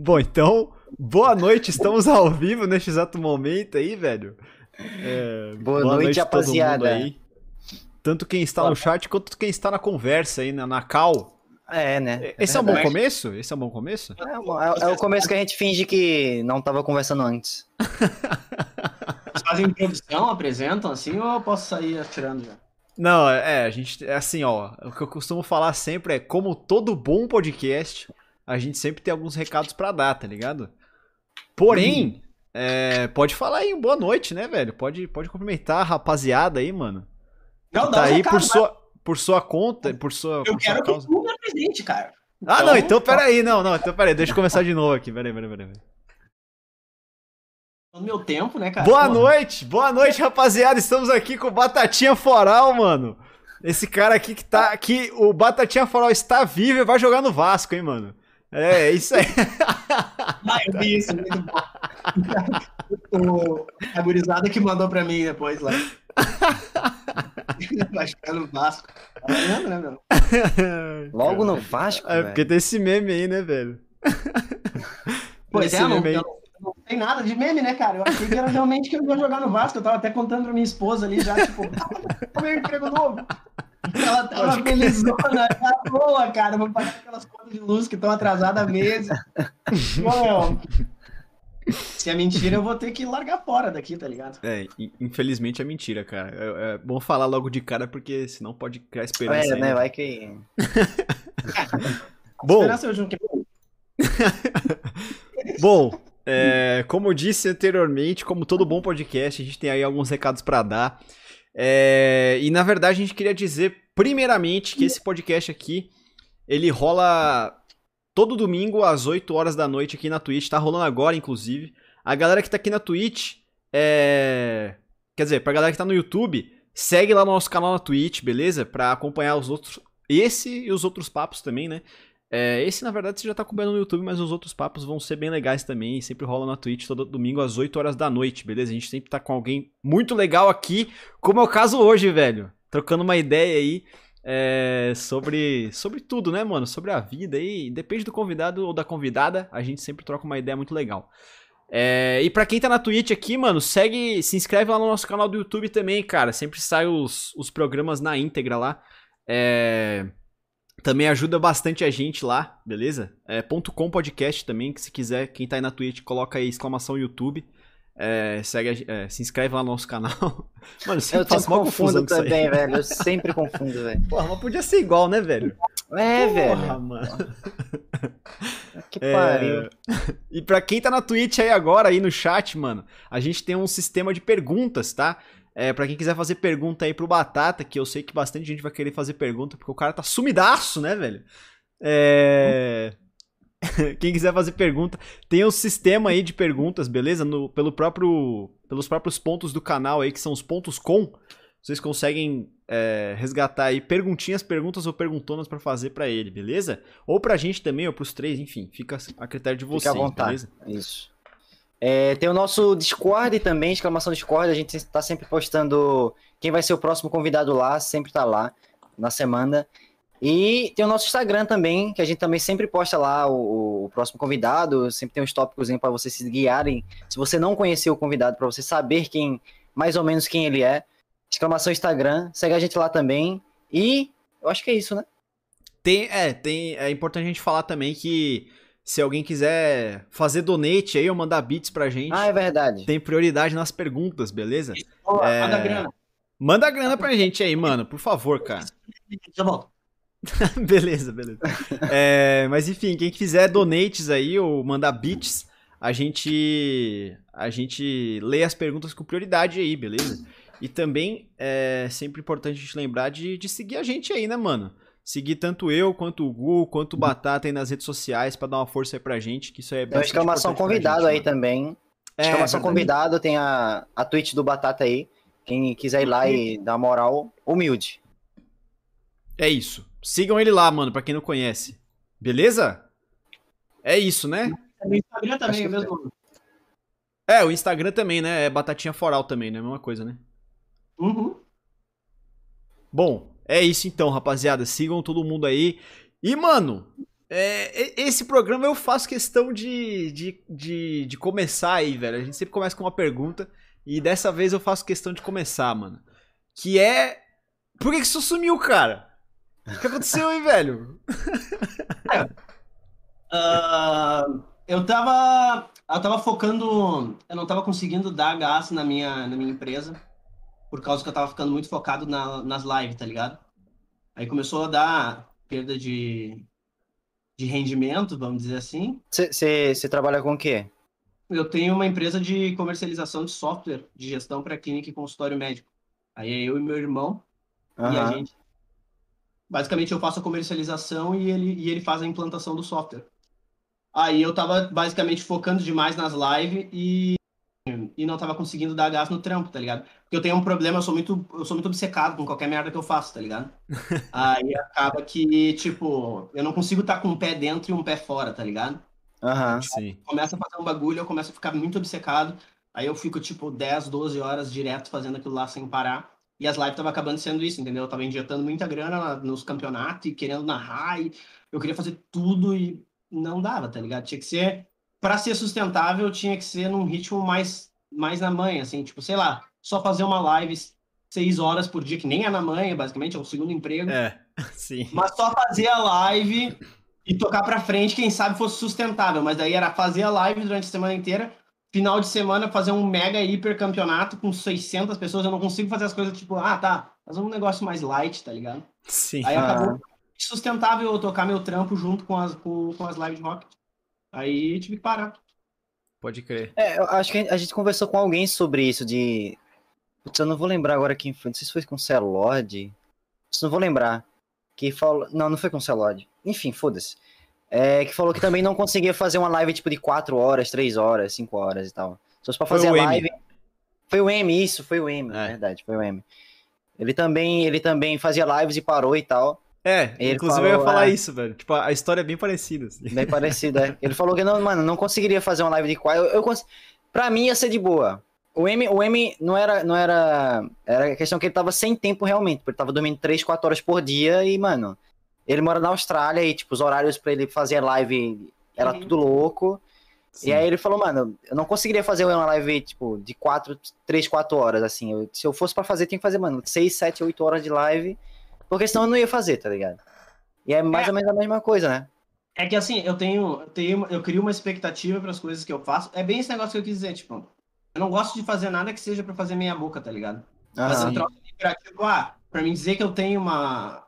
Bom, então, boa noite, estamos ao vivo neste exato momento aí, velho. É, boa, boa, noite, noite rapaziada. Aí. Tanto quem está boa. no chat quanto quem está na conversa aí, na, na cal. É, né? É Esse é, é um bom começo? Esse é um bom começo? É, é, é, o começo que a gente finge que não tava conversando antes. Vocês fazem introdução, apresentam assim, ou eu posso sair atirando já? Não, é, a gente, é assim, ó, o que eu costumo falar sempre é, como todo bom podcast, a gente sempre tem alguns recados para dar, tá ligado? Porém, hum. é, pode falar aí, boa noite, né, velho? Pode, pode cumprimentar a rapaziada aí, mano. Não, tá aí recado, por sua por sua conta, por sua. Eu por quero sua que causa. tu me apresente, cara. Então, ah, não, então peraí, não, não, então peraí, deixa eu começar de novo aqui, peraí, peraí, peraí. No meu tempo, né, cara? Boa Porra. noite, boa noite, rapaziada. Estamos aqui com o Batatinha Foral, mano. Esse cara aqui que tá. aqui, o Batatinha Foral está vivo e vai jogar no Vasco, hein, mano. É, é isso aí. ah, eu vi isso, muito bom. o, a gurizada que mandou pra mim depois lá. Vai ficar no Vasco. Tá né, meu? Logo no Vasco? É, porque tem esse meme aí, né, velho? Pois esse é, não, não, não, tem nada de meme, né, cara? Eu achei que era realmente que eu ia jogar no Vasco. Eu tava até contando pra minha esposa ali já, tipo, meu emprego novo. Ela tava felizona, tá boa, cara. Vou pagar aquelas contas de luz que estão atrasadas há meses. Bom, se é mentira, eu vou ter que largar fora daqui, tá ligado? É, infelizmente é mentira, cara. É, é bom falar logo de cara, porque senão pode criar esperança. É, né? Vai que. bom. Esperança eu bom, é, como eu disse anteriormente, como todo bom podcast, a gente tem aí alguns recados para dar. É, e na verdade a gente queria dizer, primeiramente, que esse podcast aqui ele rola todo domingo às 8 horas da noite aqui na Twitch. Tá rolando agora, inclusive. A galera que tá aqui na Twitch, é. Quer dizer, pra galera que tá no YouTube, segue lá no nosso canal na Twitch, beleza? Pra acompanhar os outros. Esse e os outros papos também, né? É, esse, na verdade, você já tá acompanhando no YouTube, mas os outros papos vão ser bem legais também. Sempre rola na Twitch todo domingo às 8 horas da noite, beleza? A gente sempre tá com alguém muito legal aqui, como é o caso hoje, velho. Trocando uma ideia aí é, sobre, sobre tudo, né, mano? Sobre a vida e depende do convidado ou da convidada, a gente sempre troca uma ideia muito legal. É, e para quem tá na Twitch aqui, mano, segue, se inscreve lá no nosso canal do YouTube também, cara. Sempre sai os, os programas na íntegra lá. É, também ajuda bastante a gente lá, beleza? É, .com podcast também, que se quiser, quem tá aí na Twitch, coloca aí exclamação YouTube. É, segue, é, se inscreve lá no nosso canal. Mano, eu faço uma confusão também, velho. Eu sempre confundo, velho. Porra, mas podia ser igual, né, velho? É, Porra, velho. mano. Que é... pariu. E pra quem tá na Twitch aí agora, aí no chat, mano, a gente tem um sistema de perguntas, tá? É, pra quem quiser fazer pergunta aí pro Batata, que eu sei que bastante gente vai querer fazer pergunta, porque o cara tá sumidaço, né, velho? É. Quem quiser fazer pergunta, tem um sistema aí de perguntas, beleza? No, pelo próprio, pelos próprios pontos do canal aí, que são os pontos com. Vocês conseguem é, resgatar aí perguntinhas, perguntas ou perguntonas para fazer para ele, beleza? Ou pra gente também, ou pros três, enfim, fica a critério de vocês, fica à vontade. beleza? Isso. É, tem o nosso Discord também, exclamação Discord, a gente está sempre postando quem vai ser o próximo convidado lá, sempre tá lá na semana. E tem o nosso Instagram também, que a gente também sempre posta lá o, o próximo convidado, sempre tem uns tópicos para vocês se guiarem. Se você não conheceu o convidado, para você saber quem, mais ou menos quem ele é. Exclamação Instagram, segue a gente lá também. E eu acho que é isso, né? Tem, é, tem, é importante a gente falar também que se alguém quiser fazer donate aí ou mandar bits pra gente. Ah, é verdade. Tem prioridade nas perguntas, beleza? é... Manda grana. Manda grana pra gente aí, mano, por favor, cara. Já volto. beleza, beleza. É, mas enfim, quem quiser donates aí ou mandar bits, a gente a gente lê as perguntas com prioridade aí, beleza? E também é sempre importante a gente lembrar de, de seguir a gente aí, né, mano? Seguir tanto eu, quanto o Gu, quanto o Batata aí nas redes sociais para dar uma força aí pra gente, que isso é Tem exclamação convidado gente, aí mano. também. É, exclamação convidado, tem a, a Twitch do Batata aí. Quem quiser ir lá e dar moral, humilde. É isso. Sigam ele lá, mano, pra quem não conhece. Beleza? É isso, né? É, o Instagram também é mesmo. É, o Instagram também, né? É Batatinha Foral também, né? Mesma coisa, né? Uhum. Bom, é isso então, rapaziada. Sigam todo mundo aí. E, mano, É, esse programa eu faço questão de, de, de, de, começar aí, velho. A gente sempre começa com uma pergunta. E dessa vez eu faço questão de começar, mano. Que é. Por que, que isso sumiu, cara? O que aconteceu aí, velho? uh, eu tava. Eu tava focando. Eu não tava conseguindo dar gás na minha, na minha empresa. Por causa que eu tava ficando muito focado na, nas lives, tá ligado? Aí começou a dar perda de, de rendimento, vamos dizer assim. Você trabalha com o quê? Eu tenho uma empresa de comercialização de software de gestão para clínica e consultório médico. Aí é eu e meu irmão. Uhum. E a gente. Basicamente, eu faço a comercialização e ele, e ele faz a implantação do software. Aí eu tava basicamente focando demais nas lives e, e não tava conseguindo dar gás no trampo, tá ligado? Porque eu tenho um problema, eu sou muito, eu sou muito obcecado com qualquer merda que eu faço, tá ligado? Aí acaba que, tipo, eu não consigo estar tá com um pé dentro e um pé fora, tá ligado? Aham, uhum, sim. Começa a fazer um bagulho, eu começo a ficar muito obcecado. Aí eu fico, tipo, 10, 12 horas direto fazendo aquilo lá sem parar. E as lives estavam acabando sendo isso, entendeu? Eu tava injetando muita grana nos campeonatos e querendo narrar. E eu queria fazer tudo e não dava, tá ligado? Tinha que ser. Para ser sustentável, tinha que ser num ritmo mais, mais na manhã, assim, tipo, sei lá, só fazer uma live seis horas por dia, que nem é na manhã, basicamente, é o segundo emprego. É, sim. Mas só fazer a live e tocar pra frente, quem sabe fosse sustentável. Mas daí era fazer a live durante a semana inteira, final de semana fazer um mega hiper campeonato com 600 pessoas. Eu não consigo fazer as coisas tipo, ah, tá, fazer um negócio mais light, tá ligado? Sim. Aí acabou sustentável eu tocar meu trampo junto com as, com, com as lives rock. Aí tive que parar. Pode crer. É, eu acho que a gente conversou com alguém sobre isso de. Putz, eu não vou lembrar agora quem foi. Não sei se foi com o Celod. Não vou lembrar. Que falou. Não, não foi com o Celod. Enfim, foda-se. É, que falou que também não conseguia fazer uma live tipo de 4 horas, 3 horas, 5 horas e tal. Só pra fazer a live. M. Foi o M, isso, foi o M, é. verdade, foi o M. Ele também, ele também fazia lives e parou e tal. É, ele inclusive falou, eu ia falar é, isso, velho. Tipo, a história é bem parecida. Assim. Bem parecida, é. Ele falou que não, mano, não conseguiria fazer uma live de qual. Eu, eu cons... Pra mim ia ser de boa. O M, o M não era, não era. Era questão que ele tava sem tempo realmente, porque ele tava dormindo 3, 4 horas por dia e, mano, ele mora na Austrália e, tipo, os horários para ele fazer live era uhum. tudo louco. Sim. E aí ele falou, mano, eu não conseguiria fazer uma live, tipo, de 4, 3, 4 horas, assim. Eu, se eu fosse para fazer, tinha que fazer, mano, 6, 7, 8 horas de live, porque senão eu não ia fazer, tá ligado? E é mais é. ou menos a mesma coisa, né? É que assim, eu tenho, eu tenho, eu crio uma expectativa para as coisas que eu faço. É bem esse negócio que eu quis dizer, tipo, eu não gosto de fazer nada que seja para fazer meia boca, tá ligado? Fazer um troço tipo, ah, para mim dizer que eu tenho uma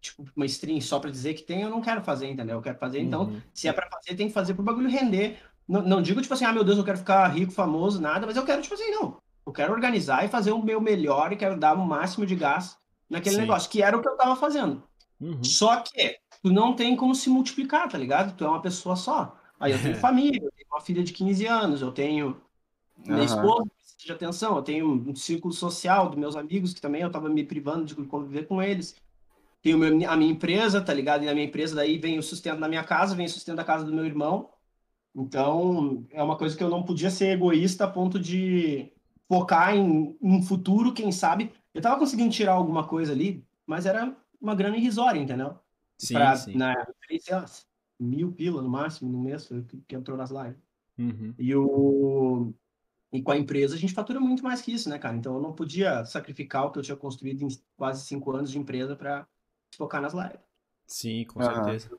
tipo, uma stream só para dizer que tem, eu não quero fazer, entendeu? Eu quero fazer, então, uhum. se é para fazer, tem que fazer pro bagulho render. Não, não digo, tipo assim, ah, meu Deus, eu quero ficar rico, famoso, nada, mas eu quero, tipo assim, não. Eu quero organizar e fazer o meu melhor e quero dar o máximo de gás naquele Sim. negócio, que era o que eu tava fazendo. Uhum. Só que tu não tem como se multiplicar, tá ligado? Tu é uma pessoa só. Aí eu tenho família, eu tenho uma filha de 15 anos, eu tenho minha uhum. esposa de atenção, eu tenho um círculo social dos meus amigos que também eu tava me privando de conviver com eles tenho meu, a minha empresa, tá ligado? E na minha empresa daí vem o sustento da minha casa, vem o sustento da casa do meu irmão. Então, é uma coisa que eu não podia ser egoísta a ponto de focar em um futuro, quem sabe. Eu tava conseguindo tirar alguma coisa ali, mas era uma grana irrisória, entendeu? Sim, pra, sim. Na, sei lá, mil pila no máximo no mês que, que entrou nas lives. Uhum. E o e com a empresa a gente fatura muito mais que isso, né, cara? Então eu não podia sacrificar o que eu tinha construído em quase cinco anos de empresa para focar nas lives. Sim, com certeza.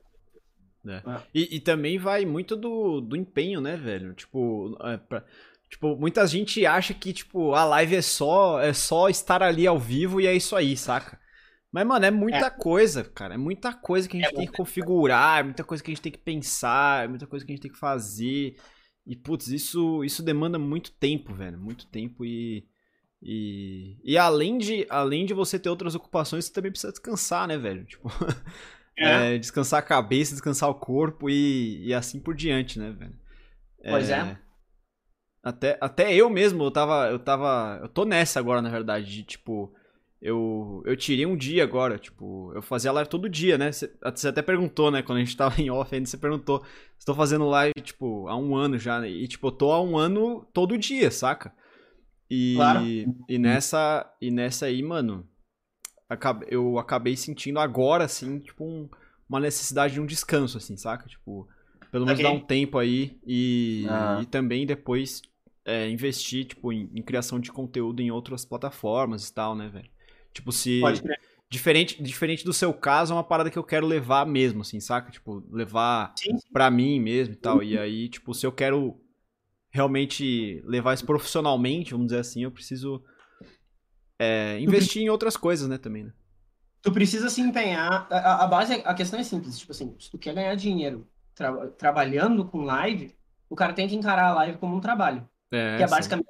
É. Ah. E, e, também vai muito do, do empenho, né, velho? Tipo, é pra, tipo, muita gente acha que, tipo, a live é só, é só estar ali ao vivo e é isso aí, saca? Mas, mano, é muita é. coisa, cara. É muita coisa que a gente é tem que configurar, é muita coisa que a gente tem que pensar, é muita coisa que a gente tem que fazer. E, putz, isso, isso demanda muito tempo, velho. Muito tempo e. E, e além, de, além de você ter outras ocupações, você também precisa descansar, né, velho? Tipo, é. É, descansar a cabeça, descansar o corpo e, e assim por diante, né, velho? Pois é. Até, até eu mesmo, eu tava, eu tava. Eu tô nessa agora, na verdade, de tipo. Eu, eu tirei um dia agora, tipo, eu fazia live todo dia, né? Você, você até perguntou, né? Quando a gente tava em off ainda, você perguntou. Estou fazendo live, tipo, há um ano já, né? E, tipo, eu tô há um ano todo dia, saca? E, claro. e nessa e nessa aí, mano, eu acabei sentindo agora, assim, tipo, um, uma necessidade de um descanso, assim, saca? Tipo, pelo menos okay. dar um tempo aí e, ah. e também depois é, investir, tipo, em, em, criação de conteúdo em outras plataformas e tal, né, velho? Tipo, se. Diferente, diferente do seu caso, é uma parada que eu quero levar mesmo, assim, saca? Tipo, levar sim. pra mim mesmo e tal. Uhum. E aí, tipo, se eu quero realmente levar isso profissionalmente, vamos dizer assim, eu preciso é, investir em outras coisas, né, também, né? Tu precisa se empenhar. A, a, base, a questão é simples. Tipo assim, se tu quer ganhar dinheiro tra trabalhando com live, o cara tem que encarar a live como um trabalho. É, que é basicamente.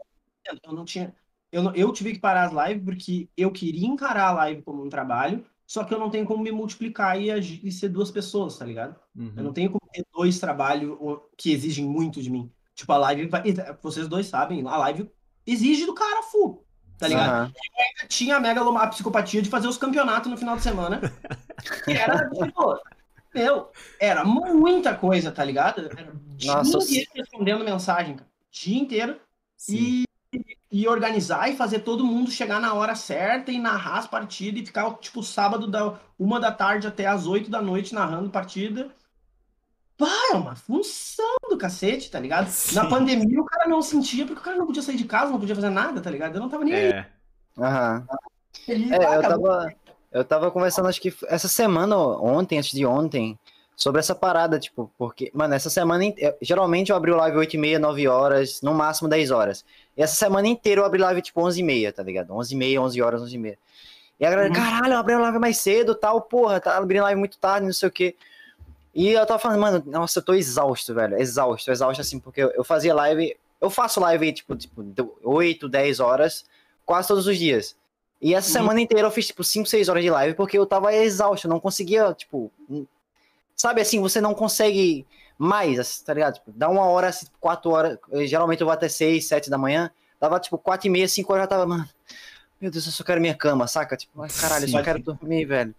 Eu não tinha. Eu, eu tive que parar as lives porque eu queria encarar a live como um trabalho, só que eu não tenho como me multiplicar e, agir, e ser duas pessoas, tá ligado? Uhum. Eu não tenho como ter dois trabalhos que exigem muito de mim. Tipo, a live, vocês dois sabem, a live exige do cara full, tá ligado? Uhum. tinha a mega a psicopatia de fazer os campeonatos no final de semana, que era, tipo, meu, era muita coisa, tá ligado? Era Nossa, inteiro respondendo mensagem, cara. Dia inteiro. Sim. E e organizar e fazer todo mundo chegar na hora certa e narrar as partidas e ficar, tipo, sábado da uma da tarde até as oito da noite narrando partida. Pá, é uma função do cacete, tá ligado? Sim. Na pandemia o cara não sentia porque o cara não podia sair de casa, não podia fazer nada, tá ligado? Eu não tava nem é. aí. Aham. Ele, é, eu tava, eu tava conversando, acho que essa semana, ontem, antes de ontem, sobre essa parada, tipo, porque, mano, essa semana, geralmente eu abri o live 8 e meia, 9 horas, no máximo 10 horas. E essa semana inteira eu abri live, tipo, 11 e meia, tá ligado? 11 e meia, 11 horas, 11 e meia. E a galera, uhum. caralho, eu abri a live mais cedo, tal, porra, tá abrindo live muito tarde, não sei o quê. E eu tava falando, mano, nossa, eu tô exausto, velho, exausto, exausto, assim, porque eu fazia live, eu faço live, tipo, tipo 8, 10 horas, quase todos os dias. E essa uhum. semana inteira eu fiz, tipo, 5, 6 horas de live, porque eu tava exausto, eu não conseguia, tipo, Sabe assim, você não consegue mais, assim, tá ligado? Tipo, dá uma hora, assim, quatro horas. Geralmente eu vou até seis, sete da manhã. Dava tipo quatro e meia, cinco horas eu já tava, mano. Meu Deus, eu só quero minha cama, saca? Tipo, ai, caralho, eu só quero dormir, velho.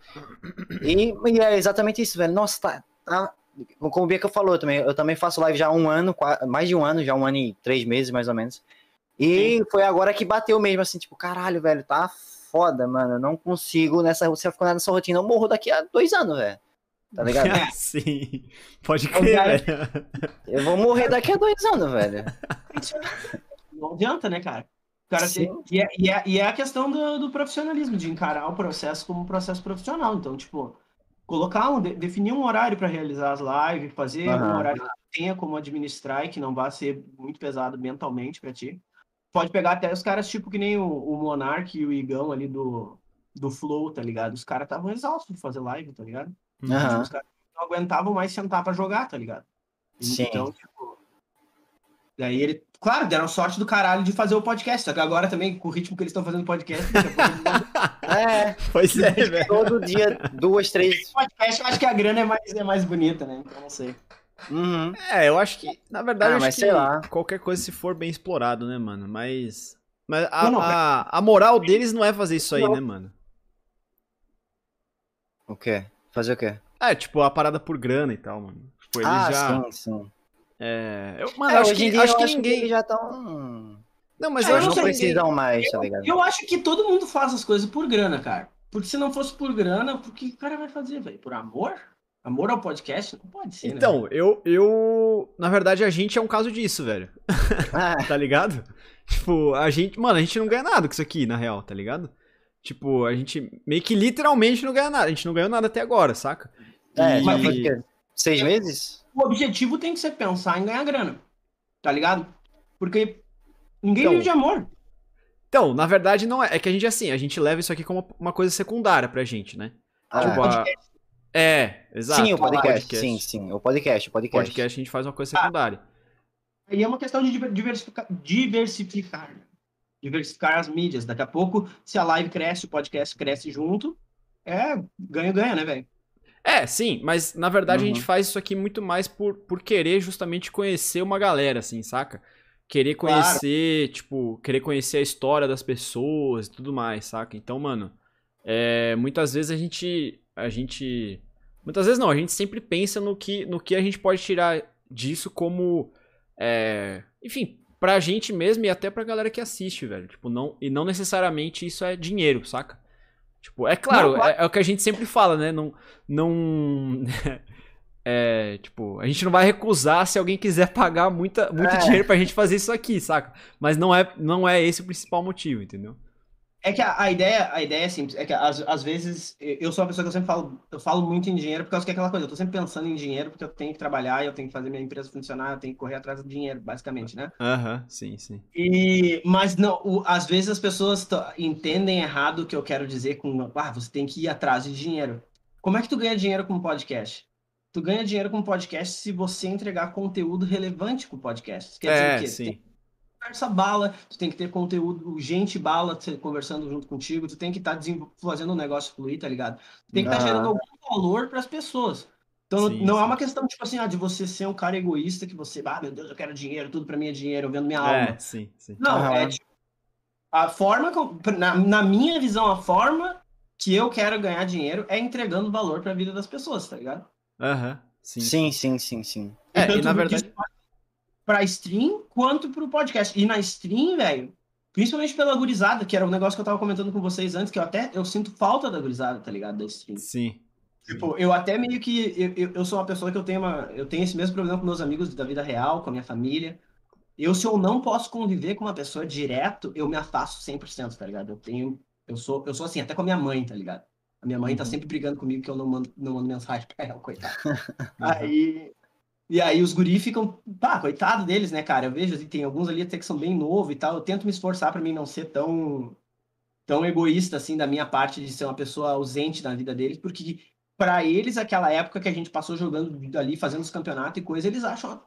E, e, é exatamente isso, velho. Nossa, tá. tá como o Bianca falou também, eu também faço live já há um ano, mais de um ano, já um ano e três meses, mais ou menos. E Sim. foi agora que bateu mesmo, assim, tipo, caralho, velho, tá foda, mano. Eu não consigo nessa. Você ficou nessa rotina, eu morro daqui a dois anos, velho. Tá ligado? Sim. Pode crer, cara, velho. Eu vou morrer daqui a dois anos, velho. Não adianta, né, cara? cara tem, e, é, e, é, e é a questão do, do, profissionalismo, de encarar o processo como um processo profissional. Então, tipo, colocar um, definir um horário para realizar as lives, fazer uhum. um horário que tenha como administrar e que não vá ser muito pesado mentalmente para ti. Pode pegar até os caras, tipo, que nem o, o Monark e o Igão ali do, do Flow, tá ligado? Os caras estavam exaustos de fazer live, tá ligado? Uhum. Os caras não aguentavam mais sentar para jogar, tá ligado? Sim. Então, tipo. Daí ele. Claro, deram sorte do caralho de fazer o podcast. Só que agora também, com o ritmo que eles estão fazendo podcast. é. Pois é, velho. Todo dia, duas, três. Podcast, eu acho que a grana é mais, é mais bonita, né? Então não sei. Uhum. É, eu acho que, na verdade, ah, mas sei lá. qualquer coisa se for bem explorado, né, mano? Mas. Mas a, não, não, a, a moral deles não é fazer isso aí, não. né, mano? O quê? Fazer o quê? É, tipo, a parada por grana e tal, mano. Tipo, eles ah, já. Sim, sim. É. Eu, mano, é, acho, que, acho que ninguém. Que já estão. Não, mas é, eu acho não precisam mais, tá ligado? Eu, eu acho que todo mundo faz as coisas por grana, cara. Porque se não fosse por grana, o que o cara vai fazer, velho? Por amor? Amor ao podcast? Não pode ser, né, Então, né, eu, eu. Na verdade, a gente é um caso disso, velho. Ah. tá ligado? Tipo, a gente. Mano, a gente não ganha nada com isso aqui, na real, tá ligado? Tipo, a gente meio que literalmente não ganha nada. A gente não ganhou nada até agora, saca? É, e... já seis meses? O objetivo tem que ser pensar em ganhar grana. Tá ligado? Porque ninguém então, vive de amor. Então, na verdade, não é. É que a gente, assim, a gente leva isso aqui como uma coisa secundária pra gente, né? Ah, tipo, a... É, exato. Sim, o podcast. podcast. Sim, sim. O podcast, o podcast. podcast a gente faz uma coisa secundária. Ah, e é uma questão de diversificar. diversificar diversificar as mídias. Daqui a pouco, se a live cresce, o podcast cresce junto, é ganha-ganha, né, velho? É, sim, mas na verdade uhum. a gente uhum. faz isso aqui muito mais por, por querer justamente conhecer uma galera, assim, saca? Querer conhecer, claro. tipo, querer conhecer a história das pessoas e tudo mais, saca? Então, mano, é, muitas vezes a gente. A gente. Muitas vezes não, a gente sempre pensa no que, no que a gente pode tirar disso como. É, enfim, pra gente mesmo e até pra galera que assiste, velho. Tipo, não, e não necessariamente isso é dinheiro, saca? Tipo, é claro, não, é, é, o que a gente sempre fala, né? Não. não é, tipo, a gente não vai recusar se alguém quiser pagar muita, muito é. dinheiro pra gente fazer isso aqui, saca? Mas não é, não é esse o principal motivo, entendeu? É que a, a, ideia, a ideia é simples, é que às, às vezes eu sou uma pessoa que eu sempre falo, eu falo muito em dinheiro por causa que é aquela coisa, eu tô sempre pensando em dinheiro porque eu tenho que trabalhar, eu tenho que fazer minha empresa funcionar, eu tenho que correr atrás do dinheiro, basicamente, né? Aham, uhum, sim, sim. E, mas não, o, às vezes as pessoas entendem errado o que eu quero dizer com, ah, você tem que ir atrás de dinheiro. Como é que tu ganha dinheiro com podcast? Tu ganha dinheiro com podcast se você entregar conteúdo relevante com podcast. Quer é, dizer o quê? Sim conversa bala, tu tem que ter conteúdo, gente bala conversando junto contigo, tu tem que estar tá fazendo o negócio fluir, tá ligado? Tu tem que estar tá gerando algum valor para as pessoas. Então sim, não é sim. é uma questão, tipo assim, ah, de você ser um cara egoísta que você, ah, meu Deus, eu quero dinheiro, tudo para mim é dinheiro, eu vendo minha é, alma. Sim, sim. Não, uhum. é tipo, a forma, na, na minha visão, a forma que eu quero ganhar dinheiro é entregando valor para a vida das pessoas, tá ligado? Aham. Uhum. Sim, sim, sim, sim, sim. É, e na verdade pra stream quanto pro podcast. E na stream, velho, principalmente pela gurizada, que era um negócio que eu tava comentando com vocês antes, que eu até eu sinto falta da gurizada, tá ligado? Da stream. Sim. Tipo, eu até meio que. Eu, eu sou uma pessoa que eu tenho uma. Eu tenho esse mesmo problema com meus amigos da vida real, com a minha família. Eu, se eu não posso conviver com uma pessoa direto, eu me afasto 100%, tá ligado? Eu tenho. Eu sou, eu sou assim, até com a minha mãe, tá ligado? A minha mãe tá uhum. sempre brigando comigo que eu não mando, não mando mensagem pra ela, coitada. Aí e aí os guri ficam, pá, coitado deles, né, cara? Eu vejo, assim, tem alguns ali até que são bem novos e tal. Eu tento me esforçar para mim não ser tão tão egoísta assim da minha parte de ser uma pessoa ausente na vida deles, porque para eles aquela época que a gente passou jogando ali, fazendo os campeonatos e coisa, eles acham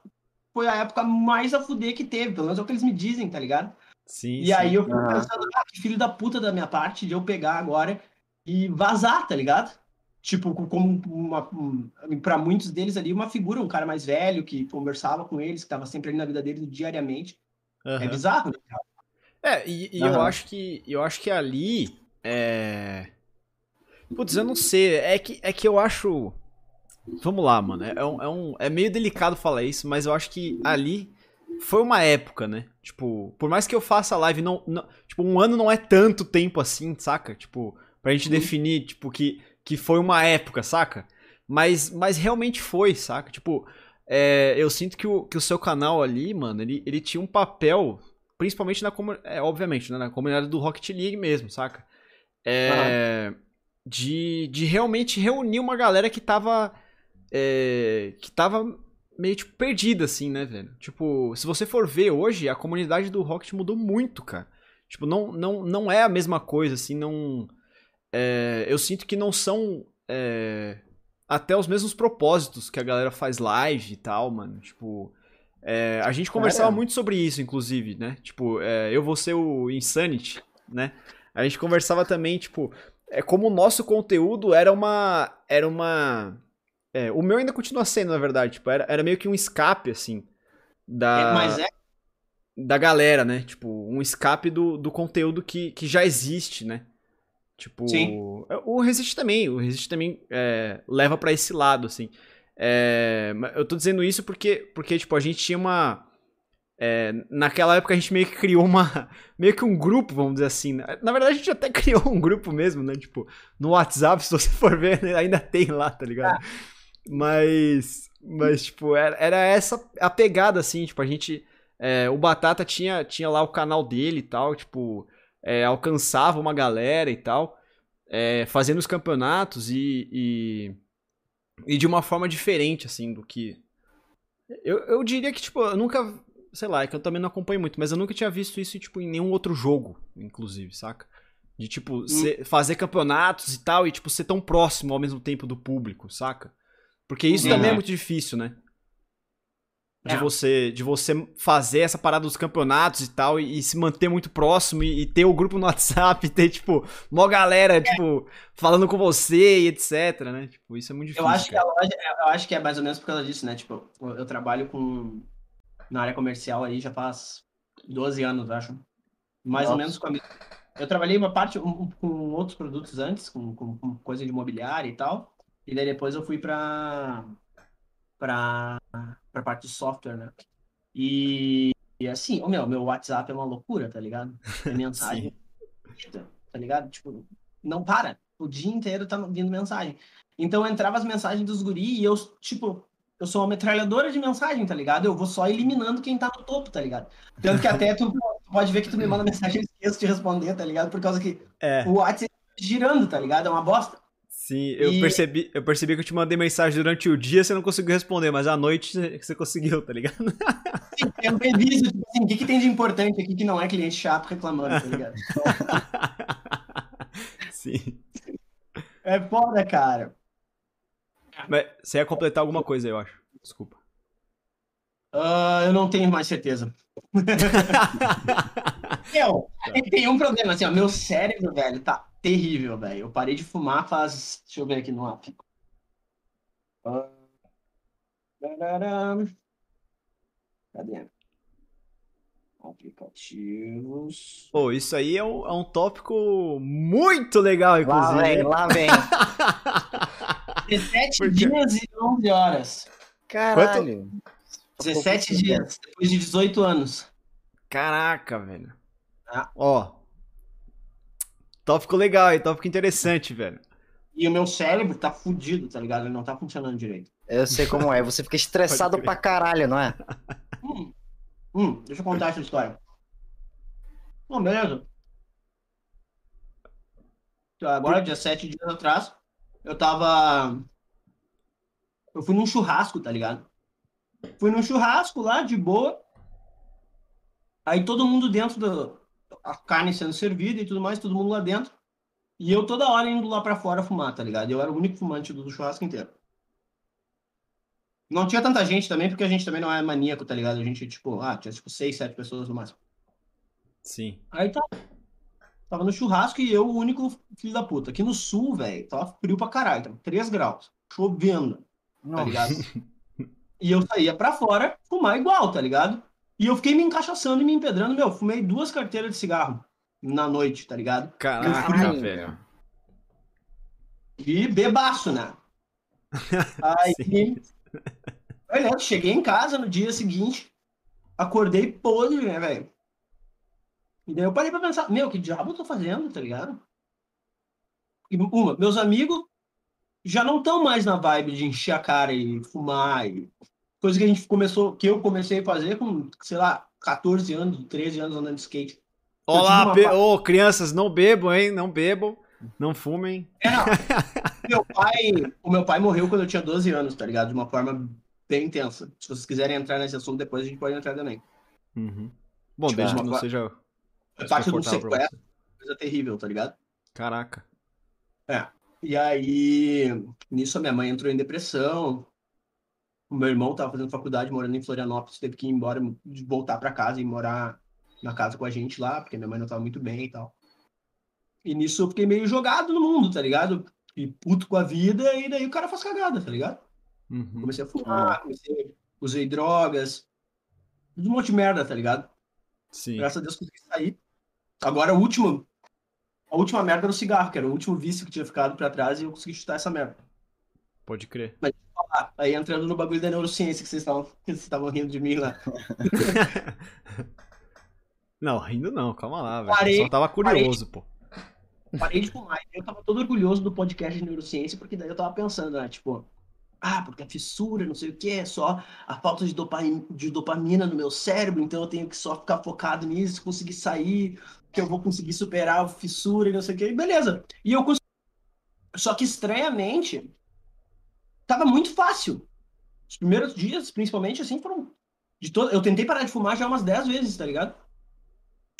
foi a época mais a fuder que teve, pelo menos é o que eles me dizem, tá ligado? Sim. E sim. aí eu fico pensando, ah, que filho da puta da minha parte de eu pegar agora e vazar, tá ligado? Tipo, como uma, para muitos deles ali, uma figura, um cara mais velho que conversava com eles, que estava sempre ali na vida deles diariamente. Uhum. É bizarro, né? É, e, e uhum. eu acho que eu acho que ali é. Putz, eu não sei. É que, é que eu acho. Vamos lá, mano. É, é, um, é, um, é meio delicado falar isso, mas eu acho que ali foi uma época, né? Tipo, por mais que eu faça live, não, não, tipo, um ano não é tanto tempo assim, saca? Tipo, pra gente definir, tipo, que que foi uma época, saca? Mas, mas realmente foi, saca? Tipo, é, eu sinto que o, que o seu canal ali, mano, ele, ele tinha um papel, principalmente na comunidade, é, obviamente, né, na comunidade do Rocket League mesmo, saca? É, uhum. de, de realmente reunir uma galera que tava, é, que tava meio, tipo, perdida, assim, né, velho? Tipo, se você for ver hoje, a comunidade do Rocket mudou muito, cara. Tipo, não, não, não é a mesma coisa, assim, não é, eu sinto que não são é, até os mesmos propósitos que a galera faz live e tal, mano. Tipo, é, a gente conversava muito sobre isso, inclusive, né? Tipo, é, eu vou ser o Insanity, né? A gente conversava também, tipo, é como o nosso conteúdo era uma. Era uma. É, o meu ainda continua sendo, na verdade. Tipo, era, era meio que um escape, assim. Da, é, mas é. Da galera, né? Tipo, um escape do, do conteúdo que, que já existe, né? Tipo, Sim. É, o Resist também, o Resist também é, leva para esse lado, assim. É, eu tô dizendo isso porque, porque tipo, a gente tinha uma... É, naquela época a gente meio que criou uma... Meio que um grupo, vamos dizer assim. Né? Na verdade a gente até criou um grupo mesmo, né? Tipo, no WhatsApp, se você for ver, ainda tem lá, tá ligado? Ah. Mas... Mas, tipo, era, era essa a pegada, assim, tipo, a gente... É, o Batata tinha, tinha lá o canal dele e tal, tipo é, alcançava uma galera e tal, é, fazendo os campeonatos e, e, e, de uma forma diferente, assim, do que. Eu, eu diria que, tipo, eu nunca. Sei lá, é que eu também não acompanho muito, mas eu nunca tinha visto isso, tipo, em nenhum outro jogo, inclusive, saca? De, tipo, hum. ser, fazer campeonatos e tal, e, tipo, ser tão próximo ao mesmo tempo do público, saca? Porque isso também é muito difícil, né? De é. você de você fazer essa parada dos campeonatos e tal e, e se manter muito próximo e, e, ter o grupo no WhatsApp e ter tipo uma galera é. tipo falando com você e etc, né? Tipo, isso é muito difícil. Eu acho cara. que é, eu acho que é mais ou menos por causa disso, né? Tipo, eu trabalho com na área comercial aí já faz 12 anos, acho. Mais Nossa. ou menos com a eu trabalhei uma parte um, com outros produtos antes, com, com, com coisa de imobiliária e tal. E daí depois eu fui para para a parte de software, né? E, e assim, o meu, meu WhatsApp é uma loucura, tá ligado? É mensagem, tá ligado? Tipo, não para. o dia inteiro tá vindo mensagem. Então entrava as mensagens dos guri e eu, tipo, eu sou uma metralhadora de mensagem, tá ligado? Eu vou só eliminando quem tá no topo, tá ligado? Tanto que até tu pode ver que tu me manda mensagem e esqueço de responder, tá ligado? Por causa que É, o WhatsApp tá girando, tá ligado? É uma bosta. Sim, eu, E- percebi, eu percebi que eu te mandei mensagem durante o dia, você não conseguiu responder, mas à noite você- conseguiu, tá ligado? Sim, Eu reviso, tipo assim, o que, que tem de importante aqui que não é cliente chato reclamando, tá ligado? Sim. É foda, cara. Mas você ia completar alguma coisa, eu acho. Desculpa. Ah, eu não tenho mais certeza. Meu, tem um problema, assim, ó, meu cérebro, velho, tá terrível, velho. Eu parei de fumar faz. Deixa eu ver aqui no app. Cadê? Aplicativos. Pô, isso aí é um, é um tópico muito legal, Lá inclusive. vem, lá vem. 17 Por quê? dias e 11 horas. Caralho. 17 dias, depois de 18 anos. Caraca, velho. Ah. Ó. Tópico legal, hein? Tópico interessante, velho. E o meu cérebro tá fudido, tá ligado? Ele não tá funcionando direito. Eu sei como é. Você fica estressado pra caralho, não é? Hum, hum, deixa eu contar essa história. Bom, beleza. Então, Agora, 17 dias atrás, eu tava. Eu fui num churrasco, tá ligado? Fui num churrasco lá, de boa. Aí todo mundo dentro da. A carne sendo servida e tudo mais, todo mundo lá dentro. E eu toda hora indo lá pra fora fumar, tá ligado? Eu era o único fumante do churrasco inteiro. Não tinha tanta gente também, porque a gente também não é maníaco, tá ligado? A gente, tipo, ah, tinha tipo seis, sete pessoas no máximo. Sim. Aí tá. Tava no churrasco e eu, o único filho da puta. Aqui no sul, velho, tava frio pra caralho, tava 3 graus, chovendo, tá ligado? e eu saía pra fora fumar igual, tá ligado? E eu fiquei me encaixaçando e me empedrando, meu, fumei duas carteiras de cigarro na noite, tá ligado? Caraca, velho. E bebaço, né? Aí, olha, cheguei em casa no dia seguinte, acordei podre, né, velho? E daí eu parei pra pensar, meu, que diabo eu tô fazendo, tá ligado? E uma, meus amigos já não estão mais na vibe de encher a cara e fumar e coisa que a gente começou, que eu comecei a fazer com, sei lá, 14 anos, 13 anos andando de skate. Olá, uma ô, crianças, não bebam, hein? Não bebam. Não fumem. É, não. meu pai, o meu pai morreu quando eu tinha 12 anos, tá ligado? De uma forma bem intensa. Se vocês quiserem entrar nesse assunto depois, a gente pode entrar também. Uhum. Bom, Tipo, desde uma que não pa- seja É parte do sequestro, coisa terrível, tá ligado? Caraca. E aí, nisso a minha mãe entrou em depressão. O meu irmão tava fazendo faculdade, morando em Florianópolis, teve que ir embora, voltar pra casa e morar na casa com a gente lá, porque minha mãe não tava muito bem e tal. E nisso eu fiquei meio jogado no mundo, tá ligado? E puto com a vida, e daí o cara faz cagada, tá ligado? Uhum. Comecei a fumar, comecei, usei drogas, um monte de merda, tá ligado? Sim. Graças a Deus consegui sair. Agora, o último, a última merda era o cigarro, que era o último vício que tinha ficado pra trás e eu consegui chutar essa merda. Pode crer. Ah, aí entrando no bagulho da neurociência que vocês estavam, rindo de mim lá. Não, rindo não, calma lá, velho. Parei, Eu Só tava curioso, pô. Parei de fumar. Eu tava todo orgulhoso do podcast de neurociência, porque daí eu tava pensando, né? Tipo, ah, porque a fissura, não sei o que, é só a falta de, dopa, de dopamina no meu cérebro, então eu tenho que só ficar focado nisso, conseguir sair, que eu vou conseguir superar a fissura e não sei o que. Beleza. E eu consegui. Só que estranhamente, tava muito fácil. Os primeiros dias, principalmente, assim, foram. De todo... Eu tentei parar de fumar já umas 10 vezes, tá ligado?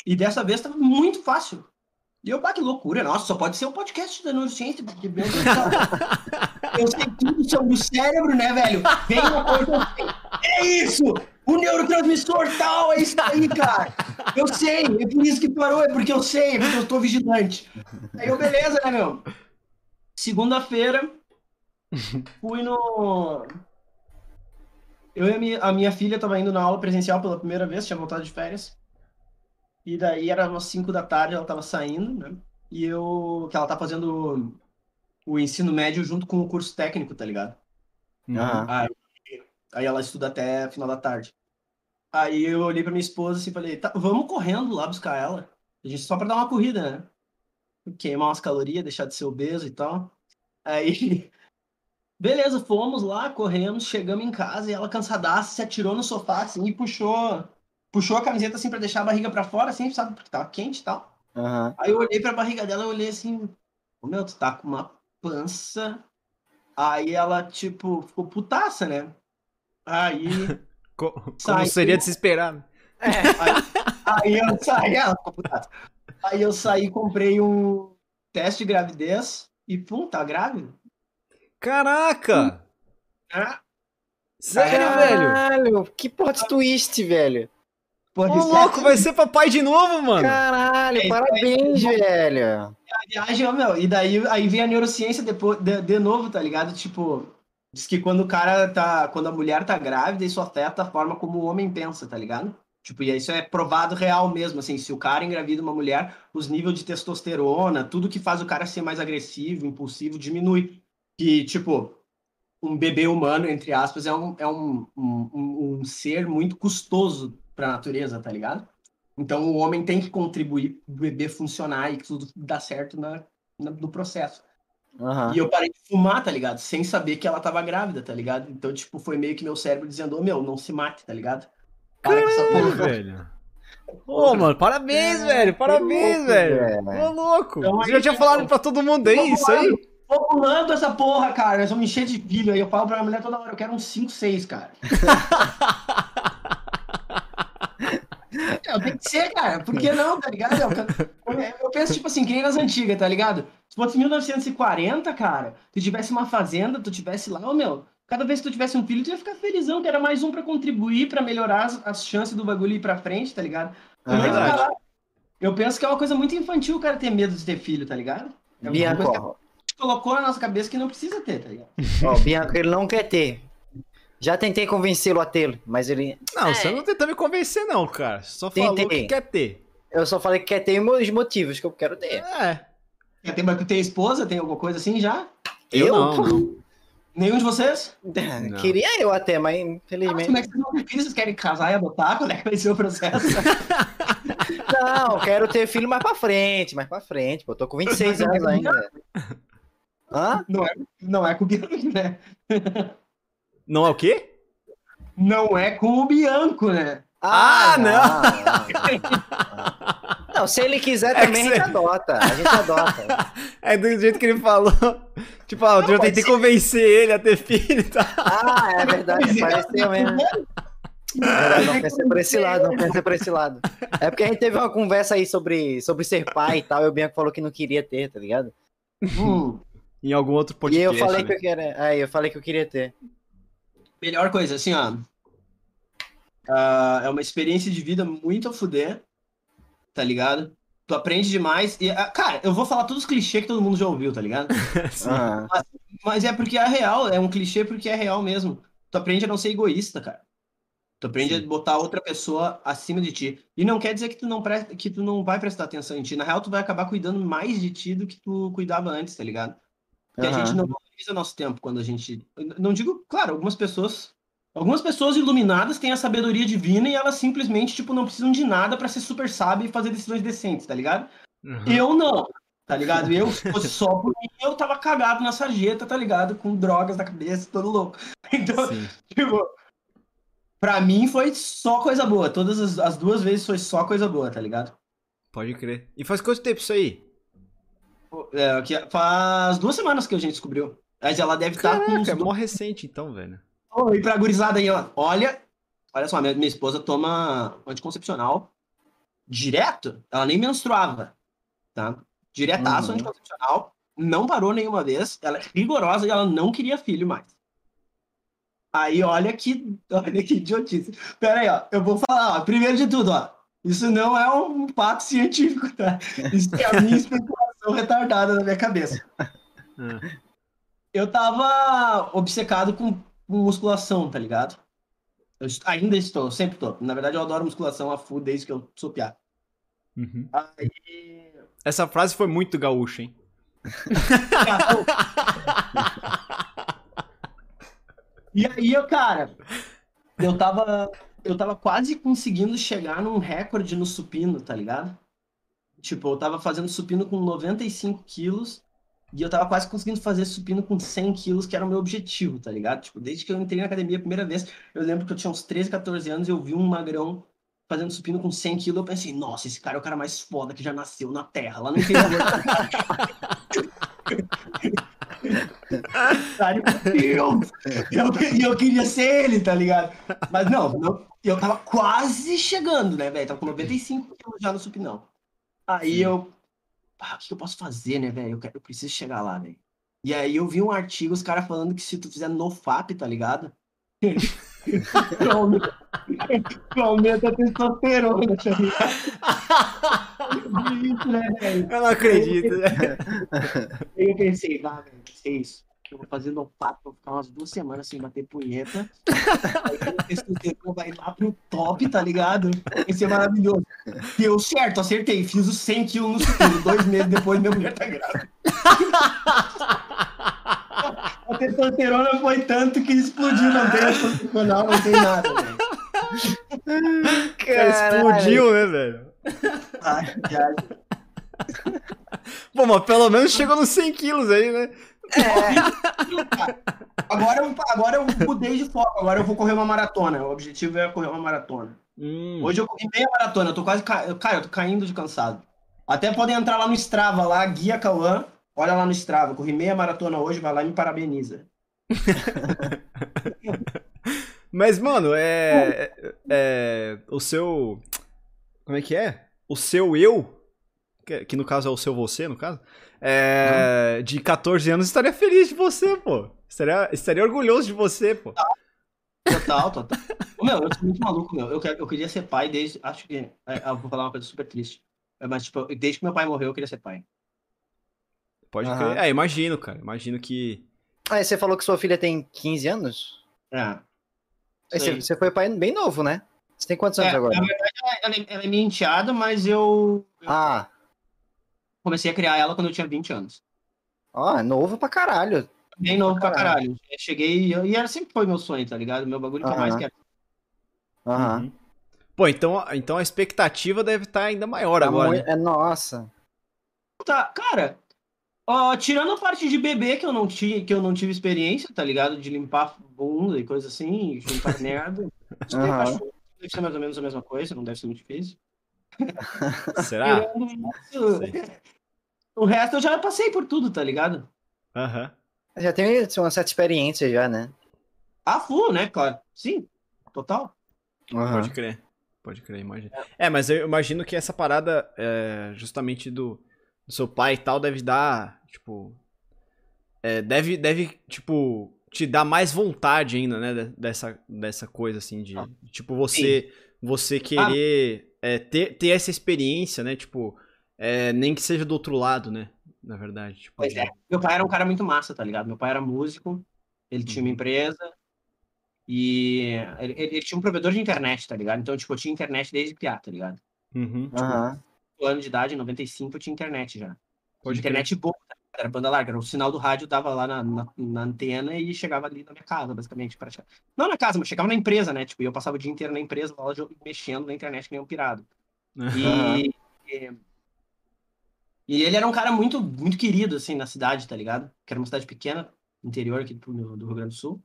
E dessa vez tava muito fácil. E eu, pá, que loucura, nossa, só pode ser um podcast da neurociência, porque, meu Deus do céu, eu sei tudo sobre o cérebro, né, velho? Vem uma coisa assim, é isso! O neurotransmissor tal, é isso aí, cara! Eu sei, é por isso que parou, é porque eu sei, é porque eu tô vigilante. Aí eu, beleza, né, meu? Segunda-feira, fui no... Eu e a minha, a minha filha tava indo na aula presencial pela primeira vez, tinha voltado de férias. E daí era umas 5 da tarde, ela tava saindo, né? E eu. Que ela tá fazendo o ensino médio junto com o curso técnico, tá ligado? Aham. Aí, aí ela estuda até final da tarde. Aí eu olhei pra minha esposa assim e falei, tá, vamos correndo lá buscar ela. A gente só pra dar uma corrida, né? queimar umas calorias, deixar de ser obeso e tal. Aí, beleza, fomos lá, corremos, chegamos em casa e ela cansadaça se atirou no sofá assim e puxou, puxou a camiseta assim para deixar a barriga para fora, assim, sabe, porque tava quente e tal. Uhum. Aí eu olhei pra barriga dela e olhei assim, ô meu, tu tá com uma pança. Aí ela, tipo, ficou putaça, né? Aí. Co como seria de se esperar. Né? É, aí, aí eu saí, ela ficou putaça. Aí eu saí comprei um teste de gravidez e, pum, tá grávida. Caraca! É. Sério, Caralho, velho? que plot twist, velho. Ô, louco, vai ser papai de novo, mano. Caralho, é, parabéns, é, velho. A viagem, meu, e daí aí vem a neurociência depois, de, de novo, tá ligado? Tipo, diz que quando o cara tá, quando a mulher tá grávida, isso afeta a forma como o homem pensa, tá ligado? Tipo, e isso é provado real mesmo, assim, se o cara engravida uma mulher, os níveis de testosterona, tudo que faz o cara ser mais agressivo, impulsivo, diminui. Que, tipo, um bebê humano, entre aspas, é um, é um, um, um ser muito custoso para a natureza, tá ligado? Então o homem tem que contribuir o bebê funcionar e que tudo dá certo na, na no processo. Uhum. E eu parei de fumar, tá ligado? Sem saber que ela tava grávida, tá ligado? Então, tipo, foi meio que meu cérebro dizendo, ô oh, meu, não se mate, tá ligado? Para com essa porra, velho. Ô, mano, parabéns, é, velho. Parabéns, louco, velho. Ô, louco. Então, Você já tinha falado pra todo mundo aí, isso aí? Tô pulando essa porra, cara. Nós vamos encher de filho aí. Eu falo pra minha mulher toda hora, eu quero uns 5, 6, cara. Não, tem que ser, cara. Por que não, tá ligado? Eu, penso, tipo assim, que nem nas antigas, tá ligado? Se fosse 1940, cara, tu tivesse uma fazenda, tu tivesse lá, ô meu, cada vez que tu tivesse um filho, tu ia ficar felizão, que era mais um pra contribuir, pra melhorar as, as chances do bagulho ir pra frente, tá ligado? É verdade. Eu penso que é uma coisa muito infantil o cara ter medo de ter filho, tá ligado? É Bianca, colocou na nossa cabeça que não precisa ter, tá ligado? Ó, Bianca, ele não quer ter. Já tentei convencê-lo a tê-lo, mas ele. Não, é. você não tentou me convencer, não, cara. Só falou tentei. que quer ter. Eu só falei que quer ter os motivos que eu quero ter. É. Quer ter, mas tu tem esposa? Tem alguma coisa assim já? Eu, eu não, não. Nenhum de vocês? Não. Queria eu até, mas infelizmente. Ah, como é que vocês não têm filhos? Vocês querem casar e adotar? Quando é que vai ser o processo? não, quero ter filho mais pra frente, mais pra frente. Pô, eu tô com 26 anos ainda. Hã? Não é, não é com o Bianco, né? Não é o quê? Não é com o Bianco, né? Ah, ah não! Não. não. se ele quiser é também, a gente adota. A gente adota. É do jeito que ele falou. Tipo, ah, eu tentei ser... convencer ele a ter filho e tal. Ah, é verdade, pareceu mesmo. É, não pensei por esse lado, não pensei por esse lado. É porque a gente teve uma conversa aí sobre, sobre ser pai e tal, e o Bianco falou que não queria ter, tá ligado? Hum em algum outro podcast. E eu falei né? que eu queria, aí eu falei que eu queria ter. Melhor coisa, assim, ó. Uh, é uma experiência de vida muito a fuder, tá ligado? Tu aprende demais. E, uh, cara, eu vou falar todos os clichês que todo mundo já ouviu, tá ligado? mas, mas, é porque é real, é um clichê porque é real mesmo. Tu aprende a não ser egoísta, cara. Tu aprende Sim. a botar outra pessoa acima de ti. E não quer dizer que tu não, pre... que tu não vai prestar atenção em ti. Na real, tu vai acabar cuidando mais de ti do que tu cuidava antes, tá ligado? Porque uhum. a gente não valoriza nosso tempo quando a gente. Não digo, claro, algumas pessoas. Algumas pessoas iluminadas têm a sabedoria divina e elas simplesmente, tipo, não precisam de nada para ser super sábio e fazer decisões decentes, tá ligado? Uhum. Eu não, tá ligado? Eu, se fosse só por mim, eu tava cagado na sarjeta, tá ligado? Com drogas na cabeça, todo louco. Então, Sim. tipo, pra mim foi só coisa boa. Todas as, as duas vezes foi só coisa boa, tá ligado? Pode crer. E faz quanto tempo isso aí? É, que faz duas semanas que a gente descobriu. Mas ela deve estar com. é mó recente então, velho. Oh, e pra gurizada aí, ó. Olha, olha só, minha, minha esposa toma anticoncepcional direto. Ela nem menstruava, tá? Diretaço uhum. anticoncepcional. Não parou nenhuma vez. Ela é rigorosa e ela não queria filho mais. Aí, olha que, olha que idiotice. Pera aí, ó. Eu vou falar, ó. Primeiro de tudo, ó. Isso não é um fato científico, tá? Isso é a minha especulação retardada na minha cabeça. É. Eu tava obcecado com, musculação, tá ligado? Eu ainda estou, sempre estou. Na verdade, eu adoro musculação a full desde que eu sou piá. Uhum. Aí... Essa frase foi muito gaúcha, hein? e aí, eu, cara, eu tava, eu tava quase conseguindo chegar num recorde no supino, tá ligado? Tipo, eu tava fazendo supino com 95 quilos e eu tava quase conseguindo fazer supino com 100 quilos, que era o meu objetivo, tá ligado? Tipo, desde que eu entrei na academia a primeira vez, eu lembro que eu tinha uns 13, 14 anos e eu vi um magrão fazendo supino com 100 quilos, eu pensei, nossa, esse cara é o cara mais foda que já nasceu na Terra, lá no interior. Cara, meu Deus! E eu, eu, queria ser ele, tá ligado? Mas não, eu, eu tava quase chegando, né, velho? Tava com 95 quilos já no supinão. Aí Sim. eu. Ah, o que eu posso fazer, né, velho? Eu, eu preciso chegar lá, velho. E aí eu vi um artigo, os caras falando que se tu fizer nofap, tá ligado? aumenta a testosterona, tá Eu não acredito, né? Eu pensei, vá, velho, é isso. Eu vou fazer no papo, vou ficar umas duas semanas sem bater punheta. Aí o vai lá pro top, tá ligado? Esse é maravilhoso. Deu certo, acertei. Fiz 100 quilos no segundo. Dois meses depois, minha mulher tá grávida. A testosterona foi tanto que explodiu, tem funcional, não tem nada, velho. Explodiu, né, velho? Ai, ai. Bom, mas pelo menos chegou nos 100 quilos aí, né? É. Agora eu, agora eu mudei de foco, agora eu vou correr uma maratona. O objetivo é correr uma maratona. Hum. Hoje eu corri meia maratona, eu tô quase. Ca... Cara, eu tô caindo de cansado. Até podem entrar lá no Strava, lá, Guia Cauã. Olha lá no Strava, corri meia maratona hoje, vai lá e me parabeniza. Mas, mano, é, é, é, O seu. Como é que é? O seu eu, que, que no caso é o seu você, no caso, é, uhum. de 14 anos, estaria feliz de você, pô. Estaria, estaria orgulhoso de você, pô. Total, total. meu, eu sou muito maluco, meu. Eu, eu queria ser pai desde. Acho que. É, eu vou falar uma coisa super triste. Mas, tipo, desde que meu pai morreu, eu queria ser pai. Pode uhum. crer. É, imagino, cara. Imagino que. Ah, você falou que sua filha tem 15 anos? É. Você, você foi pai bem novo, né? Você tem quantos anos é, agora? Verdade, ela, é, ela é minha enteada, mas eu, eu, Ah. Comecei a criar ela quando eu tinha 20 anos. Ah, novo pra caralho. Bem novo pra caralho. caralho. Cheguei e era sempre foi meu sonho, tá ligado? Meu bagulho que mais quero. Aham. Uhum. Pô, então, então a expectativa deve estar tá ainda maior tá agora. Muito... Né? É, nossa. Tá, cara, ó, tirando a parte de bebê que eu não tive, que eu não tive experiência, tá ligado? De limpar bunda e coisa assim, limpar merda. uhum. Deve ser mais ou menos a mesma coisa, não deve ser muito difícil. Será? o resto eu já passei por tudo, tá ligado? Aham. Uhum. Já tem uma certa experiência já, né? Ah, full, né, claro. Sim, total. Uhum. Pode crer. Pode crer, imagina. É, mas eu imagino que essa parada, é, justamente do, do, seu pai e tal, deve dar, tipo. É, deve, deve, tipo, te dar mais vontade ainda, né? Dessa, dessa coisa, assim, de. Ah. Tipo, você, você querer ah. é, ter, ter essa experiência, né? Tipo, é, nem que seja do outro lado, né? Na verdade. Tipo, pois é. Meu pai era um cara muito massa, tá ligado? Meu pai era músico, ele tinha uma uhum. empresa, e ele, ele, tinha um provedor de internet, tá ligado? Então, tipo, eu tinha internet desde criar, tá ligado? Uhum. Tipo, uhum. ano de idade, em 95, eu tinha internet já. Pode internet boa, tá era banda larga, era o sinal do rádio dava lá na, na, na, antena e chegava ali na minha casa, basicamente. Praticamente. Não na casa, mas chegava na empresa, né? Tipo, eu passava o dia inteiro na empresa, lá mexendo na internet que nem um pirado. E, e, e, ele era um cara muito, muito querido, assim, na cidade, tá ligado? Que era uma cidade pequena, interior aqui do, do Rio Grande do Sul.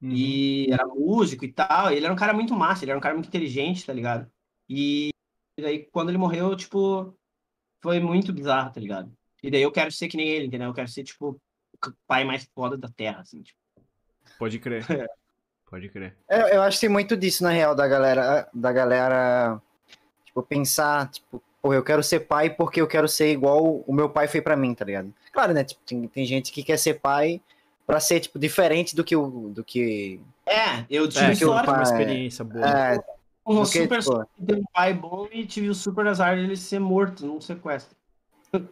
Uhum. E era músico e tal. E ele era um cara muito massa, ele era um cara muito inteligente, tá ligado? E, e daí, quando ele morreu, tipo, foi muito bizarro, tá ligado? E daí eu quero ser que nem ele, entendeu? Eu quero ser, tipo, o pai mais foda da Terra, assim, tipo. Pode crer. Pode crer. Eu, eu acho que tem muito disso, na real, da galera, da galera, tipo, pensar, tipo, pô, eu quero ser pai porque eu quero ser igual o meu pai foi para mim, tá ligado? Claro, né? Tipo, tem, tem gente que quer ser pai para ser tipo diferente do que o do que É, eu tive é, sorte, uma experiência boa. É, um super tipo... ter um pai bom e tive o super azar de ele ser morto num sequestro.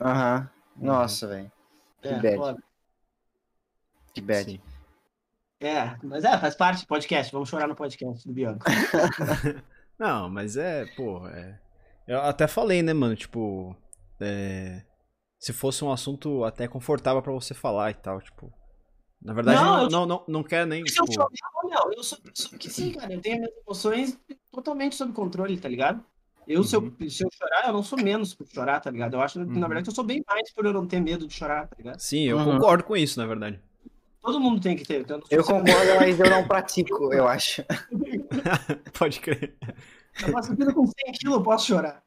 Aham. Uhum. Nossa, velho. Que é, bad. Foda. Que bad. Sim. É, mas é, faz parte do podcast. Vamos chorar no podcast do Bianco. Não, mas é, pô, é... Eu até falei, né, mano, tipo, é... se fosse um assunto até confortável para você falar e tal, tipo, na verdade, não, não, não, não, não quer nem. Tipo... Eu, não, eu sou, sou que sim, cara. Eu tenho minhas emoções totalmente sob controle, tá ligado? Eu, uhum. se, eu, se eu chorar, eu não sou menos por chorar, tá ligado? Eu acho, uhum. na verdade, eu sou bem mais por eu não ter medo de chorar, tá ligado? Sim, eu uhum. concordo com isso, na verdade. Todo mundo tem que ter. Eu concordo, mas eu não pratico, eu acho. Pode crer. Eu faço vida com 100 quilos, eu posso chorar.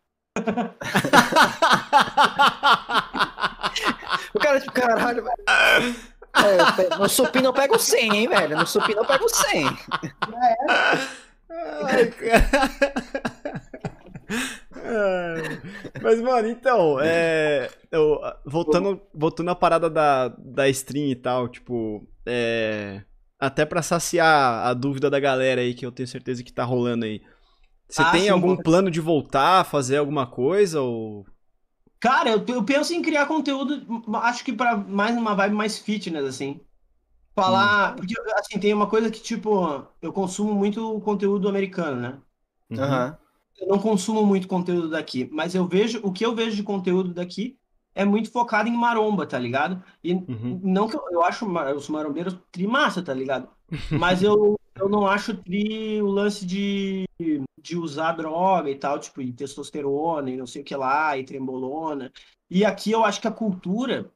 o cara, tipo, caralho, velho. É, no supino eu pego 100, hein, velho? No supino eu pego 100. Ai, Mas, mano, então, é, eu, voltando, voltando à parada da, da stream e tal, tipo, é, até pra saciar a dúvida da galera aí, que eu tenho certeza que tá rolando aí. Você ah, tem sim, algum plano de voltar, fazer alguma coisa ou... Cara, eu, eu penso em criar conteúdo, acho que para mais uma vibe mais fitness, assim. Falar. Hum. Porque, assim, tem uma coisa que, tipo, eu consumo muito conteúdo americano, né? Uhum. Eu não consumo muito conteúdo daqui, mas eu vejo. O que eu vejo de conteúdo daqui é muito focado em maromba, tá ligado? E uhum. não que eu, eu acho os marombeiros trimassa, tá ligado? Mas eu, eu não acho tri o lance de, de usar droga e tal, tipo, e testosterona e não sei o que lá, e trembolona. E aqui eu acho que a cultura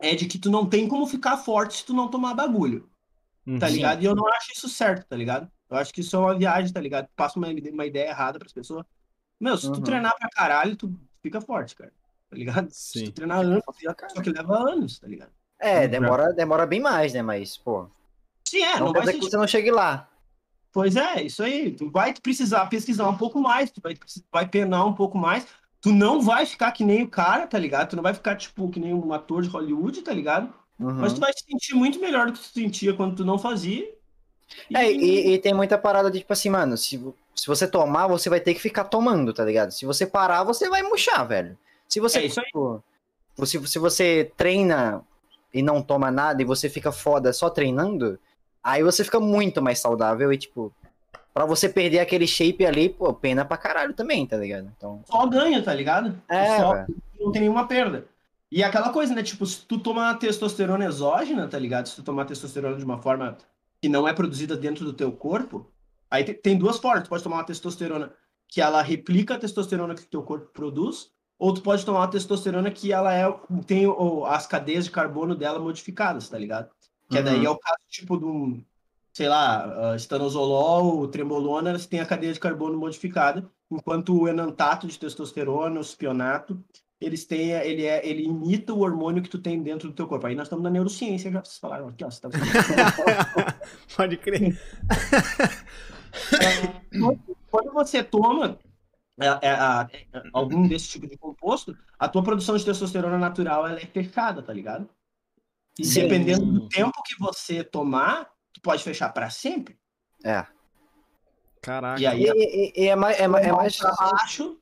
é de que tu não tem como ficar forte se tu não tomar bagulho. Tá uhum. ligado? E eu não acho isso certo, tá ligado? Eu acho que isso é uma viagem, tá ligado? Passa uma, uma ideia errada pras pessoas. Meu, se tu uhum. treinar pra caralho, tu fica forte, cara. Tá ligado? Sim. Se tu treinar anos, só que leva anos, tá ligado? É, demora, demora bem mais, né? Mas, pô. Sim, é, não, não vai ser que você não chegue lá. Pois é, isso aí. Tu vai precisar pesquisar um pouco mais, tu vai, vai penar um pouco mais. Tu não vai ficar que nem o cara, tá ligado? Tu não vai ficar, tipo, que nem um ator de Hollywood, tá ligado? Uhum. Mas tu vai se sentir muito melhor do que tu sentia quando tu não fazia. E... É, e, e, tem muita parada de, tipo assim, mano, se, se você tomar, você vai ter que ficar tomando, tá ligado? Se você parar, você vai murchar, velho. Se você, é tipo, se, se você treina e não toma nada e você fica foda só treinando, aí você fica muito mais saudável e, tipo, pra você perder aquele shape ali, pô, pena pra caralho também, tá ligado? Então... Só ganha, tá ligado? É, só, não tem nenhuma perda. E aquela coisa, né? Tipo, se tu tomar testosterona exógena, tá ligado? Se tu tomar testosterona de uma forma que não é produzida dentro do teu corpo, aí tem duas formas. Tu pode tomar uma testosterona que ela replica a testosterona que o teu corpo produz, ou tu pode tomar uma testosterona que ela é tem as cadeias de carbono dela modificadas, tá ligado? Que uhum. daí é o caso tipo do, sei lá, uh, estanozolol, trembolona, elas têm a cadeia de carbono modificada, enquanto o enantato de testosterona, o spionato, eles têm, ele, é, ele imita o hormônio que tu tem dentro do teu corpo. Aí nós estamos na neurociência, já vocês falaram aqui, ó. Você tá... Pode crer. quando você toma é, é, é, algum desse tipo de composto, a tua produção de testosterona natural ela é fechada, tá ligado? E Sim. dependendo do tempo que você tomar, tu pode fechar para sempre. É. Caraca. E aí e, e, e é mais, é, mais, é mais baixo,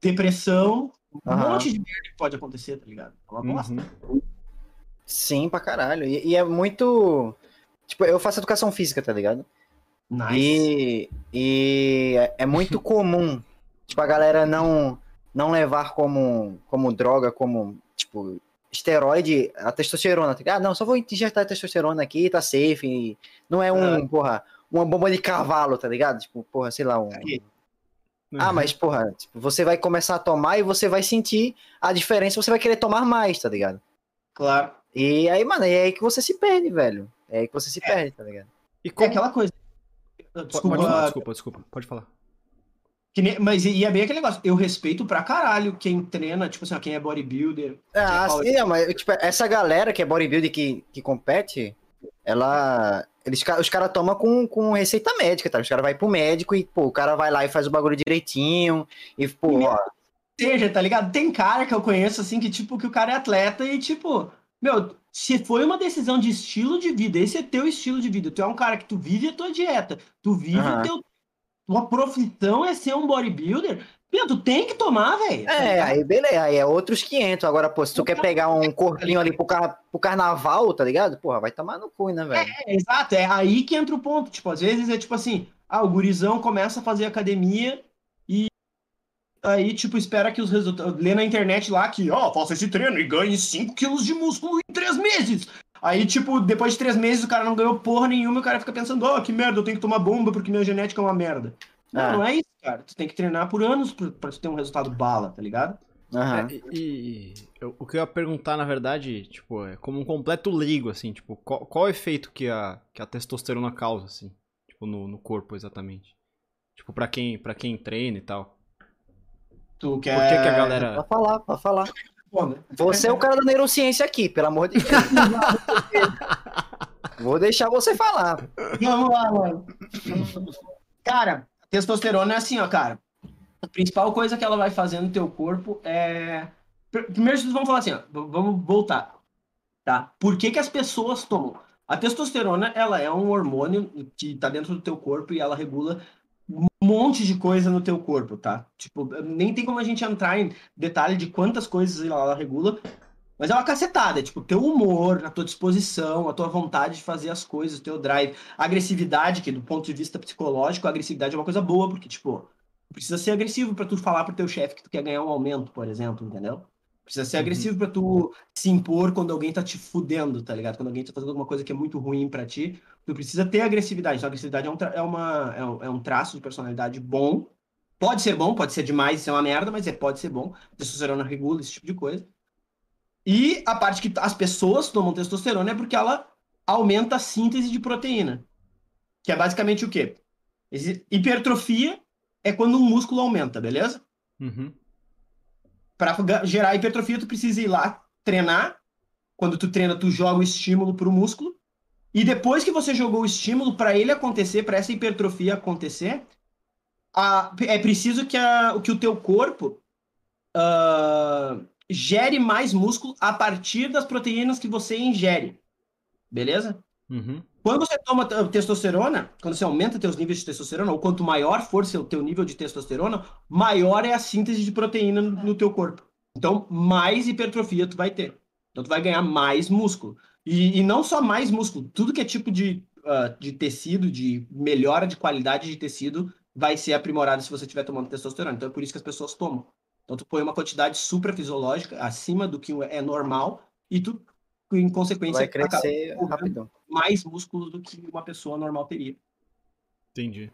depressão, um monte de merda que pode acontecer, tá ligado? É uma bosta. Uhum. Sim, pra caralho. E, e, é muito. Tipo, eu faço educação física, tá ligado? Nice. E, e é muito comum, tipo, a galera não, não levar como, como droga, como, tipo, esteroide, a testosterona. Tá ah, não, só vou injetar testosterona aqui, tá safe. não é um, porra, uma bomba de cavalo, tá ligado? Tipo, porra, sei lá, um. Ah, uhum. mas, porra, tipo, você vai começar a tomar e você vai sentir a diferença, você vai querer tomar mais, tá ligado? Claro. E aí, mano, é aí que você se perde, velho. É aí que você se é. perde, tá ligado? E como... É aquela coisa. Desculpa, pode falar, desculpa, desculpa, pode falar. Nem, mas e é bem aquele negócio, eu respeito pra caralho quem treina, tipo assim, quem é bodybuilder. Ah, é sim, mas tipo, essa galera que é bodybuilder que, que compete, ela eles, os caras tomam com, com receita médica, tá? Os caras vão pro médico e, pô, o cara vai lá e faz o bagulho direitinho. E, pô, ó. Seja, tá ligado? Tem cara que eu conheço, assim, que, tipo, que o cara é atleta e, tipo, meu, se foi uma decisão de estilo de vida, esse é teu estilo de vida. Tu é um cara que tu vive a tua dieta, tu vive uhum. o teu. Tua profissão é ser um bodybuilder. Tu tem que tomar, velho. Tá é, aí beleza, aí é outros 500. Agora, pô, se tu quer pegar um corpinho ali pro, car pro carnaval, tá ligado? Porra, vai tomar no cu, né, velho? É, exato, é aí que entra o ponto. Tipo, às vezes é tipo assim, ah, o gurizão começa a fazer academia e aí, tipo, espera que os resultados. Lê na internet lá que, ó, oh, faça esse treino e ganhe 5 quilos de músculo em 3 meses. Aí, tipo, depois de três meses o cara não ganhou porra nenhuma e o cara fica pensando, ó, oh, que merda, eu tenho que tomar bomba porque minha genética é uma merda. Não, ah. não é isso, cara. Tu tem que treinar por anos pra, pra tu ter um resultado bala, tá ligado? Uhum. É, e, e eu, o que eu ia perguntar, na verdade, tipo, é como um completo leigo, assim, tipo, qual, qual o efeito que a, que a testosterona causa, assim, tipo, no, no corpo, exatamente? Tipo, pra quem, pra quem treina e tal. Tu quer... Por que, que a galera... Pode falar, pode falar. Né? Você é o cara da neurociência aqui, pelo amor de Deus. Vou deixar você falar. Vamos lá, mano. Cara, testosterona é assim, ó, cara a principal coisa que ela vai fazer no teu corpo é. Primeiro vamos falar assim, ó, vamos voltar. Tá? Por que, que as pessoas tomam? A testosterona, ela é um hormônio que tá dentro do teu corpo e ela regula um monte de coisa no teu corpo, tá? Tipo, nem tem como a gente entrar em detalhe de quantas coisas ela regula, mas é uma cacetada, é tipo, teu humor, a tua disposição, a tua vontade de fazer as coisas, o teu drive, a agressividade, que do ponto de vista psicológico, a agressividade é uma coisa boa, porque, tipo, precisa ser agressivo para tu falar pro teu chefe que tu quer ganhar um aumento, por exemplo, entendeu? Precisa ser uhum. agressivo para tu se impor quando alguém tá te fudendo, tá ligado? Quando alguém tá fazendo alguma coisa que é muito ruim para ti, tu precisa ter agressividade. Então, agressividade é um, é, uma, é, um, é um traço de personalidade bom. Pode ser bom, pode ser demais, isso é uma merda, mas é, pode ser bom. Testosterona regula esse tipo de coisa. E a parte que as pessoas tomam testosterona é porque ela aumenta a síntese de proteína. Que é basicamente o quê? Hipertrofia é quando um músculo aumenta, beleza? Uhum. Para gerar hipertrofia, tu precisa ir lá treinar. Quando tu treina, tu joga o estímulo para o músculo. E depois que você jogou o estímulo, para ele acontecer, para essa hipertrofia acontecer, a, é preciso que, a, que o teu corpo uh, gere mais músculo a partir das proteínas que você ingere. Beleza? Uhum. Quando você toma testosterona, quando você aumenta teus níveis de testosterona, ou quanto maior for seu teu nível de testosterona, maior é a síntese de proteína no teu corpo. Então, mais hipertrofia tu vai ter. Então, tu vai ganhar mais músculo. E, e não só mais músculo, tudo que é tipo de, uh, de tecido, de melhora de qualidade de tecido, vai ser aprimorado se você estiver tomando testosterona. Então, é por isso que as pessoas tomam. Então, tu põe uma quantidade suprafisiológica, acima do que é normal, e tu em consequência, vai crescer rapidão. mais músculos do que uma pessoa normal teria. Entendi.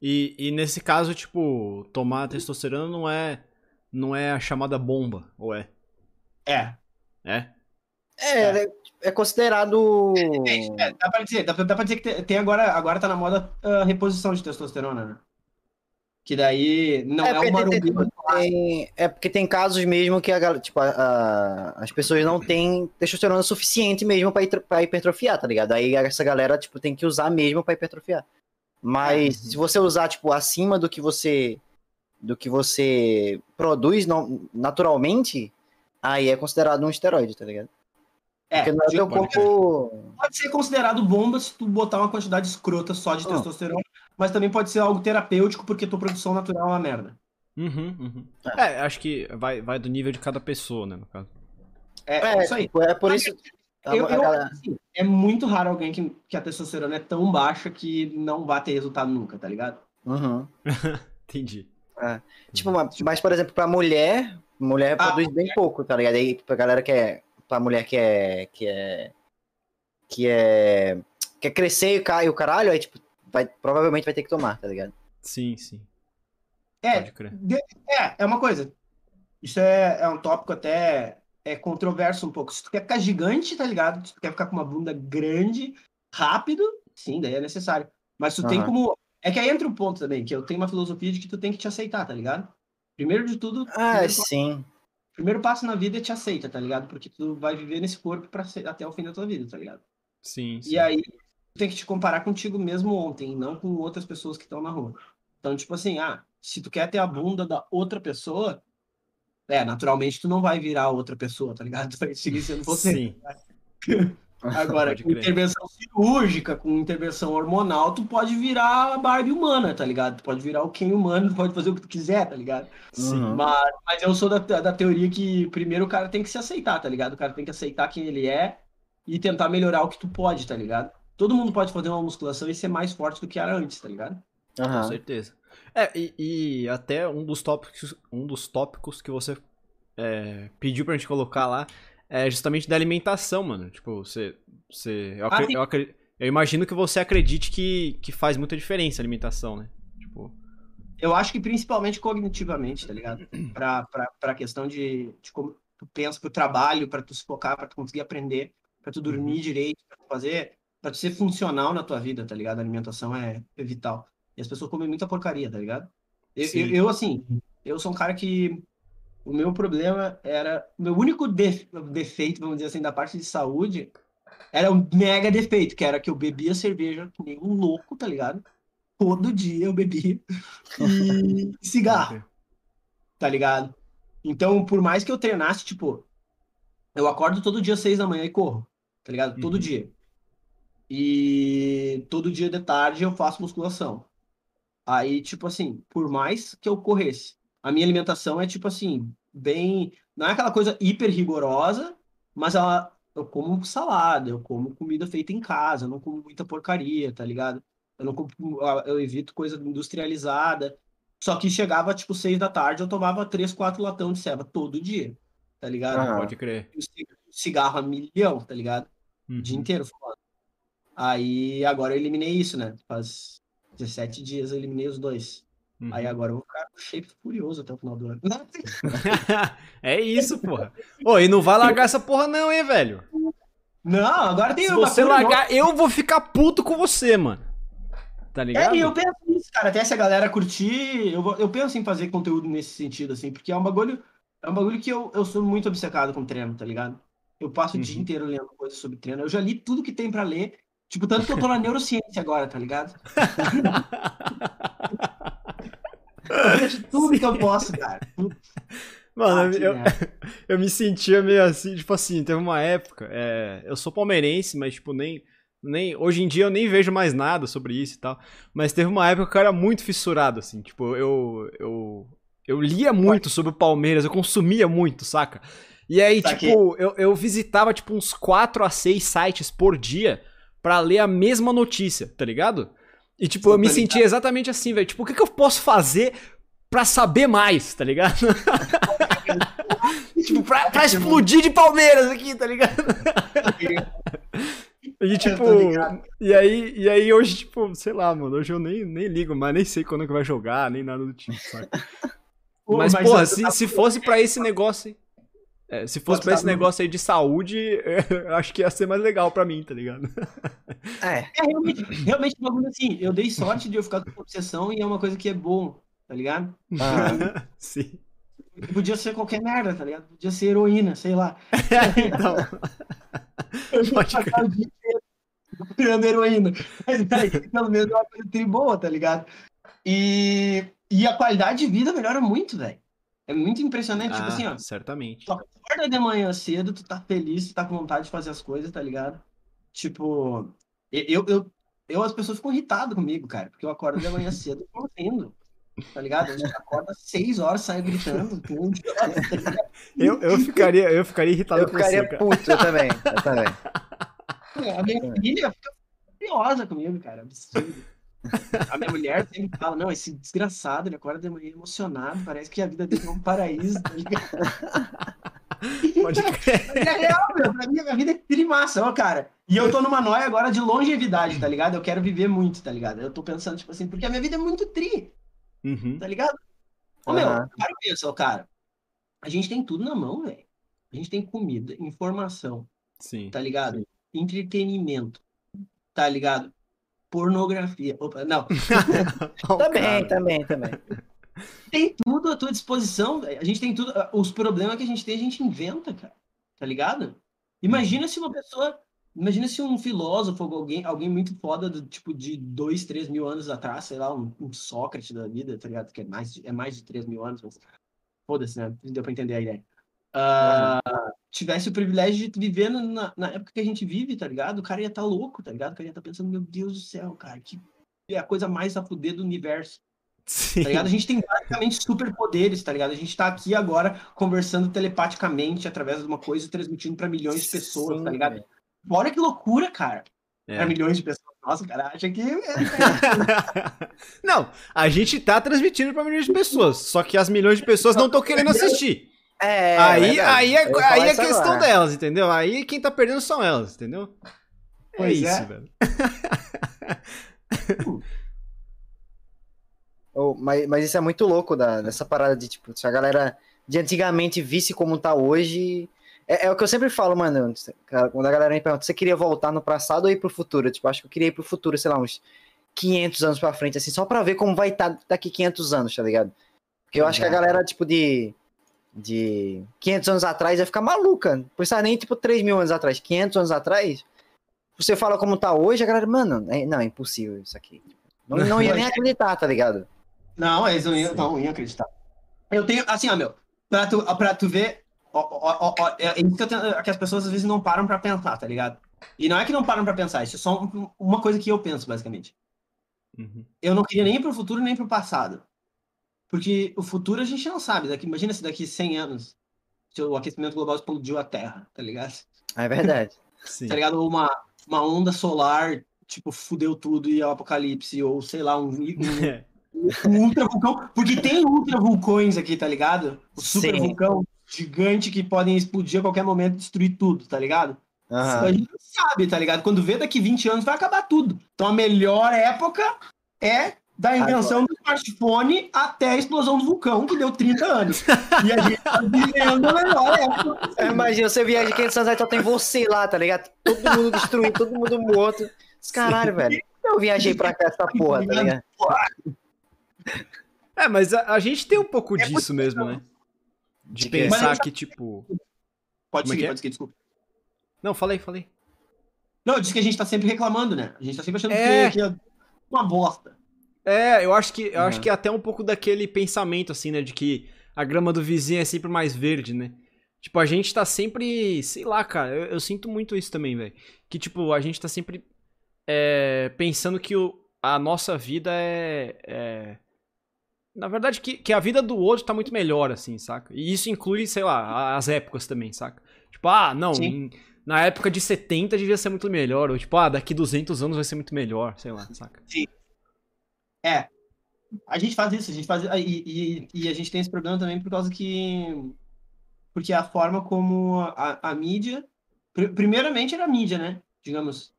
E, e nesse caso, tipo, tomar testosterona não é não é a chamada bomba, ou é? É. É? É, é, é considerado. É, é, dá pra dizer, dá, dá pra dizer que tem, agora, agora tá na moda a reposição de testosterona, né? Que daí não é, é uma tem, tem, É porque tem casos mesmo que a, tipo, a, a, as pessoas não têm testosterona suficiente mesmo para hipertrofiar, tá ligado? Aí essa galera tipo, tem que usar mesmo para hipertrofiar. Mas uhum. se você usar tipo acima do que você do que você produz naturalmente, aí é considerado um esteroide, tá ligado? É, Porque não é teu corpo... Pode ser considerado bomba se tu botar uma quantidade escrota só de oh. testosterona mas também pode ser algo terapêutico porque tua produção natural é uma merda. Uhum, uhum. É. é, acho que vai, vai do nível de cada pessoa, né, no caso. É, é isso aí. Tipo, é por isso. Eu, eu, assim, é muito raro alguém que, que a testosterona é tão baixa que não vai ter resultado nunca, tá ligado? Uhum. Entendi. É. Tipo, mas, por exemplo, pra mulher, mulher ah, produz bem pouco, tá ligado? Aí pra galera que é. Pra mulher que é. Que é. Que é. Quer crescer e cai o caralho, aí, tipo, vai, provavelmente vai ter que tomar, tá ligado? Sim, sim. É, de, é, é uma coisa. Isso é, é um tópico até é controverso um pouco. Se tu quer ficar gigante, tá ligado? Se tu quer ficar com uma bunda grande, rápido, sim, daí é necessário. Mas tu uhum. tem como. É que aí entra o um ponto também, que eu tenho uma filosofia de que tu tem que te aceitar, tá ligado? Primeiro de tudo. Ah, sim. Passo, primeiro passo na vida é te aceita, tá ligado? Porque tu vai viver nesse corpo pra ser, até o fim da tua vida, tá ligado? Sim, sim. E aí, tem que te comparar contigo mesmo ontem, não com outras pessoas que estão na rua. Então, tipo assim, ah, se tu quer ter a bunda da outra pessoa, é, naturalmente tu não vai virar outra pessoa, tá ligado? Tu vai seguir sendo você. Sim. Agora, com intervenção cirúrgica, com intervenção hormonal, tu pode virar a Barbie humana, tá ligado? Tu pode virar o Ken humano, tu pode fazer o que tu quiser, tá ligado? Sim. Mas, mas eu sou da, da teoria que primeiro o cara tem que se aceitar, tá ligado? O cara tem que aceitar quem ele é e tentar melhorar o que tu pode, tá ligado? Todo mundo pode fazer uma musculação e ser mais forte do que era antes, tá ligado? Uhum. Com certeza. É, e, e, até um dos tópicos, um dos tópicos que você é, pediu pra gente colocar lá é justamente da alimentação, mano. Tipo, você. você eu, ah, eu, eu, imagino que você acredite que, que faz muita diferença a alimentação, né? Tipo. Eu acho que principalmente cognitivamente, tá ligado? Pra, pra, pra questão de, de como tu pensa pro trabalho, pra tu se focar, pra tu conseguir aprender, pra tu dormir Uhum. direito, pra tu fazer, pra ser funcional na tua vida, tá ligado? A alimentação é, é vital. E as pessoas comem muita porcaria, tá ligado? Eu, eu, eu, assim, eu sou um cara que o meu problema era, o meu único def- defeito, vamos dizer assim, da parte de saúde, era um mega defeito, que era que eu bebia cerveja que nem um louco, tá ligado? Todo dia eu bebia. E cigarro, tá ligado? Então, por mais que eu treinasse, tipo, eu acordo todo dia às seis da manhã e corro, tá ligado? Todo Uhum. dia. E todo dia de tarde eu faço musculação. Aí, tipo assim, por mais que eu corresse, a minha alimentação é tipo assim, bem. Não é aquela coisa hiper rigorosa, mas ela, eu como salada, eu como comida feita em casa, eu não como muita porcaria, tá ligado? Eu não como, eu evito coisa industrializada. Só que chegava, tipo, seis da tarde, eu tomava três, quatro latão de ceva todo dia, tá ligado? Ah. Pode crer. O ci- cigarro a milhão, tá ligado? O Uhum. dia inteiro falando. Aí agora eu eliminei isso, né? Faz 17 dias eu eliminei os dois. Uhum. Aí agora eu vou ficar com shape furioso até o final do ano. é isso, porra. Ô, e não vai largar essa porra não, hein, velho? Não, agora tem Se uma você largar, eu vou ficar puto com você, mano. Tá ligado? É, eu penso nisso, cara. Até se a galera curtir, eu, vou- eu penso em fazer conteúdo nesse sentido, assim, porque é um bagulho, é um bagulho que eu, eu sou muito obcecado com treino, tá ligado? Eu passo o dia Uhum. inteiro lendo coisas sobre treino. Eu já li tudo que tem pra ler. Tipo, tanto que eu tô na neurociência agora, tá ligado? Eu vejo tudo que eu posso, cara. Mano, que eu, merda. eu me sentia meio assim, tipo assim, teve uma época, é, eu sou palmeirense, mas tipo, nem, nem, hoje em dia eu nem vejo mais nada sobre isso e tal, mas teve uma época que eu era muito fissurado, assim, tipo, eu, eu, eu lia muito sobre o Palmeiras, eu consumia muito, saca? E aí, Saquei. tipo, eu, eu visitava, tipo, uns 4 a 6 sites por dia pra ler a mesma notícia, tá ligado? E, tipo, eu me ligado. sentia exatamente assim, velho, tipo, o que, que eu posso fazer pra saber mais, tá ligado? Tipo, pra, pra explodir de Palmeiras aqui, tá ligado? E tipo, e aí, e aí hoje, tipo, sei lá, mano, hoje eu nem, nem ligo, mas nem sei quando que vai jogar, nem nada do tipo, saca? Mas, mas porra, se, se fosse pra esse negócio, aí- é, se fosse pra esse no- negócio aí de saúde, eu acho que ia ser mais legal pra mim, tá ligado? É. É, realmente, realmente, bagulho assim, eu dei sorte de eu ficar com obsessão e é uma coisa que é bom, tá ligado? Ah, Sim. Podia ser qualquer merda, tá ligado? Podia ser heroína, sei lá. então, Pode crer. Passar o dia inteiro Virando heroína. Mas aí, pelo menos é uma coisa boa, tá ligado? E, e a qualidade de vida melhora muito, velho. É muito impressionante, tipo Ah, assim, ó. certamente. Tu acorda de manhã cedo, tu tá feliz, tu tá com vontade de fazer as coisas, tá ligado? Tipo, eu, eu, eu as pessoas ficam irritadas comigo, cara, porque eu acordo de manhã cedo correndo, tá ligado? A gente acorda às seis horas, sai gritando. tá? Eu, eu, ficaria, eu ficaria irritado eu com você, ficaria cara. puto, eu também. Eu também. A minha filha fica furiosa comigo, cara, absurdo. A minha mulher sempre fala, não, esse desgraçado, ele acorda de manhã emocionado, parece que a vida dele é um paraíso, tá ligado? Pode crer. Mas é real, meu. Pra mim, a minha vida é trimassa, ó, cara. E eu tô numa noia agora de longevidade, tá ligado? Eu quero viver muito, tá ligado? Eu tô pensando, tipo assim, porque a minha vida é muito tri, Uhum. tá ligado? Ô, meu, Aham. cara, pensa, ó, cara. A gente tem tudo na mão, velho. A gente tem comida, informação, Sim. tá ligado? Entretenimento, tá ligado? Pornografia. Opa, não. Também, também, também. tem tudo à tua disposição, velho. A gente tem tudo. Os problemas que a gente tem, a gente inventa, cara. Tá ligado? Imagina se uma pessoa. Imagina se um filósofo alguém, alguém muito foda, do tipo de dois, três mil anos atrás, sei lá, um, um Sócrates da vida, tá ligado? Que é mais, de- é mais de três mil anos, mas foda-se, né? Deu pra entender a ideia. Ah, tivesse o privilégio de viver na, na época que a gente vive, tá ligado? O cara ia estar louco, tá ligado? O cara ia estar pensando, meu Deus do céu, cara, que é a coisa mais a fuder do universo Sim. tá ligado? A gente tem basicamente superpoderes, tá ligado? A gente tá aqui agora conversando telepaticamente através de uma coisa e transmitindo pra milhões de pessoas, Sim, tá ligado? velho. Olha que loucura, cara. É. Pra milhões de pessoas. Nossa, cara, acha que. é, Não, a gente tá transmitindo pra milhões de pessoas, só que as milhões de pessoas não estão querendo assistir. É, aí, verdade. aí é, aí é questão agora. delas, entendeu? Aí quem tá perdendo são elas, entendeu? É isso, é. velho. Oh, mas, mas isso é muito louco da, dessa parada de, tipo, se a galera de antigamente visse como tá hoje. É, é o que eu sempre falo, mano. Quando a galera me pergunta, você queria voltar no passado ou ir pro futuro? Tipo, acho que eu queria ir pro futuro, sei lá, uns 500 anos pra frente, assim, só pra ver como vai estar tá daqui 500 anos, tá ligado? Porque eu acho que a galera, tipo, de, de 500 anos atrás ia ficar maluca. Não precisa nem, tipo, 3 mil anos atrás. 500 anos atrás, você fala como tá hoje, a galera, mano, é, não, é impossível isso aqui. Não, não ia nem acreditar, tá ligado? Não, eles não iam, não iam acreditar. Eu tenho, assim, ó, meu, pra tu, pra tu ver, ó, ó, ó, é isso que, tenho, que, as pessoas às vezes não param pra pensar, tá ligado? E não é que não param pra pensar, isso é só uma coisa que eu penso, basicamente. Uhum. Eu não queria nem ir pro futuro nem pro passado. Porque o futuro a gente não sabe. Daqui, imagina se daqui 100 anos o aquecimento global explodiu a Terra, tá ligado? É verdade. tá ligado? Uma, uma onda solar, tipo, fudeu tudo e é o apocalipse, ou sei lá, um, um, um ultra vulcão. Porque tem ultra vulcões aqui, tá ligado? O super Sim. vulcão gigante que podem explodir a qualquer momento e destruir tudo, tá ligado? Uhum. A gente sabe, tá ligado? Quando vê daqui 20 anos vai acabar tudo. Então a melhor época é da invenção Agora. do smartphone até a explosão do vulcão, que deu 30 anos. E a gente tá vivendo a melhor época. É, imagina, você viaja 500 anos, aí só tem você lá, tá ligado? Todo mundo destruído, todo mundo morto. Caralho, velho. Eu viajei pra cá essa porra, tá ligado? É, mas a, a gente tem um pouco é disso mesmo, né? De, de pensar que, tipo... Pode é seguir, é? pode seguir, desculpa. Não, falei, falei. Não, eu disse que a gente tá sempre reclamando, né? A gente tá sempre achando é... que é uma bosta. É, eu acho que eu uhum. acho que é até um pouco daquele pensamento assim, né, de que a grama do vizinho é sempre mais verde, né? Tipo, a gente tá sempre, sei lá, cara, eu, eu sinto muito isso também, velho. Que tipo, a gente tá sempre é, pensando que o, a nossa vida é, é... na verdade que, que a vida do outro tá muito melhor assim, saca? E isso inclui, sei lá, as épocas também, saca? Tipo, ah, não, em, na época de 70 devia ser muito melhor, ou tipo, ah, daqui 200 anos vai ser muito melhor, sei lá, saca? Sim. É. A gente faz isso, a gente faz. E, e, e, a gente tem esse problema também por causa que. Porque a forma como a, a mídia. Primeiramente era a mídia, né? Digamos.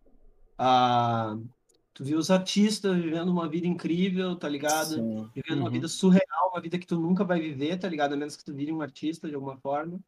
A, tu viu os artistas vivendo uma vida incrível, tá ligado? Sim. Vivendo uhum. uma vida surreal, uma vida que tu nunca vai viver, tá ligado? A menos que tu vire um artista de alguma forma.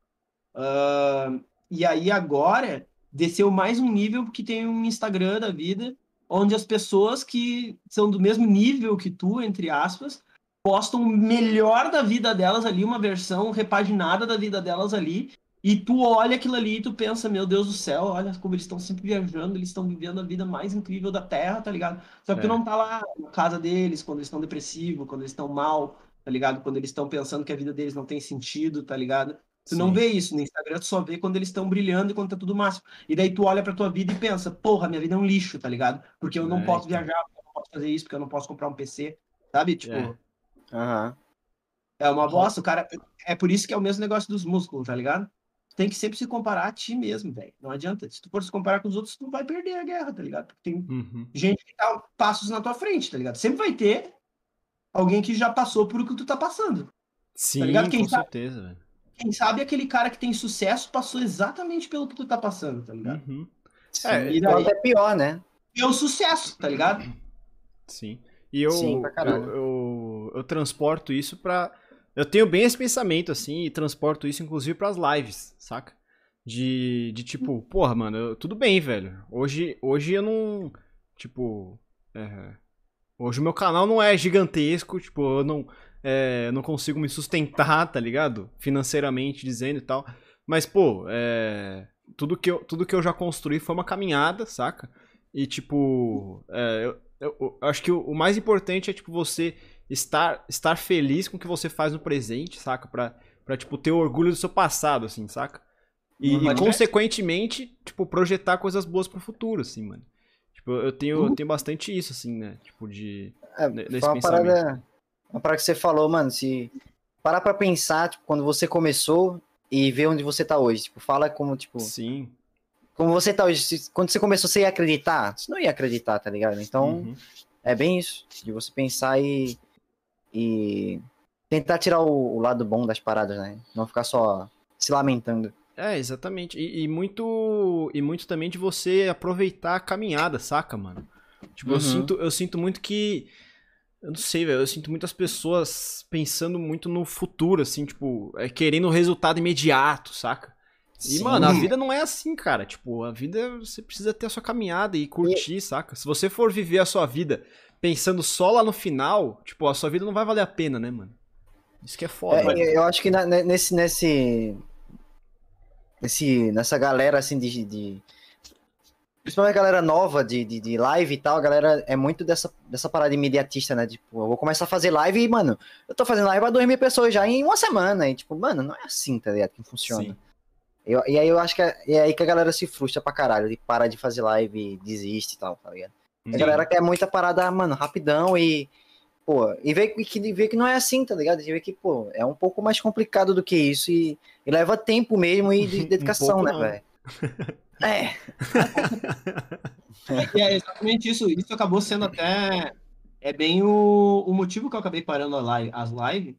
Uh, e aí agora desceu mais um nível porque tem um Instagram da vida onde as pessoas que são do mesmo nível que tu, entre aspas, postam o melhor da vida delas ali, uma versão repaginada da vida delas ali, e tu olha aquilo ali e tu pensa, meu Deus do céu, olha como eles estão sempre viajando, eles estão vivendo a vida mais incrível da Terra, tá ligado? Só que é. tu não tá lá na casa deles, quando eles estão depressivos, quando eles estão mal, tá ligado? Quando eles estão pensando que a vida deles não tem sentido, tá ligado? Tu Sim. não vê isso no Instagram, tu só vê quando eles estão brilhando e quando tá tudo máximo. E daí tu olha pra tua vida e pensa, porra, minha vida é um lixo, tá ligado? Porque eu não é, posso então. viajar, eu não posso fazer isso, porque eu não posso comprar um PC, sabe? Tipo. É. Uhum. é uma bosta, o cara. É por isso que é o mesmo negócio dos músculos, tá ligado? tem que sempre se comparar a ti mesmo, velho. Não adianta. Se tu for se comparar com os outros, tu vai perder a guerra, tá ligado? Porque tem uhum. gente que tá passos na tua frente, tá ligado? Sempre vai ter alguém que já passou por o que tu tá passando. Tá Sim, tá com certeza, velho quem sabe aquele cara que tem sucesso passou exatamente pelo que tu tá passando, tá ligado? Uhum. É, e daí é pior, né? E é o sucesso, tá ligado? Sim. E eu, Sim, eu, eu, eu, transporto isso pra. Eu tenho bem esse pensamento, assim, e transporto isso, inclusive, pras lives, saca? De, de tipo, porra, mano, eu, tudo bem, velho. Hoje, hoje eu não. Tipo. É, hoje o meu canal não é gigantesco, tipo, eu não é, não consigo me sustentar, tá ligado? Financeiramente dizendo e tal. Mas, pô, é, tudo, que eu, tudo que eu já construí foi uma caminhada, saca? E, tipo, é, eu, eu, eu, acho que o, o, mais importante é, tipo, você estar, estar feliz com o que você faz no presente, saca? Pra, pra tipo, ter orgulho do seu passado, assim, saca? E, e consequentemente, tipo, projetar coisas boas pro futuro, assim, mano. Tipo, eu tenho, eu tenho bastante isso, assim, né? Tipo, de. É, nesse pensamento. Parada uma parada que você falou, mano, se parar pra pensar, tipo, quando você começou e ver onde você tá hoje. Tipo, fala como, tipo. Sim. Como você tá hoje. Se, quando você começou, você ia acreditar? Você não ia acreditar, tá ligado? Então, uhum. é bem isso. De você pensar e. E tentar tirar o, o, lado bom das paradas, né? Não ficar só se lamentando. É, exatamente. E, e, muito. E muito também de você aproveitar a caminhada, saca, mano? Tipo, uhum. eu, sinto, eu sinto muito que Eu não sei, velho. Eu sinto muitas pessoas pensando muito no futuro, assim, tipo, é, querendo resultado imediato, saca? E, Sim. mano, a vida não é assim, cara. Tipo, a vida você precisa ter a sua caminhada e curtir, saca? Se você for viver a sua vida pensando só lá no final, tipo, a sua vida não vai valer a pena, né, mano? Isso que é foda. É, mano. eu acho que na- ne- nesse, nesse, nesse, nessa galera assim de, de- principalmente a galera nova de, de, de live e tal, a galera é muito dessa, dessa parada imediatista, né? Tipo, eu vou começar a fazer live e, mano, eu tô fazendo live pra 2 mil pessoas já em uma semana. E, tipo, mano, não é assim, tá ligado? Que funciona. Sim. Eu- e aí eu acho que é, é aí que a galera se frustra pra caralho, e para de fazer live e desiste e tal, tá ligado? A galera quer muita parada, mano, rapidão e. Pô, e vê que, que não é assim, tá ligado? E vê que, pô, é um pouco mais complicado do que isso e, e leva tempo mesmo e de dedicação, pouco né, velho? É, E é exatamente isso. Isso acabou sendo até. É bem o, o motivo que eu acabei parando a live, as lives.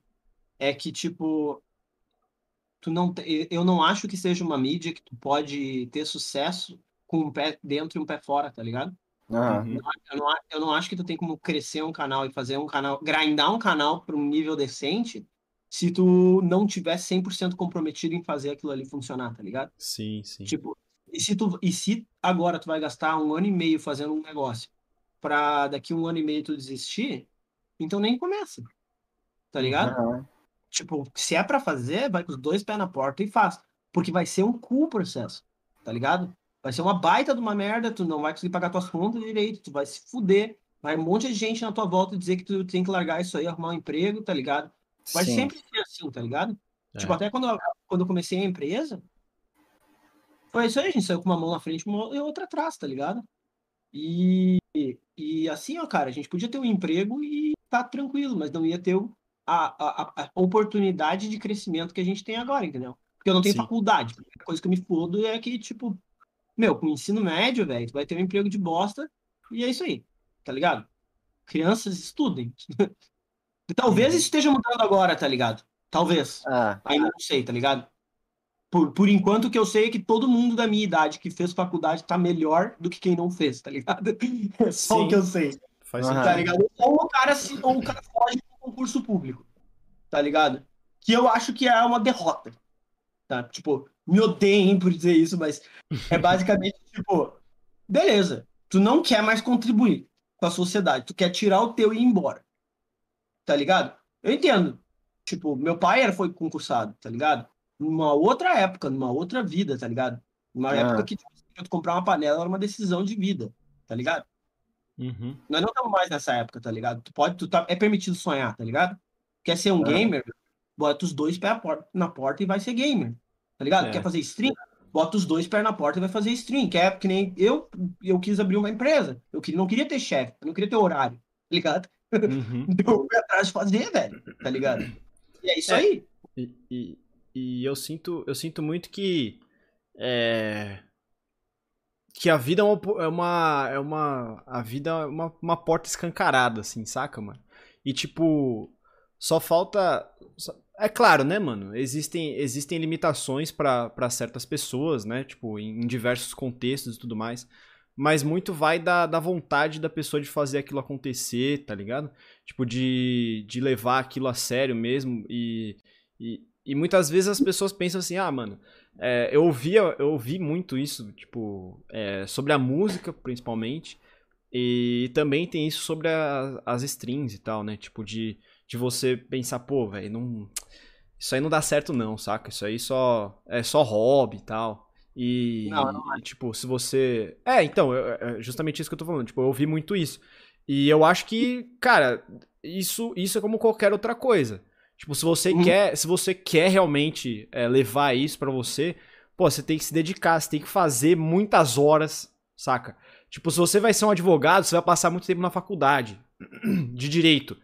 É que, tipo. Tu não te- eu não acho que seja uma mídia que tu pode ter sucesso com um pé dentro e um pé fora, tá ligado? Uhum. Eu não, eu não acho que tu tem como crescer um canal e fazer um canal, grindar um canal para um nível decente se tu não tiver 100% comprometido em fazer aquilo ali funcionar, tá ligado? Sim, sim. Tipo, e se, tu, e se agora tu vai gastar um ano e meio fazendo um negócio pra daqui um ano e meio tu desistir, então nem começa. Tá ligado? aham. Tipo, se é pra fazer, vai com os dois pés na porta e faz. Porque vai ser um cu o processo. Tá ligado? Vai ser uma baita de uma merda, tu não vai conseguir pagar tuas contas direito, tu vai se fuder. Vai um monte de gente na tua volta dizer que tu tem que largar isso aí, arrumar um emprego, tá ligado? Vai Sim. sempre ser assim, tá ligado? É. Tipo, até quando, eu- quando eu comecei a empresa, foi isso aí, a gente saiu com uma mão na frente e outra atrás, tá ligado? E, e assim, ó, cara, a gente podia ter um emprego e tá tranquilo, mas não ia ter a, a, a oportunidade de crescimento que a gente tem agora, entendeu? Porque eu não tenho Sim. faculdade. A coisa que eu me fodo é que, tipo, meu, com o ensino médio, velho, tu vai ter um emprego de bosta e é isso aí, tá ligado? Crianças estudem. Talvez Uhum. isso esteja mudando agora, tá ligado? Talvez. Ah, Ainda não sei, tá ligado? Por, por enquanto, o que eu sei é que todo mundo da minha idade que fez faculdade tá melhor do que quem não fez, tá ligado? É só Sim. o que eu sei, Faz tá ligado? Ou o cara, se, ou o cara foge do concurso público, tá ligado? Que eu acho que é uma derrota, tá? Tipo, me odeiem por dizer isso, mas é basicamente, tipo, beleza, tu não quer mais contribuir com a sociedade, tu quer tirar o teu e ir embora, tá ligado? Eu entendo. Tipo, meu pai era, foi concursado, tá ligado? Numa outra época, numa outra vida, tá ligado? Numa Ah. época que tipo, tu comprar uma panela era uma decisão de vida, tá ligado? Uhum. Nós não estamos mais nessa época, tá ligado? Tu pode, tu tá, é permitido sonhar, tá ligado? Quer ser um Ah. gamer? Bota os dois pés na porta, e vai ser gamer, tá ligado? É. Quer fazer stream? Bota os dois pés na porta e vai fazer stream. Quer, que nem eu, eu quis abrir uma empresa. Eu que- não queria ter chefe, eu não queria ter horário, tá ligado? Uhum. Então eu fui atrás de fazer, velho, tá ligado? E é isso É. aí. E, e, e eu sinto, eu sinto muito que é, que a vida é uma, é uma, é uma a vida é uma, uma porta escancarada, assim, saca, mano? E tipo, só falta é claro, né, mano? Existem, existem limitações pra certas pessoas, né? Tipo, em, em diversos contextos e tudo mais. Mas muito vai da, da vontade da pessoa de fazer aquilo acontecer, tá ligado? Tipo, de, de levar aquilo a sério mesmo. E, e, e muitas vezes as pessoas pensam assim, ah, mano, é, eu, ouvia, eu ouvi muito isso, tipo, é, sobre a música, principalmente. E também tem isso sobre a- as strings e tal, né? Tipo, de, de você pensar, pô, velho, não. Isso aí não dá certo, não, saca? Isso aí só é só hobby e tal. E, Não, não e, tipo, se você. É, então, eu- é justamente isso que eu tô falando. Tipo, eu ouvi muito isso. E eu acho que, cara, isso, isso é como qualquer outra coisa. Tipo, se você Uhum. quer, se você quer realmente é, levar isso pra você, pô, você tem que se dedicar, você tem que fazer muitas horas, saca? Tipo, se você vai ser um advogado, você vai passar muito tempo na faculdade de direito.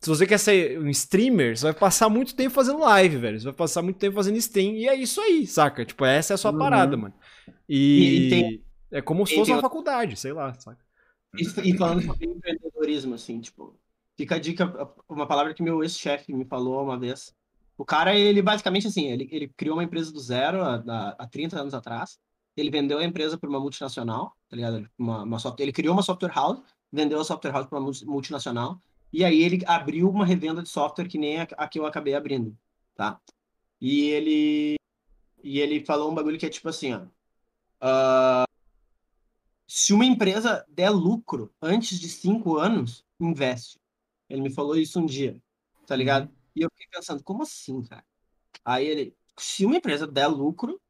Se você quer ser um streamer, você vai passar muito tempo fazendo live, velho. Você vai passar muito tempo fazendo stream. E é isso aí, saca? Tipo, essa é a sua Uhum. parada, mano. E, E- tem- é como se fosse uma faculdade, sei lá, saca? E, e falando sobre empreendedorismo, assim, tipo, fica a dica, uma palavra que meu ex-chefe me falou uma vez. O cara, ele basicamente, assim, ele, ele criou uma empresa do zero há, há- há 30 anos atrás. Ele vendeu a empresa para uma multinacional, tá ligado? Uma, uma software, ele criou uma software house, vendeu a software house para uma multi- multinacional. E aí ele abriu uma revenda de software que nem a, a que eu acabei abrindo, tá? E ele e ele falou um bagulho que é tipo assim, ó. Uh, se uma empresa der lucro antes de cinco anos, investe. Ele me falou isso um dia, tá ligado? E eu fiquei pensando, como assim, cara? Aí ele, se uma empresa der lucro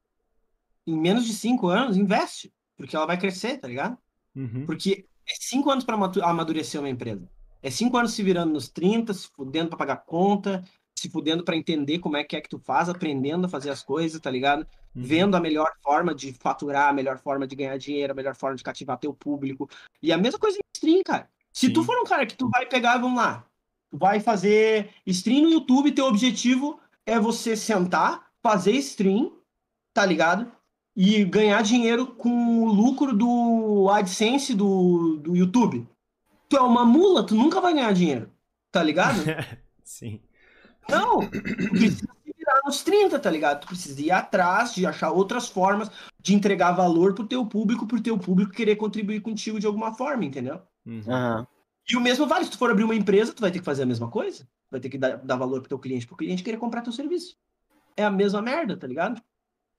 em menos de cinco anos, investe, porque ela vai crescer, tá ligado? Uhum. Porque é cinco anos para amadurecer uma empresa. É cinco anos se virando nos 30, se fudendo para pagar conta, se fudendo para entender como é que é que tu faz, aprendendo a fazer as coisas, tá ligado? Uhum. Vendo a melhor forma de faturar, a melhor forma de ganhar dinheiro, a melhor forma de cativar teu público. E a mesma coisa em stream, cara. Se Sim. tu for um cara que tu vai pegar, vamos lá, tu vai fazer stream no YouTube, teu objetivo é você sentar, fazer stream, tá ligado? E ganhar dinheiro com o lucro do AdSense do, do YouTube. Tu é uma mula, tu nunca vai ganhar dinheiro, tá ligado? Sim. Não, tu precisa se virar nos 30, tá ligado? Tu precisa ir atrás de achar outras formas de entregar valor pro teu público, pro teu público querer contribuir contigo de alguma forma, entendeu? Uhum. E o mesmo vale, se tu for abrir uma empresa, tu vai ter que fazer a mesma coisa. Vai ter que dar, dar valor pro teu cliente, pro cliente querer comprar teu serviço. É a mesma merda, tá ligado?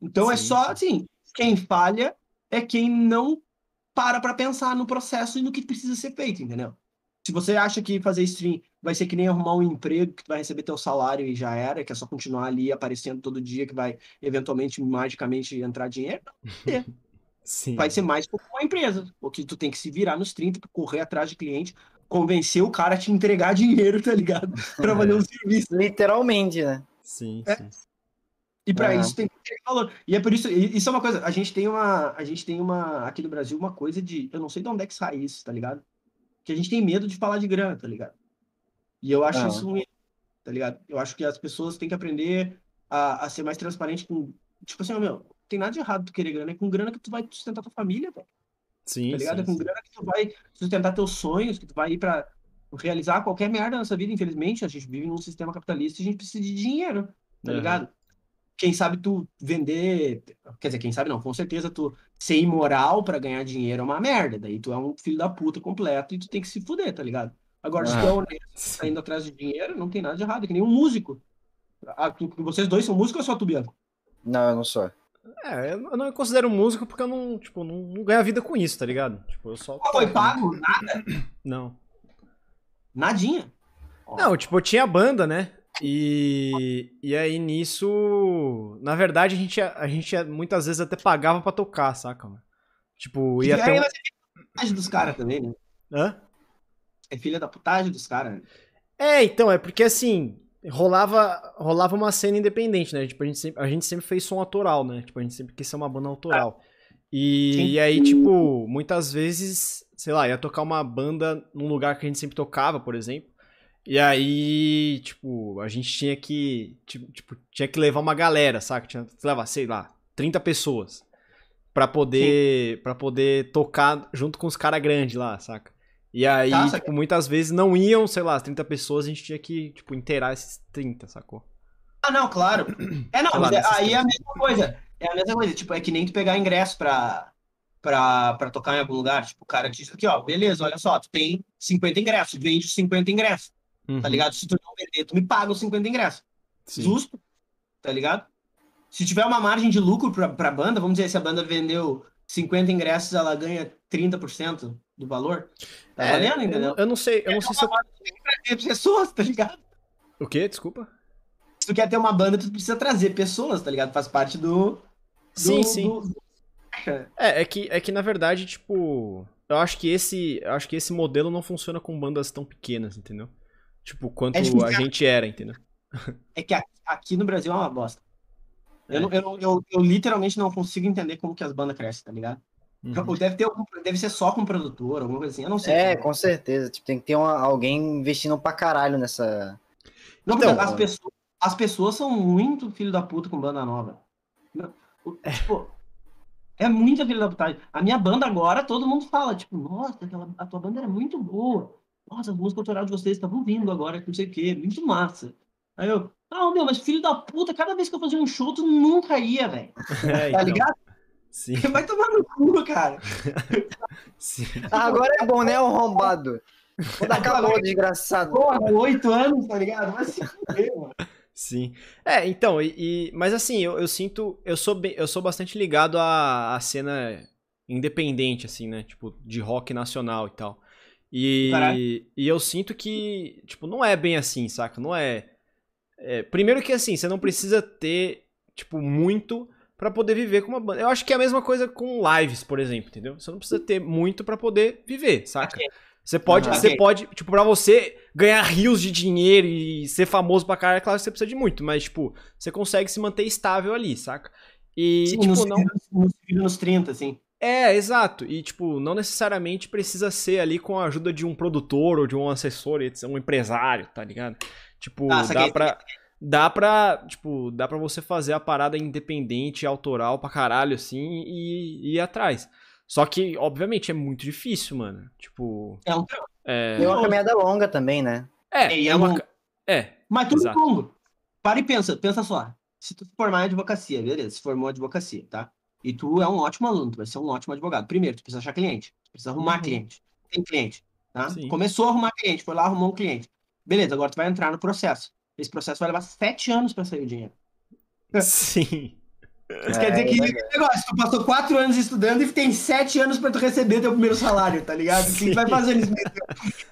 Então é Sim. é só assim, quem falha é quem não para pra pensar no processo e no que precisa ser feito, entendeu? Se você acha que fazer stream vai ser que nem arrumar um emprego que tu vai receber teu salário e já era, que é só continuar ali aparecendo todo dia que vai eventualmente magicamente entrar dinheiro, é. Sim. vai ser mais como uma empresa, porque tu tem que se virar nos 30 correr atrás de cliente, convencer o cara a te entregar dinheiro, tá ligado? Pra fazer um serviço. Literalmente, né? Sim, é. sim. E para isso tem que ter valor. E é por isso, isso é uma coisa, a gente tem uma, a gente tem uma, aqui no Brasil, uma coisa de, eu não sei de onde é que sai isso, tá ligado? Que a gente tem medo de falar de grana, tá ligado? E eu acho isso ruim, tá ligado? Eu acho que as pessoas têm que aprender a, a ser mais transparente com, tipo assim, meu, tem nada de errado tu querer grana, é com grana que tu vai sustentar tua família, velho. Sim, tá ligado? Sim, é com sim. grana que tu vai sustentar teus sonhos, que tu vai ir para realizar qualquer merda nessa vida, infelizmente, a gente vive num sistema capitalista e a gente precisa de dinheiro, tá uhum. ligado? Quem sabe tu vender, quer dizer, quem sabe não, com certeza tu ser imoral para ganhar dinheiro é uma merda, daí tu é um filho da puta completo e tu tem que se fuder, tá ligado? Agora, se tu é honesto, tá indo atrás de dinheiro, não tem nada de errado, é que nem um músico. Ah, tu, vocês dois são músicos ou só tu, Bianco? Não, eu não sou. É, eu não me considero músico porque eu não, tipo, não, não ganho vida com isso, tá ligado? Tipo, eu só. Ah, foi pago? Nada? Não. Nadinha? Não, tipo, eu tinha banda, né? E, e aí nisso, na verdade, a gente, a gente muitas vezes até pagava pra tocar, saca? Mano? Tipo, ia ter. Um... É dos caras também, né? Hã? É filha da putagem dos caras. Né? É, então, é porque assim, rolava, rolava uma cena independente, né? Tipo, a gente, sempre, a gente sempre fez som autoral, né? Tipo, a gente sempre quis ser uma banda autoral. E, e, aí, tipo, muitas vezes, sei lá, ia tocar uma banda num lugar que a gente sempre tocava, por exemplo. E aí, tipo, a gente tinha que, tipo, tinha que levar uma galera, saca? Tinha que levar, sei lá, 30 pessoas para poder para poder tocar junto com os caras grandes lá, saca? E aí, tipo, muitas vezes não iam, sei lá, as 30 pessoas, a gente tinha que, tipo, inteirar esses 30, sacou? Ah, não, claro. É, não, mas é, aí é a mesma coisa. É a mesma coisa, tipo, é que nem tu pegar ingresso pra, pra, pra tocar em algum lugar. Tipo, o cara diz aqui, ó, beleza, olha só, tu tem 50 ingressos, vende os 50 ingressos, tá uhum. tá ligado? Se tu não vender, tu me paga os 50 ingressos. Sim. Justo, tá ligado? Se tiver uma margem de lucro pra, pra banda, vamos dizer, se a banda vendeu 50 ingressos, ela ganha 30% do valor. Tá é, valendo, entendeu? Eu não sei, eu não sei se eu... trazer pessoas, tá ligado? O quê? Desculpa? Se tu quer ter uma banda, tu precisa trazer pessoas, tá ligado? Faz parte do... do sim, sim. Do... É, é que, é que na verdade, tipo... Eu acho que esse, eu acho que esse modelo não funciona com bandas tão pequenas, entendeu? Tipo, quanto é a gente era, entendeu? É que aqui no Brasil é uma bosta. É. Eu, eu, eu, eu, literalmente não consigo entender como que as bandas crescem, tá ligado? Uhum. Deve, ter algum, deve ser só com produtor, alguma coisa assim, eu não sei. É, com certeza. Tipo, tem que ter uma, alguém investindo pra caralho nessa. Não, então, as, pessoas, as pessoas são muito filho da puta com banda nova. É. Tipo, é muita filho da puta. A minha banda agora, todo mundo fala, tipo, nossa, aquela, a tua banda era muito boa. Nossa, as músicas autorais de vocês estavam vindo agora, não sei o quê, muito massa. Aí eu, ah, meu, mas filho da puta, cada vez que eu fazia um show, tu nunca ia, velho. É, tá então. ligado? Sim. Vai tomar no cu, cara. Sim. Agora é bom, né, arrombado? Quando acabou, desgraçado. Porra, oito anos, tá ligado? Mas se mano. Sim. É, então, e, e- mas assim, eu, eu sinto, eu sou bem, eu sou bastante ligado à, à cena independente, assim, né? Tipo, de rock nacional e tal. E, Caralho. e eu sinto que, tipo, não é bem assim, saca? Não é, é- Primeiro que assim, você não precisa ter, tipo, muito pra poder viver com uma banda. Eu acho que é a mesma coisa com lives, por exemplo, entendeu? Você não precisa ter muito pra poder viver, saca? Ok. Você pode, Aham. você Ok. pode, tipo, pra você ganhar rios de dinheiro e ser famoso pra caralho, é claro que você precisa de muito, mas, tipo, você consegue se manter estável ali, saca? E, Sim, tipo, nos, não. nos, nos 30, assim. É, exato. E, tipo, não necessariamente precisa ser ali com a ajuda de um produtor ou de um assessor, um empresário, tá ligado? Tipo, Ah, dá pra. Dá pra, tipo, dá pra você fazer a parada independente, autoral pra caralho, assim, e, e ir atrás. Só que, obviamente, é muito difícil, mano. Tipo, É um é. É uma caminhada longa também, né? É, E é é uma. um- É, Mas tudo Exato. longo. Para e pensa, pensa só. Se tu se formar em advocacia, beleza, se formou em advocacia, tá? E tu é um ótimo aluno, tu vai ser um ótimo advogado. Primeiro, tu precisa achar cliente, tu precisa arrumar Uhum. cliente. Tem cliente, tá? Sim. Começou a arrumar cliente, foi lá, arrumou um cliente. Beleza, agora tu vai entrar no processo. Esse processo vai levar sete anos para sair o dinheiro. sim. Isso quer dizer que negócio, tu passou quatro anos estudando e tem sete anos para tu receber teu primeiro salário, tá ligado? O que Sim. vai fazer tempo?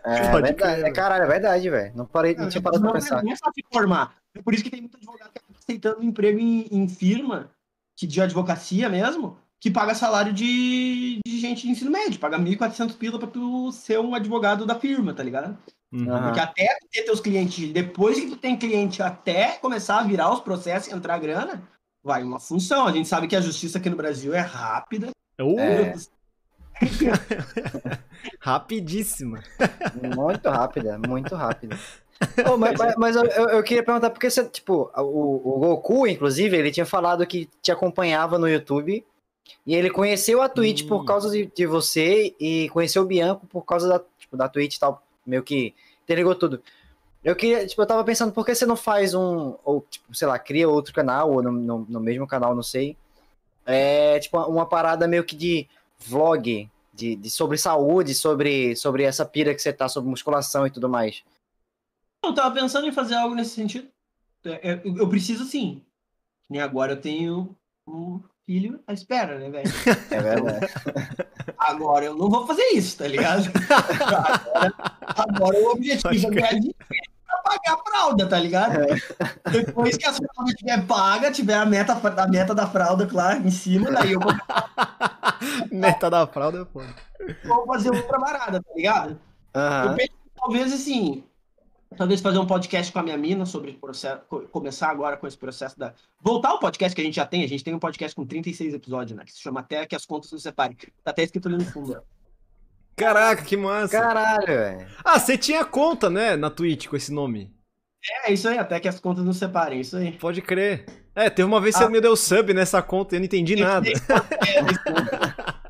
É Pode verdade. É, caralho, é verdade, velho. Não, parei, não tinha parado pra não, pensar. Não é só se formar. É por isso que tem muito advogado que acaba aceitando emprego em, em firma, que de advocacia mesmo, que paga salário de, de gente de ensino médio, paga 1.400 pila pra tu ser um advogado da firma, tá ligado? Uhum. Porque até ter teus clientes, depois que tu tem cliente, até começar a virar os processos e entrar grana, vai uma função. A gente sabe que a justiça aqui no Brasil é rápida. Uh, É. Rapidíssima. Muito rápida, muito rápida. Ô, mas mas- mas eu, eu- eu queria perguntar, porque você, tipo, o, o Goku, inclusive, ele tinha falado que te acompanhava no YouTube e ele conheceu a Twitch Hum. por causa de, de você e conheceu o Bianco por causa da, tipo, da Twitch e tal, meio que interligou tudo. Eu queria, tipo, eu tava pensando, por que você não faz um, ou, tipo, sei lá, cria outro canal, ou no, no, no mesmo canal, não sei. É, tipo, uma parada meio que de vlog, de, de sobre saúde, sobre, sobre essa pira que você tá, sobre musculação e tudo mais. Eu tava pensando em fazer algo nesse sentido. É, é, Eu preciso sim. E agora eu tenho filho à espera, né, velho? É verdade. Agora eu não vou fazer isso, tá ligado? Agora, agora o objetivo é ganhar dinheiro pra pagar a fralda, tá ligado? Depois que a fralda estiver paga, tiver a meta, a meta da fralda, claro, em cima, daí eu vou, Meta da fralda é foda. vou fazer outra parada, tá ligado? Eu Aham. penso que talvez assim, talvez fazer um podcast com a minha mina sobre o processo, co- começar agora com esse processo da voltar ao podcast que a gente já tem, a gente tem um podcast com 36 episódios, né, que se chama Até que as contas não separem. Tá até escrito ali no fundo. Caraca, que massa. Caralho, velho. Ah, você tinha conta, né, na Twitch com esse nome. É isso aí, até que as contas não separem, isso aí. Pode crer. É, teve uma vez que Ah. você me deu sub nessa conta e eu não entendi nada.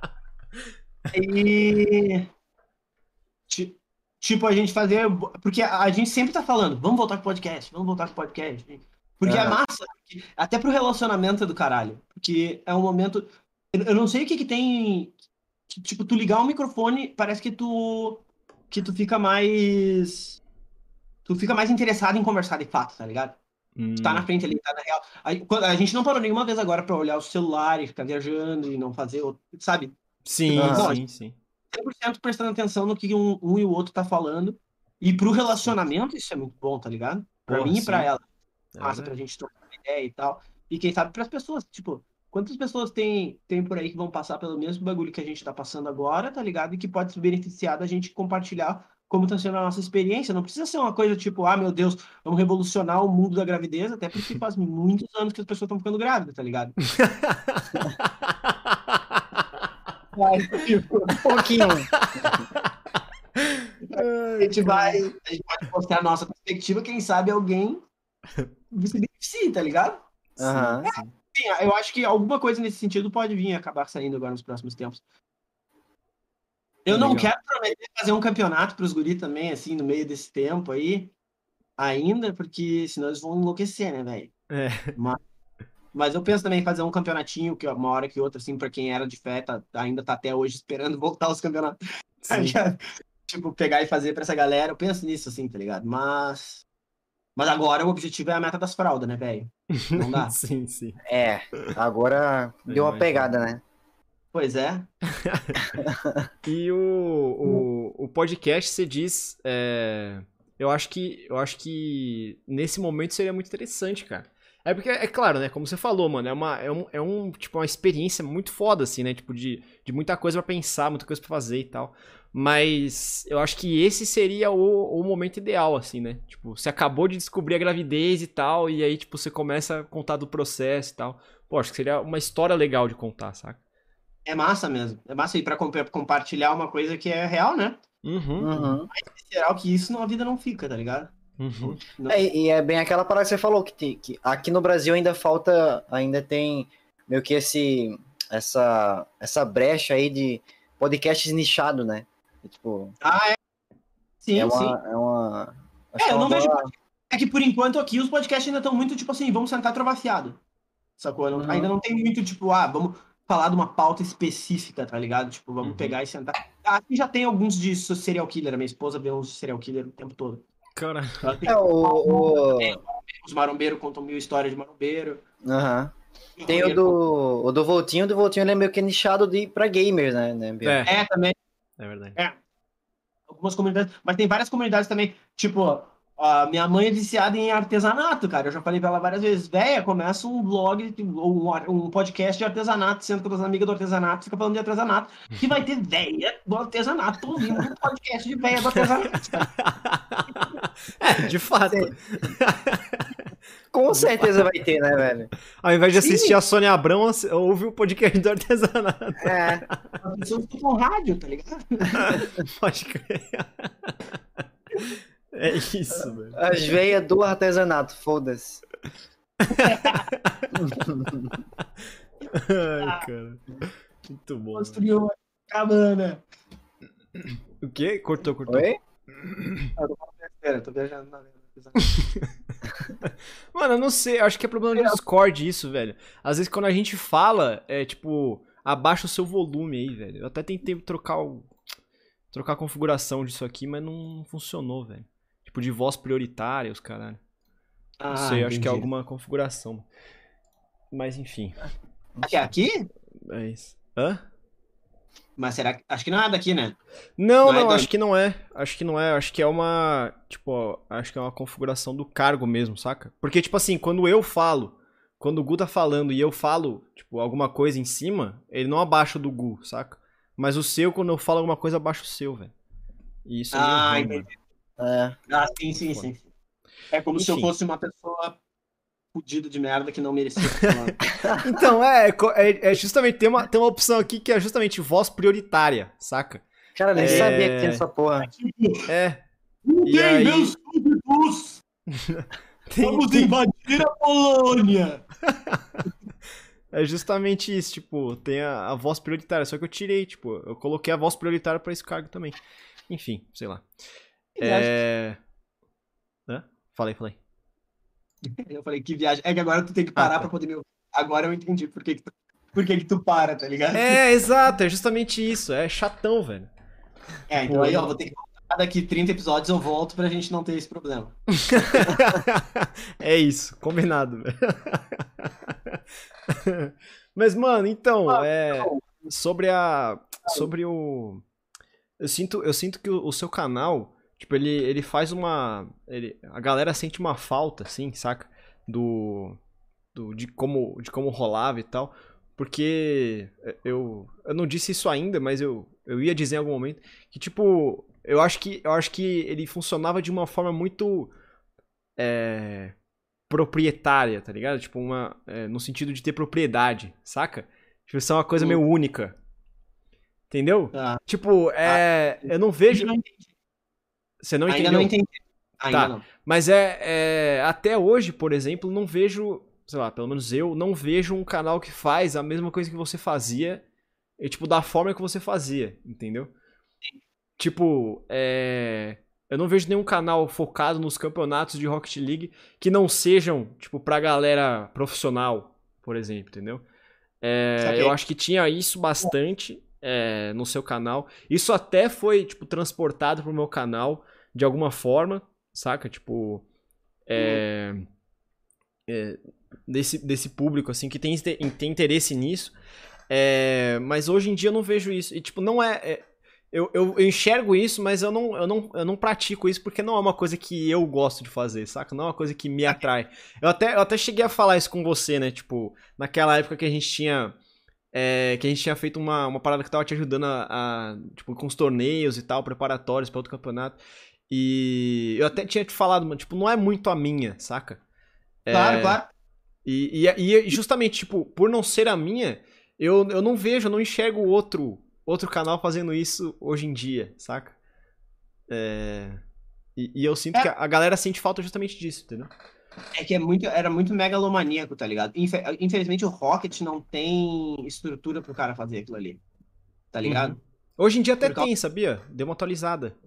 E ti- tipo a gente fazer, porque a a gente sempre tá falando, vamos voltar com podcast, vamos voltar com podcast. Porque é Ah. massa, até pro relacionamento é do caralho, porque é um momento eu não sei o que que tem tipo tu ligar o microfone, parece que tu que tu fica mais tu fica mais interessado em conversar de fato, tá ligado? Hum, Tu tá na frente ali, tá na real. Quando- a gente não parou nenhuma vez agora pra olhar o celular e ficar viajando e não fazer, outro- sabe? Sim, Ah. sim, sim. 100% prestando atenção no que um, um e o outro tá falando. E pro relacionamento isso é muito bom, tá ligado? Pra Porra, mim e pra sim. ela. É Massa verdade. pra gente trocar ideia e tal. E quem sabe pras pessoas, tipo, quantas pessoas tem, tem por aí que vão passar pelo mesmo bagulho que a gente tá passando agora, tá ligado? E que pode se beneficiar da gente compartilhar como tá sendo a nossa experiência. Não precisa ser uma coisa tipo, ah, meu Deus, vamos revolucionar o mundo da gravidez, até porque faz muitos anos que as pessoas estão ficando grávidas, tá ligado? Tipo, Um pouquinho. A gente vai, a gente pode mostrar a nossa perspectiva, quem sabe alguém se beneficie, tá ligado? Aham. Sim, eu acho que alguma coisa nesse sentido pode vir acabar saindo agora nos próximos tempos. Eu não Legal. quero prometer fazer um campeonato pros guri também, assim, no meio desse tempo aí, ainda, porque senão eles vão enlouquecer, né, velho? É. Mas, mas eu penso também em fazer um campeonatinho, que uma hora que outra, assim, pra quem era de fé, tá- ainda tá até hoje esperando voltar aos campeonatos. Tipo, pegar e fazer pra essa galera. Eu penso nisso, assim, tá ligado? Mas. Mas agora o objetivo é a meta das fraldas, né, velho? Não dá. sim, sim. É, agora deu uma imagino. pegada, né? pois é. E o, o, o podcast, você diz. é, eu acho que. Eu acho que nesse momento seria muito interessante, cara. É porque, é claro, né? Como você falou, mano, é uma, é um, é um tipo, uma experiência muito foda, assim, né? Tipo, de, de muita coisa pra pensar, muita coisa pra fazer e tal. Mas eu acho que esse seria o, o momento ideal, assim, né? Tipo, você acabou de descobrir a gravidez e tal, e aí, tipo, você começa a contar do processo e tal. Pô, acho que seria uma história legal de contar, saca? É massa mesmo. É massa aí pra comp- compartilhar uma coisa que é real, né? Uhum. Uhum. Geral que isso na vida não fica, tá ligado? Uhum. É, e é bem aquela parada que você falou, que, te- que aqui no Brasil ainda falta, ainda tem meio que esse, essa, essa brecha aí de podcasts nichado, né? E, tipo, Ah, é. Sim, é sim. uma. É, uma acho É, que eu não uma vejo. boa- É que por enquanto aqui os podcasts ainda estão muito tipo assim, vamos sentar trovafiado. Sacou? Não- Uhum. Ainda não tem muito tipo, ah, vamos falar de uma pauta específica, tá ligado? Tipo, vamos Uhum. pegar e sentar. Aqui já tem alguns de serial killer, a minha esposa vê uns serial killer o tempo todo. Cara. É, o. o... os marombeiros contam mil histórias de marombeiro. Aham. Tem o do, o do Voltinho, o do Voltinho ele é meio que nichado de, pra gamers, né? né? É, É, também. é verdade. Algumas comunidades, mas tem várias comunidades também, tipo, a minha mãe é viciada em artesanato, cara. Eu já falei pra ela várias vezes, véia, começa um blog ou um, um podcast de artesanato, sendo que as amigas do artesanato fica falando de artesanato, que vai ter véia do artesanato ouvindo um podcast de véia do artesanato. é, de fato. Com certeza vai ter, né, velho? Ao invés de assistir a Sônia Abrão, ouve o podcast do artesanato. É. As pessoas ficam rádio, tá ligado? Pode crer. É isso, velho. As veias do artesanato, foda-se. Ai, cara. Muito bom. Construiu uma cabana. O quê? Cortou, cortou. Oi? Pera, tô viajando na Mano, eu não sei, acho que é problema do Discord isso, velho. Às vezes quando a gente fala, é tipo, abaixa o seu volume aí, velho. Eu até tentei trocar o. Trocar a configuração disso aqui, mas não funcionou, velho. Tipo, de voz prioritária, os caralho. Não Ah, sei, acho que é alguma configuração. Mas enfim, Aqui, aqui? é isso. Hã? Mas será que. Acho que não é daqui, né? Não, Não é não, do- acho que não é. Acho que não é. Acho que é uma. Tipo, ó, acho que é uma configuração do cargo mesmo, saca? Porque, tipo assim, quando eu falo, quando o Gu tá falando e eu falo, tipo, alguma coisa em cima, ele não abaixa o do Gu, saca? Mas o seu, quando eu falo alguma coisa, abaixa o seu, velho. E isso é Ah, entendi. É. Ah, sim, sim, sim. sim. É como se eu Enfim. fosse uma pessoa fudida de merda que não merecia. Então, é, é, é justamente, tem uma, tem uma opção aqui que é justamente voz prioritária, saca? Cara, nem É. sabia que tinha essa porra. É. Não tem, aí- meus súditos! Tem, Vamos tem- invadir a Polônia! É justamente isso, tipo, tem a, a voz prioritária, só que eu tirei, tipo, eu coloquei a voz prioritária pra esse cargo também. Enfim, sei lá. É. Hã? Falei, falei. Eu falei, que viagem. É que agora tu tem que parar Ah, tá. pra poder me ouvir. Agora eu entendi por que, que, tu, por que, que tu para, tá ligado? É, exato, é justamente isso, é chatão, velho. É, então aí, ó, vou ter que voltar daqui 30 episódios, eu volto pra gente não ter esse problema. é isso, combinado, velho. Mas, mano, então, é. Sobre a. Sobre o. Eu sinto, eu sinto que o, o seu canal, tipo, ele, ele faz uma. Ele, a galera sente uma falta, assim, saca? Do. do de, como, de como rolava e tal. Porque eu, eu não disse isso ainda, mas eu, eu ia dizer em algum momento que, tipo, eu acho que, eu acho que ele funcionava de uma forma muito. É, proprietária, tá ligado? Tipo, uma. é, no sentido de ter propriedade, saca? Tipo, isso é uma coisa meio única. Entendeu? Tá. Tipo, é. Eu não vejo. Não entendi. Você não Ainda entendeu? não entendi. Ainda Tá. não. Mas é, é. Até hoje, por exemplo, não vejo. Sei lá, pelo menos eu não vejo um canal que faz a mesma coisa que você fazia. E, tipo, da forma que você fazia, entendeu? Tipo, é. Eu não vejo nenhum canal focado nos campeonatos de Rocket League que não sejam, tipo, pra galera profissional, por exemplo, entendeu? É, eu acho que tinha isso bastante. é, no seu canal. Isso até foi, tipo, transportado pro meu canal de alguma forma, saca? Tipo, é, é, desse, desse público, assim, que tem, tem interesse nisso. É, mas hoje em dia eu não vejo isso. E, tipo, não é. é eu, eu, eu, enxergo isso, mas eu não, eu, não, eu não pratico isso porque não é uma coisa que eu gosto de fazer, saca? Não é uma coisa que me atrai. Eu até, eu até cheguei a falar isso com você, né? Tipo, naquela época que a gente tinha. É, que a gente tinha feito uma, uma parada que tava te ajudando a, a Tipo, com os torneios e tal, preparatórios para outro campeonato. E eu até tinha te falado, mano, tipo, não é muito a minha, saca? Claro, é, claro. E, e, e justamente, tipo, por não ser a minha, eu, eu não vejo, eu não enxergo outro, outro canal fazendo isso hoje em dia, saca? É... E, e eu sinto é. que a galera sente falta justamente disso, entendeu? É que é muito, era muito megalomaníaco, tá ligado? Infelizmente o Rocket não tem estrutura pro cara fazer aquilo ali. Tá ligado? Uhum. Hoje em dia até tem, sabia? Deu uma atualizada.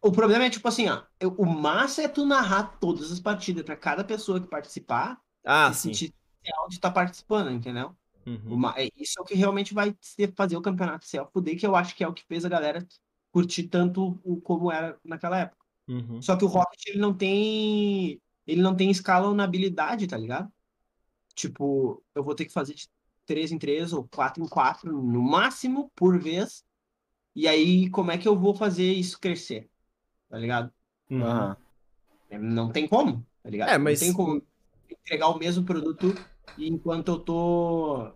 O problema é tipo assim, ó. O massa é tu narrar todas as partidas para cada pessoa que participar. Ah, sim. sentir real de estar tá participando, entendeu? Uhum. Uma, é, isso é o que realmente vai fazer o campeonato ser poder, que eu acho que é o que fez a galera curtir tanto o, como era naquela época. Uhum. Só que o Rocket ele não tem. Ele não tem escalonabilidade, tá ligado? Tipo, eu vou ter que fazer de 3 em 3 ou 4 em 4 no máximo por vez. E aí, como é que eu vou fazer isso crescer? Tá ligado? Uhum. Não tem como, tá ligado? É, mas... Não tem como entregar o mesmo produto enquanto eu tô.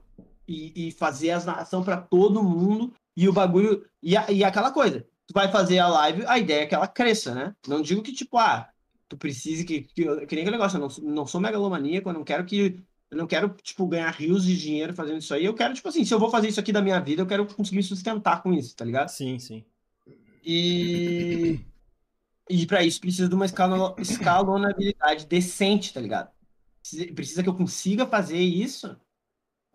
E, e fazer as narração para todo mundo. E o bagulho. E, a, e aquela coisa. Tu vai fazer a live, a ideia é que ela cresça, né? Não digo que, tipo, ah, tu precise que. Que, que nem aquele negócio, eu não, não sou megalomaníaco, eu não quero que. Eu não quero, tipo, ganhar rios de dinheiro fazendo isso aí. Eu quero, tipo assim, se eu vou fazer isso aqui da minha vida, eu quero conseguir me sustentar com isso, tá ligado? Sim, sim. E. E para isso precisa de uma escalonabilidade decente, tá ligado? precisa que eu consiga fazer isso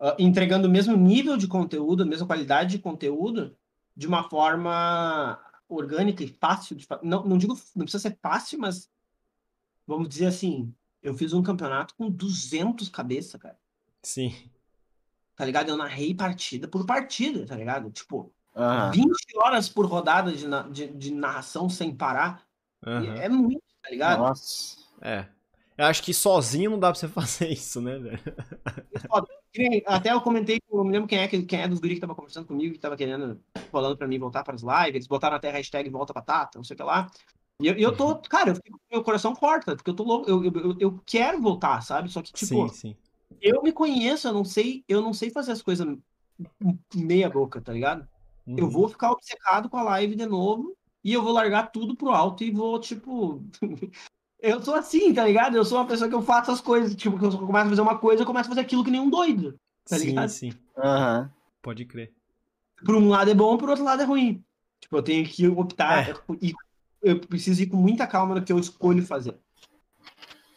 uh, entregando o mesmo nível de conteúdo, a mesma qualidade de conteúdo, de uma forma orgânica e fácil. De, não, não digo, não precisa ser fácil, mas vamos dizer assim, eu fiz um campeonato com 200 cabeças, cara. Sim. Tá ligado? Eu narrei partida por partida, tá ligado? Tipo, uhum. 20 horas por rodada de, de, de narração sem parar. Uhum. É muito, tá ligado? Nossa. É. Eu acho que sozinho não dá pra você fazer isso, né, velho? Até eu comentei, eu não me lembro quem é, quem é dos guri que tava conversando comigo, que tava querendo, falando pra mim voltar para as lives, eles botaram até a hashtag volta batata, não sei o que lá. E eu, eu tô, uhum. cara, eu fico, meu coração corta, porque eu tô louco, eu, eu, eu quero voltar, sabe? Só que, tipo, sim, sim. eu me conheço, eu não sei, eu não sei fazer as coisas meia boca, tá ligado? Uhum. Eu vou ficar obcecado com a live de novo e eu vou largar tudo pro alto e vou, tipo, eu sou assim, tá ligado? Eu sou uma pessoa que eu faço as coisas, tipo, que eu começo a fazer uma coisa, eu começo a fazer aquilo que nem um doido, tá sim, ligado? Sim. Uhum. Pode crer. Por um lado é bom, por outro lado é ruim. Tipo, eu tenho que optar, é. e eu preciso ir com muita calma no que eu escolho fazer.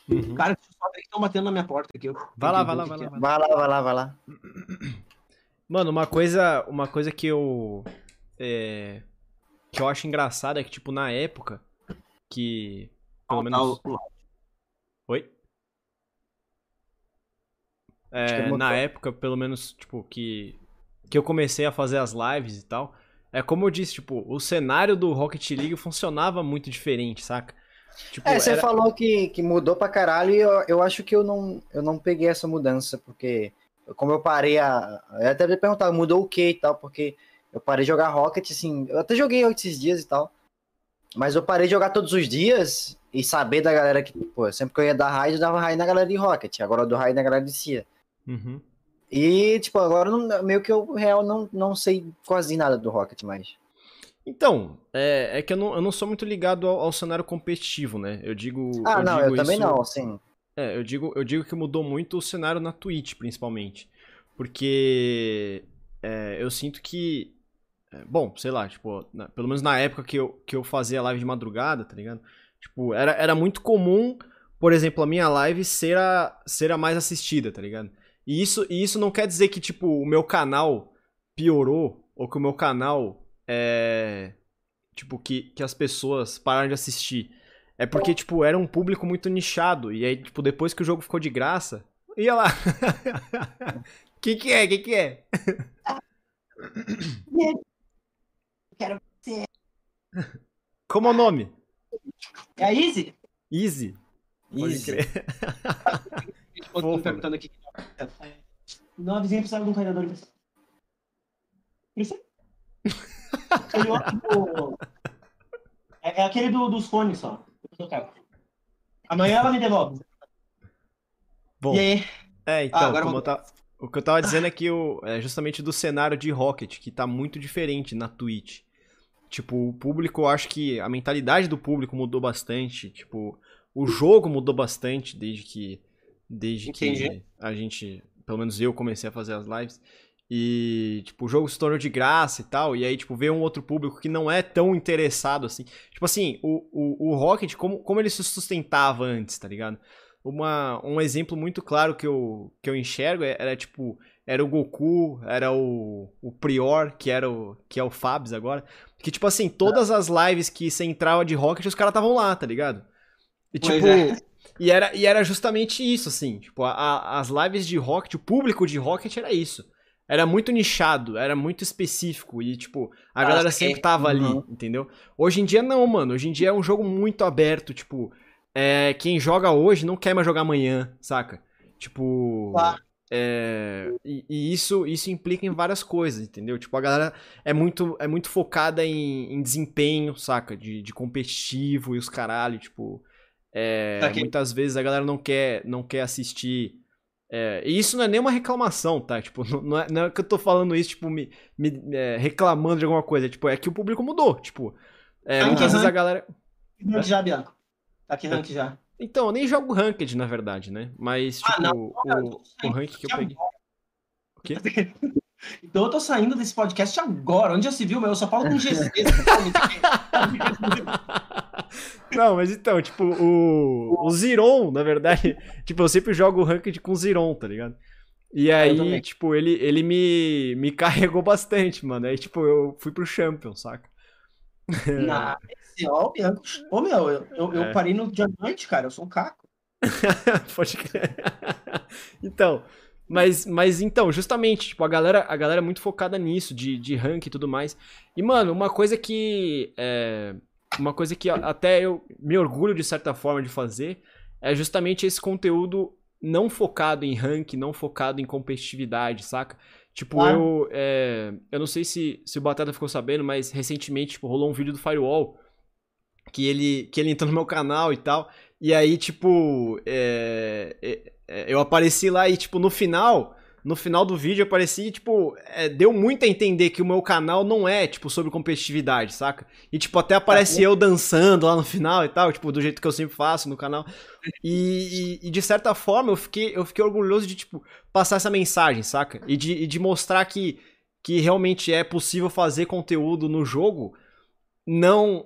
Uhum. Cara, que estão batendo na minha porta aqui. Vai lá, vai lá, vai lá, vai lá. Vai lá, vai lá, vai lá. Mano, uma coisa, uma coisa que eu é, que eu acho engraçada é que tipo na época que pelo menos. Oi? É, na época, pelo menos, tipo, que, que eu comecei a fazer as lives e tal, é como eu disse, tipo, o cenário do Rocket League funcionava muito diferente, saca? Tipo, é, você era... falou que, que mudou pra caralho e eu, eu acho que eu não, eu não peguei essa mudança, porque como eu parei a. Eu até me perguntar, mudou o que e tal, porque eu parei de jogar Rocket, assim, eu até joguei esses dias e tal, mas eu parei de jogar todos os dias e saber da galera que, pô, sempre que eu ia dar raid, eu dava raid na galera de Rocket. Agora eu dou raid na galera de Cia. Uhum. E, tipo, agora não, meio que eu, real, não, não sei quase nada do Rocket mais. Então, é, é que eu não, eu não sou muito ligado ao, ao cenário competitivo, né? Eu digo. Ah, eu não, digo eu também não, assim. É, eu digo, eu digo que mudou muito o cenário na Twitch, principalmente. Porque é, eu sinto que. É, bom, sei lá, tipo, na, pelo menos na época que eu, que eu fazia live de madrugada, tá ligado? Tipo, era, era muito comum, por exemplo, a minha live ser a, ser a mais assistida, tá ligado? E isso, e isso não quer dizer que, tipo, o meu canal piorou, ou que o meu canal é. Tipo, que, que as pessoas pararam de assistir. É porque, tipo, era um público muito nichado. E aí, tipo, depois que o jogo ficou de graça, ia lá. que que é? Que que é? Quero ser. Como é o nome? É a Easy? Easy. Pode Easy. crer. Tô perguntando aqui. Não, a vizinha precisava de um carregador. Por isso Aquele outro. É, é aquele do, dos fones só. Amanhã ela me devolve. Bom, E aí? é, então, Ah, agora como eu vamos- ta- o que eu tava dizendo é que o, é justamente do cenário de Rocket, que tá muito diferente na Twitch. Tipo, o público, eu acho que a mentalidade do público mudou bastante. Tipo, o jogo mudou bastante desde que. Desde que Entendi. a gente. Pelo menos eu comecei a fazer as lives. E, tipo, o jogo se tornou de graça e tal. E aí, tipo, veio um outro público que não é tão interessado assim. Tipo assim, o, o, o Rocket, como, como ele se sustentava antes, tá ligado? Uma, um exemplo muito claro que eu, que eu enxergo é- era, tipo, era o Goku, era o, o Prior, que era o, que é o Fabs agora. Que, tipo assim, todas as lives que você entrava de Rocket, os caras estavam lá, tá ligado? E, Pois tipo, é. e, era, e era justamente isso, assim. Tipo, a- a- as lives de Rocket, o público de Rocket era isso. Era muito nichado, era muito específico. E, tipo, a Ah, galera sempre tava ali, Uhum. entendeu? Hoje em dia não, mano. Hoje em dia é um jogo muito aberto, tipo. É, quem joga hoje não quer mais jogar amanhã, saca? Tipo. Claro. É, e, e isso, isso implica em várias coisas, entendeu? Tipo, a galera é muito, é muito focada em, em desempenho, saca? De, de competitivo e os caralho, tipo. é, muitas vezes a galera não quer, não quer assistir. é, e isso não é nenhuma reclamação, tá? Tipo, não, é, não é que eu tô falando isso, tipo, me, me, é, reclamando de alguma coisa. Tipo, é que o público mudou. Tipo, é, Ah, muitas vezes a galera. Rank já, Bianco? Tá aqui rank já. Então, eu nem jogo ranked, na verdade, né? Mas, tipo, Ah, não, o, não, o rank que eu peguei. O quê? Então eu tô saindo desse podcast agora. Onde já se viu, meu? Eu só falo com GC. Não, mas então, tipo, o, o Ziron, na verdade, tipo, eu sempre jogo ranked com o Ziron, tá ligado? E aí, também. tipo, ele, ele me, me carregou bastante, mano. Aí, tipo, eu fui pro Champion, saca? Na... Esse, ó, o Bianco. Ô, meu, eu, eu, eu É. parei no diamante, cara. Eu sou um caco. Pode crer. então, mas, mas então, justamente, tipo, a galera, a galera é muito focada nisso, de, de rank e tudo mais. E, mano, uma coisa que. é, uma coisa que até eu me orgulho de certa forma de fazer é justamente esse conteúdo não focado em rank, não focado em competitividade, saca? Tipo, Claro. eu. é, eu não sei se, se o Batata ficou sabendo, mas recentemente tipo, rolou um vídeo do Firewall que ele, que ele entrou no meu canal e tal. E aí, tipo, é, é, é, eu apareci lá e, tipo, no final, no final do vídeo eu apareci, tipo, é, deu muito a entender que o meu canal não é, tipo, sobre competitividade, saca? E, tipo, até aparece eu dançando lá no final e tal, tipo, do jeito que eu sempre faço no canal. E, e- e, de certa forma eu fiquei, eu fiquei orgulhoso de, tipo, passar essa mensagem, saca? E de, e de mostrar que, que realmente é possível fazer conteúdo no jogo não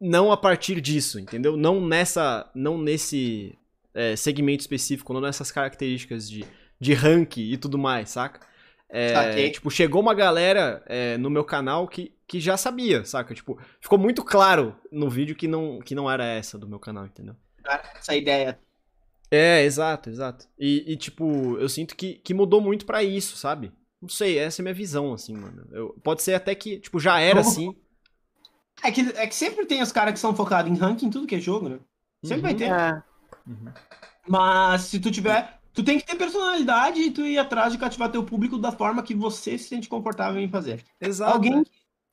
não a partir disso, entendeu? Não nessa, não nesse é, segmento específico, não nessas características de, de rank e tudo mais, saca? É, Saquei. tipo, chegou uma galera é, no meu canal que, que já sabia, saca? Tipo, ficou muito claro no vídeo que não, que não era essa do meu canal, entendeu? Essa ideia. É, exato, exato. E, e, tipo, eu sinto que, que mudou muito pra isso, sabe? Não sei, essa é a minha visão, assim, mano. Eu- pode ser até que, tipo, já era Como- assim. É que, é que sempre tem os caras que são focados em ranking em tudo que é jogo, né? Sempre vai Uhum. ter. É. Mas se tu tiver. Tu tem que ter personalidade e tu ir atrás de cativar teu público da forma que você se sente confortável em fazer. Exato. Alguém,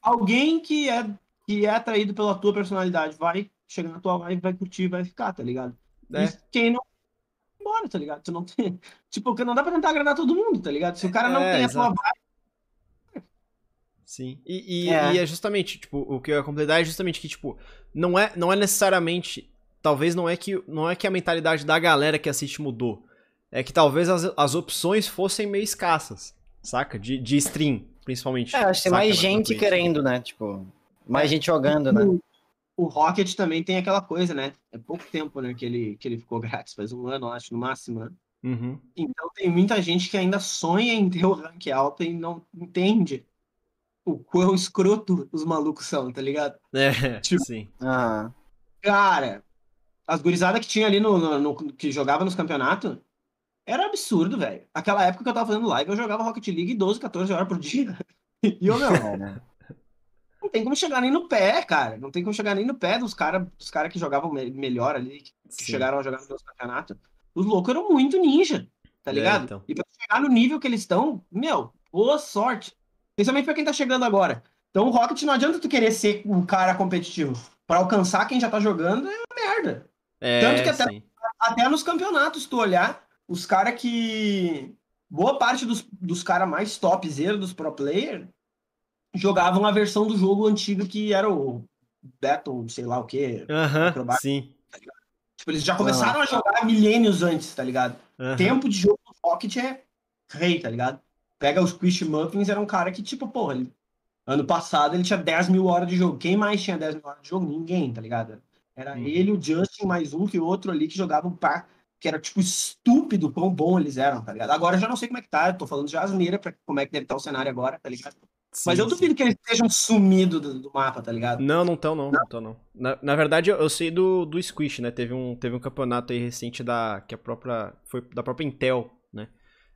alguém que, é, que é atraído pela tua personalidade vai chegar na tua live, vai curtir, vai ficar, tá ligado? É. E quem não. Bora, tá ligado? Tu não tem. Tipo, porque não dá pra tentar agradar todo mundo, tá ligado? Se o cara não É, tem a tua exato. vibe. Sim. E, e, É. e é justamente, tipo, o que eu ia completar é justamente que, tipo, não é, não é necessariamente. Talvez não é que não é que a mentalidade da galera que assiste mudou. É que talvez as, as opções fossem meio escassas, saca? De, de stream, principalmente. É, acho que tem mais gente querendo, né? Tipo, mais É. gente jogando, né? O, o Rocket também tem aquela coisa, né? É pouco tempo, né, que ele, que ele ficou grátis, faz um ano, acho, no máximo, né? Uhum. Então tem muita gente que ainda sonha em ter o rank alto e não entende o quão escroto os malucos são, tá ligado? É, Tipo- sim. Ah, Cara, as gurizadas que tinha ali no, no- no- que jogava nos campeonatos era absurdo, velho. Aquela época que eu tava fazendo live, eu jogava Rocket League 12, 14 horas por dia. E eu, meu, não tem como chegar nem no pé, cara. Não tem como chegar nem no pé dos caras dos cara que jogavam me melhor ali, que Sim. chegaram a jogar no campeonato. Os loucos eram muito ninja, tá é, ligado? É, então. E pra chegar no nível que eles estão, meu, boa sorte. Principalmente pra quem tá chegando agora. Então o Rocket não adianta tu querer ser um cara competitivo. Para alcançar quem já tá jogando é uma merda. É, Tanto que até, até nos campeonatos, tu olhar, os caras que. Boa parte dos, dos caras mais topzeiros dos pro player jogavam a versão do jogo antigo que era o Battle, sei lá o que. Aham, uh -huh, sim. Tipo, eles já começaram uh -huh. a jogar milênios antes, tá ligado? Uh -huh. Tempo de jogo do Rocket é rei, tá ligado? Pega os Squish Muffins, era um cara que, tipo, porra, ele... ano passado ele tinha 10 mil horas de jogo. Quem mais tinha 10 mil horas de jogo? Ninguém, tá ligado? Era uhum. ele, o Justin, mais um que outro ali que jogavam par que era, tipo, estúpido quão bom eles eram, tá ligado? Agora eu já não sei como é que tá, eu tô falando de asneira pra como é que deve estar o cenário agora, tá ligado? Sim, Mas eu duvido sim. que eles estejam sumidos do, do, mapa, tá ligado? Não, não estão, não. não. não, não. Na, na verdade, eu, eu, sei do, do Squish, né? Teve um, teve um campeonato aí recente da. que a própria. Foi da própria Intel, né?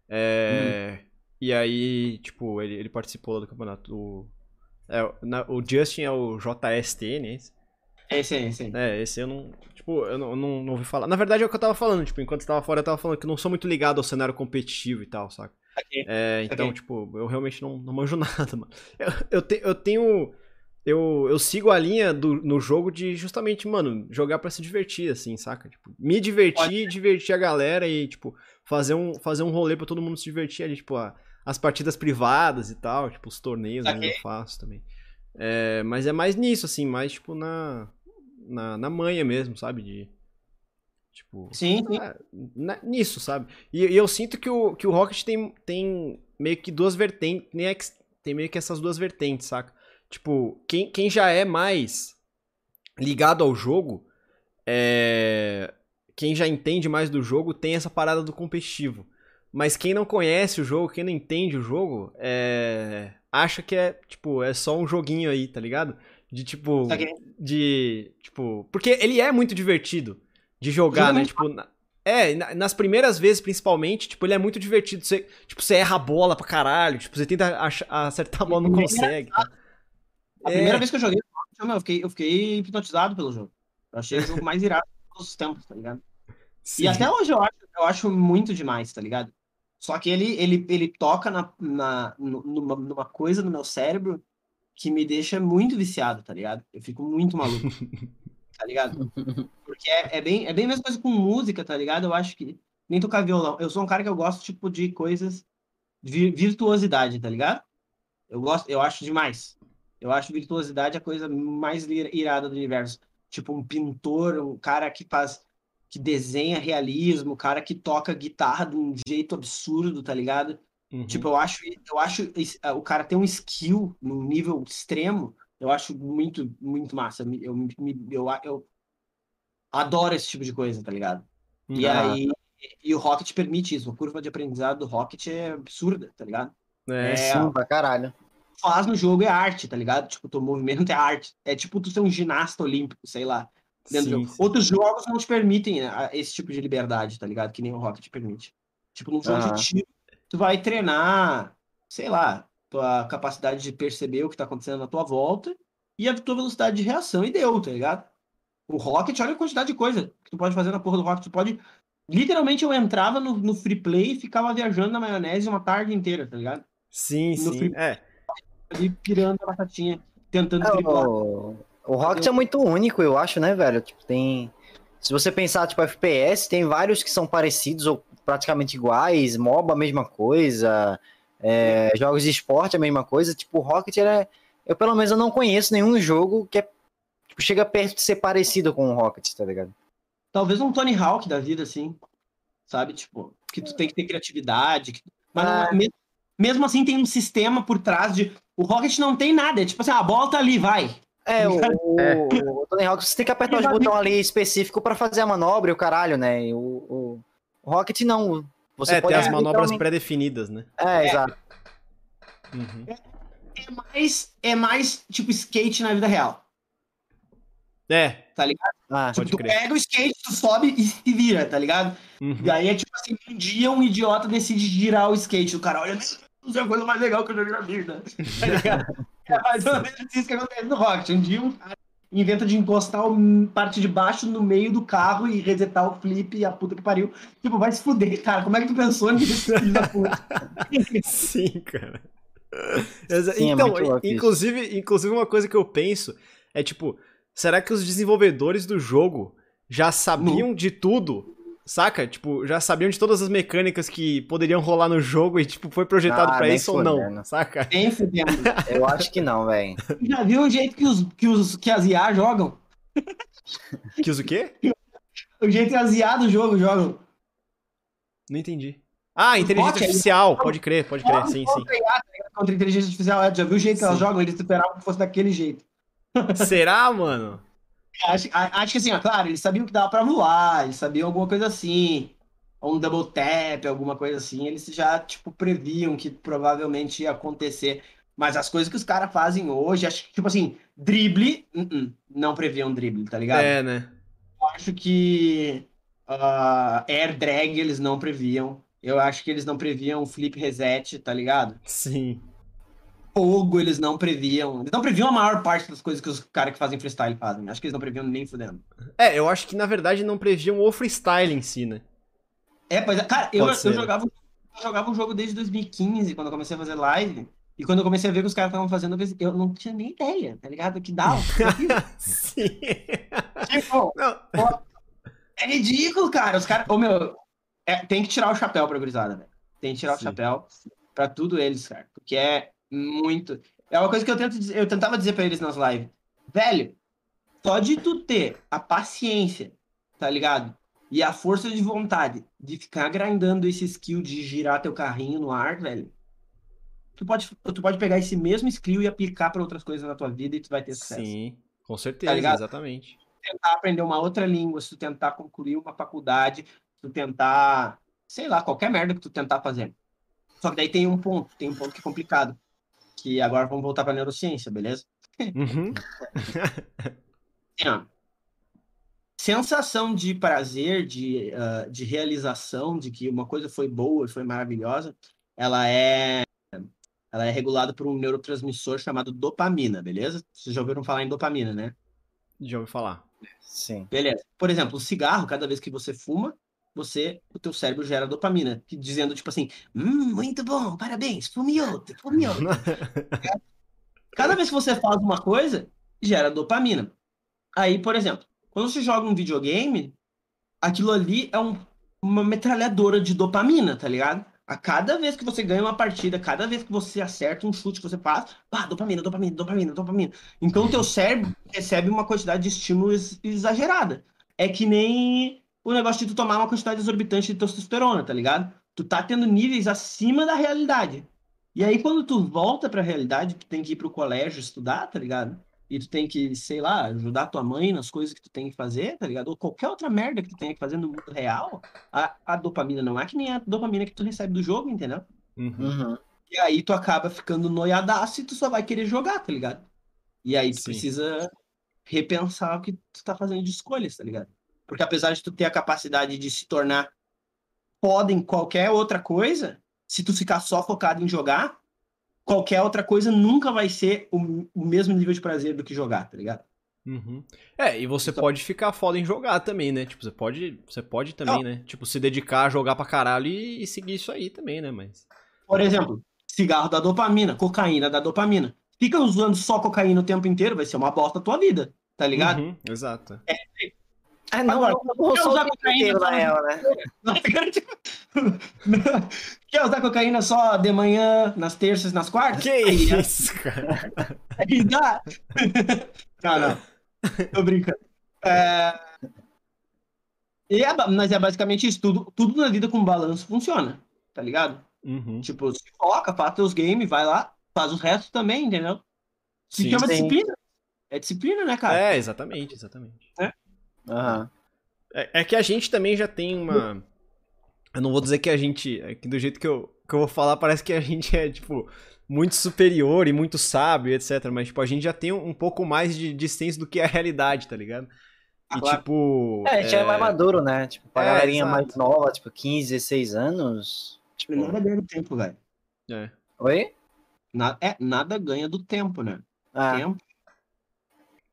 É, hum. E aí, tipo, ele, ele participou do campeonato. O, é, na, o Justin é o JSTN, é esse? Esse esse. É, esse eu não. Tipo, eu não, não, não ouvi falar. Na verdade é o que eu tava falando, tipo, enquanto você tava fora, eu tava falando que eu não sou muito ligado ao cenário competitivo e tal, saca? Okay. É, então, okay. tipo, eu realmente não, não manjo nada, mano. Eu, eu, te, eu tenho. Eu, eu sigo a linha do, no jogo de justamente, mano, jogar para se divertir, assim, saca? Tipo, me divertir, divertir a galera e, tipo, fazer um, fazer um rolê pra todo mundo se divertir ali, tipo, a, as partidas privadas e tal, tipo, os torneios okay. eu faço também. É, mas é mais nisso, assim, mais, tipo, na, na, na manha mesmo, sabe? De, Tipo, sim. É, né, nisso, sabe? E, e, eu sinto que o, que o Rocket tem, tem meio que duas vertentes, nem é tem meio que essas duas vertentes, saca? Tipo, quem, quem já é mais ligado ao jogo, é... quem já entende mais do jogo, tem essa parada do competitivo. Mas quem não conhece o jogo, quem não entende o jogo, é... acha que é, tipo, é só um joguinho aí, tá ligado? De tipo. De. Tipo. Porque ele é muito divertido de jogar, né? Tipo, na, é, nas primeiras vezes, principalmente, tipo, ele é muito divertido. Você, tipo, você erra a bola pra caralho. Tipo, você tenta acertar a bola, não consegue. Tá? A é. primeira vez que eu joguei, eu fiquei, eu fiquei hipnotizado pelo jogo. Eu achei o jogo mais irado de todos os tempos, tá ligado? Sim. E até hoje eu acho, eu acho muito demais, tá ligado? Só que ele, ele, ele toca na, na, numa, numa coisa no meu cérebro que me deixa muito viciado, tá ligado? Eu fico muito maluco. tá ligado? Porque é, é, bem, é bem a mesma coisa com música, tá ligado? Eu acho que nem tocar violão. Eu sou um cara que eu gosto, tipo, de coisas de virtuosidade, tá ligado? Eu gosto, eu acho demais. Eu acho virtuosidade a coisa mais irada do universo. Tipo, um pintor, um cara que faz que desenha realismo, cara que toca guitarra de um jeito absurdo, tá ligado? Uhum. Tipo, eu acho, eu acho o cara tem um skill num nível extremo eu acho muito, muito massa. Eu, eu, eu, eu adoro esse tipo de coisa, tá ligado? E aí, e o Rocket permite isso. A curva de aprendizado do Rocket é absurda, tá ligado? É, é sim, pra caralho. Faz no jogo é arte, tá ligado? Tipo, teu movimento é arte. É tipo tu ser um ginasta olímpico, sei lá. Sim, sim. Outros jogos não te permitem né, esse tipo de liberdade, tá ligado? Que nem o Rocket permite. Tipo, num jogo de tiro, tu vai treinar, sei lá, tua capacidade de perceber o que tá acontecendo na tua volta e a tua velocidade de reação, e deu, tá ligado? O Rocket, olha a quantidade de coisa que tu pode fazer na porra do Rocket. Tu pode. Literalmente eu entrava no, no free play e ficava viajando na maionese uma tarde inteira, tá ligado? Sim, no sim. Free... É. Ali pirando a batatinha, tentando é, O, o Rocket é muito único, eu acho, né, velho? Tipo, tem. Se você pensar, tipo, FPS, tem vários que são parecidos ou praticamente iguais, MOBA a mesma coisa. É, jogos de esporte, a mesma coisa. Tipo, o Rocket, é, eu pelo menos eu não conheço nenhum jogo que é, tipo, chega perto de ser parecido com o Rocket, tá ligado? Talvez um Tony Hawk da vida, assim. Sabe? Tipo, que tu tem que ter criatividade. Que... Mas ah. não, mesmo assim tem um sistema por trás de. O Rocket não tem nada. É tipo assim, a bola tá ali, vai. É, o, é. o, Tony Hawk, você tem que apertar os botões ali específico para fazer a manobra e o caralho, né? O, o, o Rocket não. Você é, pode tem as manobras pré-definidas, né? É, exato. Uhum. É, é, mais, é mais tipo skate na vida real. É. Tá ligado? Ah, tipo, tu crer. pega o skate, tu sobe e se vira, tá ligado? Uhum. E aí é tipo assim, um dia um idiota decide girar o skate. O cara olha, Isso é a coisa mais legal que eu joguei na vida. Tá ligado? É mais ou menos isso que acontece no Rocket. Um dia um cara inventa de encostar a parte de baixo no meio do carro e resetar o flip e a puta que pariu. Tipo, vai se fuder, cara. Como é que tu pensou nisso, filho da puta? Sim, cara. Sim, é então, é inclusive, inclusive uma coisa que eu penso é tipo, será que os desenvolvedores do jogo já sabiam de tudo Saca? Tipo, já sabiam de todas as mecânicas que poderiam rolar no jogo e, tipo, foi projetado ah, pra isso ou não, saca? Eu acho que não, velho. Já viu o jeito que, os, que, os, que as IA jogam? Que os o quê? O jeito que as IA do jogo jogam. Não entendi. Ah, inteligência artificial, pode crer, pode crer, sim, sim. Contra inteligência artificial, é, já viu o jeito que elas jogam? Eles esperavam que fosse daquele jeito. Será, mano? Acho, acho que assim, ó, claro, eles sabiam que dava pra voar, eles sabiam alguma coisa assim, um double tap, alguma coisa assim, eles já, tipo, previam que provavelmente ia acontecer. Mas as coisas que os caras fazem hoje, acho que, tipo assim, drible, uh -uh, não previam drible, tá ligado? É, né? Eu acho que uh, air drag eles não previam. Eu acho que eles não previam flip reset, tá ligado? Sim fogo eles não previam. Eles não previam a maior parte das coisas que os caras que fazem freestyle fazem. Acho que eles não previam nem fudendo. É, eu acho que na verdade não previam o freestyle em si, né? É, pois é. Cara, eu, eu, jogava, eu jogava um jogo desde 2015, quando eu comecei a fazer live. E quando eu comecei a ver que os caras estavam fazendo, eu não tinha nem ideia, tá ligado? Que dá. Sim. Tipo, não. é ridículo, cara. Os caras. Ô, meu, é, tem que tirar o chapéu pra gurizada, velho. Tem que tirar Sim. o chapéu pra tudo eles, cara. Porque é, muito. É uma coisa que eu, tento dizer, eu tentava dizer para eles nas lives. Velho, só de tu ter a paciência, tá ligado? E a força de vontade de ficar grindando esse skill de girar teu carrinho no ar, velho. Tu pode, tu pode pegar esse mesmo skill e aplicar para outras coisas na tua vida e tu vai ter sucesso. Sim, com certeza, tá exatamente. tentar aprender uma outra língua, se tu tentar concluir uma faculdade, se tu tentar, sei lá, qualquer merda que tu tentar fazer. Só que daí tem um ponto, tem um ponto que é complicado que agora vamos voltar para neurociência, beleza? Uhum. assim, sensação de prazer, de, uh, de realização, de que uma coisa foi boa, foi maravilhosa, ela é ela é regulada por um neurotransmissor chamado dopamina, beleza? Vocês já ouviram falar em dopamina, né? Já ouvi falar. Sim. Beleza. Por exemplo, o cigarro, cada vez que você fuma, você, o teu cérebro gera dopamina, que, dizendo tipo assim, hum, muito bom, parabéns, fume outro, fume outro. Cada vez que você faz uma coisa, gera dopamina. Aí, por exemplo, quando você joga um videogame, aquilo ali é um, uma metralhadora de dopamina, tá ligado? A cada vez que você ganha uma partida, cada vez que você acerta um chute que você faz, pá, dopamina, dopamina, dopamina, dopamina. Então o teu cérebro recebe uma quantidade de estímulos exagerada. É que nem o negócio de tu tomar uma quantidade exorbitante de testosterona, tá ligado? Tu tá tendo níveis acima da realidade. E aí, quando tu volta pra realidade, tu tem que ir pro colégio estudar, tá ligado? E tu tem que, sei lá, ajudar tua mãe nas coisas que tu tem que fazer, tá ligado? Ou qualquer outra merda que tu tenha que fazer no mundo real, a, a dopamina não é que nem a dopamina que tu recebe do jogo, entendeu? Uhum. uhum. E aí tu acaba ficando noiadaço e tu só vai querer jogar, tá ligado? E aí tu Sim. precisa repensar o que tu tá fazendo de escolhas, tá ligado? Porque apesar de tu ter a capacidade de se tornar foda em qualquer outra coisa, se tu ficar só focado em jogar, qualquer outra coisa nunca vai ser o, o mesmo nível de prazer do que jogar, tá ligado? Uhum. É, e você pode ficar foda em jogar também, né? Tipo, você pode, você pode também, né? Tipo, se dedicar a jogar pra caralho e, e, seguir isso aí também, né? Mas. Por exemplo, cigarro da dopamina, cocaína da dopamina. Fica usando só cocaína o tempo inteiro, vai ser uma bosta a tua vida, tá ligado? Uhum, exato. É, ah, não, Agora, não, não quer usar cocaína né? quer usar cocaína só de manhã, nas terças, nas quartas? Que aí, isso, cara? Aí dá. Não, não. Tô brincando. É... E é, mas é basicamente isso. Tudo, tudo na vida com balanço funciona, tá ligado? Uhum. Tipo, se foca, faz teus games, vai lá, faz os restos também, entendeu? Se sim, chama sim. disciplina. É disciplina, né, cara? É, exatamente, exatamente. É. Uhum. É, é, que a gente também já tem uma. Eu não vou dizer que a gente. É que do jeito que eu, que eu vou falar, parece que a gente é, tipo, muito superior e muito sábio, etc. Mas, tipo, a gente já tem um pouco mais de, senso do que a realidade, tá ligado? E, claro. tipo. É, a gente é... é mais maduro, né? Tipo, pra é, galerinha exato. mais nova, tipo, 15, 16 anos. Tipo, não vai ganhar tempo, velho. É. Oi? Na, é, nada ganha do tempo, né? Ah, Tempo.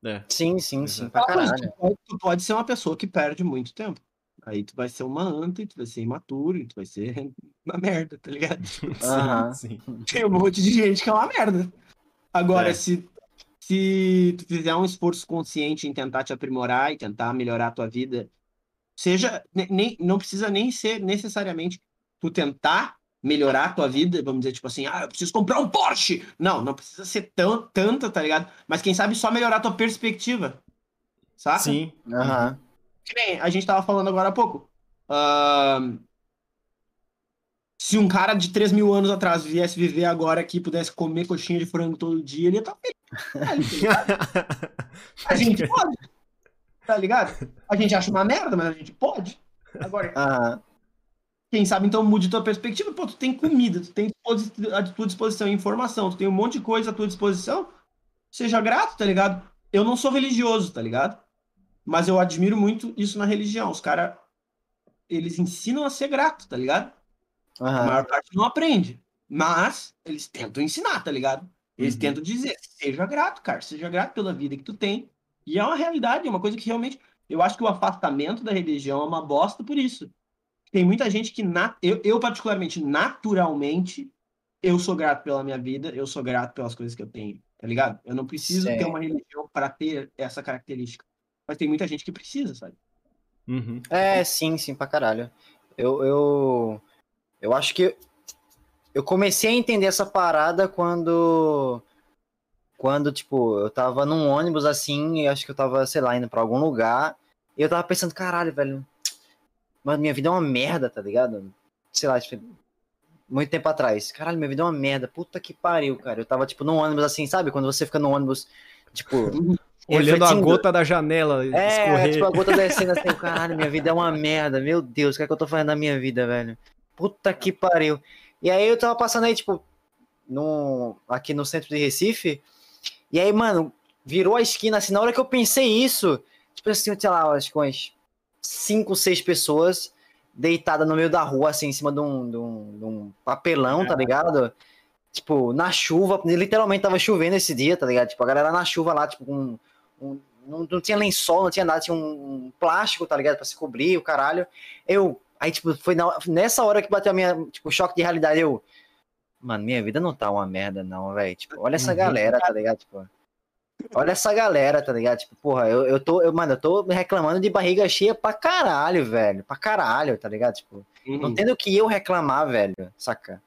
É. sim, sim, sim, Exato. pra Ah, caralho. tu, pode, tu pode ser uma pessoa que perde muito tempo. Aí tu vai ser uma anta, e tu vai ser imaturo, e tu vai ser uma merda, tá ligado? Sim, sim. Tem um monte de gente que é uma merda. Agora, É. se, se tu fizer um esforço consciente em tentar te aprimorar e tentar melhorar a tua vida, seja, ne- nem, não precisa nem ser necessariamente tu tentar melhorar a tua vida, vamos dizer, tipo assim, ah, eu preciso comprar um Porsche. Não, não precisa ser tão, tanta, tá ligado? Mas quem sabe só melhorar a tua perspectiva. Saca? Sim. Aham. Que nem a gente tava falando agora há pouco. Ahn, se um cara de 3 mil anos atrás viesse viver agora aqui e pudesse comer coxinha de frango todo dia, ele ia estar feliz. tá ligado? A gente pode. Tá ligado? A gente acha uma merda, mas a gente pode. Agora, Aham. Quem sabe então mude tua perspectiva. Pô, tu tem comida, tu tem à tua disposição informação, tu tem um monte de coisa à tua disposição. Seja grato, tá ligado? Eu não sou religioso, tá ligado? Mas eu admiro muito isso na religião. Os caras, eles ensinam a ser grato, tá ligado? A Aham. maior parte não aprende. Mas eles tentam ensinar, tá ligado? Eles Uhum. tentam dizer, seja grato, cara, seja grato pela vida que tu tem. E é uma realidade, é uma coisa que realmente. Eu acho que o afastamento da religião é uma bosta por isso. Tem muita gente que, na, eu, eu particularmente, naturalmente, eu sou grato pela minha vida, eu sou grato pelas coisas que eu tenho, tá ligado? Eu não preciso ter Certo. uma religião para ter essa característica. Mas tem muita gente que precisa, sabe? Uhum. É, sim, sim, pra caralho. Eu, eu, eu acho que eu comecei a entender essa parada quando, quando, tipo, eu tava num ônibus assim, e acho que eu tava, sei lá, indo pra algum lugar, e eu tava pensando, caralho, velho, mas minha vida é uma merda, tá ligado? Sei lá, tipo, muito tempo atrás. Caralho, minha vida é uma merda, puta que pariu, cara. Eu tava, tipo, num ônibus assim, sabe? Quando você fica no ônibus, tipo, Olhando a gota da janela é, escorrer. tipo, a gota descendo assim, caralho, minha vida é uma merda, meu Deus, o que é que eu tô fazendo na minha vida, velho? Puta que pariu. E aí eu tava passando aí, tipo, no, aqui no centro de Recife, e aí, mano, virou a esquina, assim, na hora que eu pensei isso, tipo assim, sei lá, acho que umas cinco, seis pessoas deitadas no meio da rua, assim, em cima de um, de um, de um papelão, tá ligado? Tipo, na chuva, literalmente tava chovendo esse dia, tá ligado? Tipo, a galera na chuva lá, tipo, com um, não, não tinha lençol, não tinha nada, tinha um, um plástico, tá ligado? Pra se cobrir, o caralho. Eu, aí, tipo, foi na- nessa hora que bateu a minha, tipo, choque de realidade, eu, mano, minha vida não tá uma merda, não, velho. Tipo, olha essa Uhum. galera, tá ligado? Tipo, olha essa galera, tá ligado? Tipo, porra, eu, eu tô, eu, mano, eu tô reclamando de barriga cheia pra caralho, velho, pra caralho, tá ligado? Tipo, não Uhum. tendo que eu reclamar, velho, saca?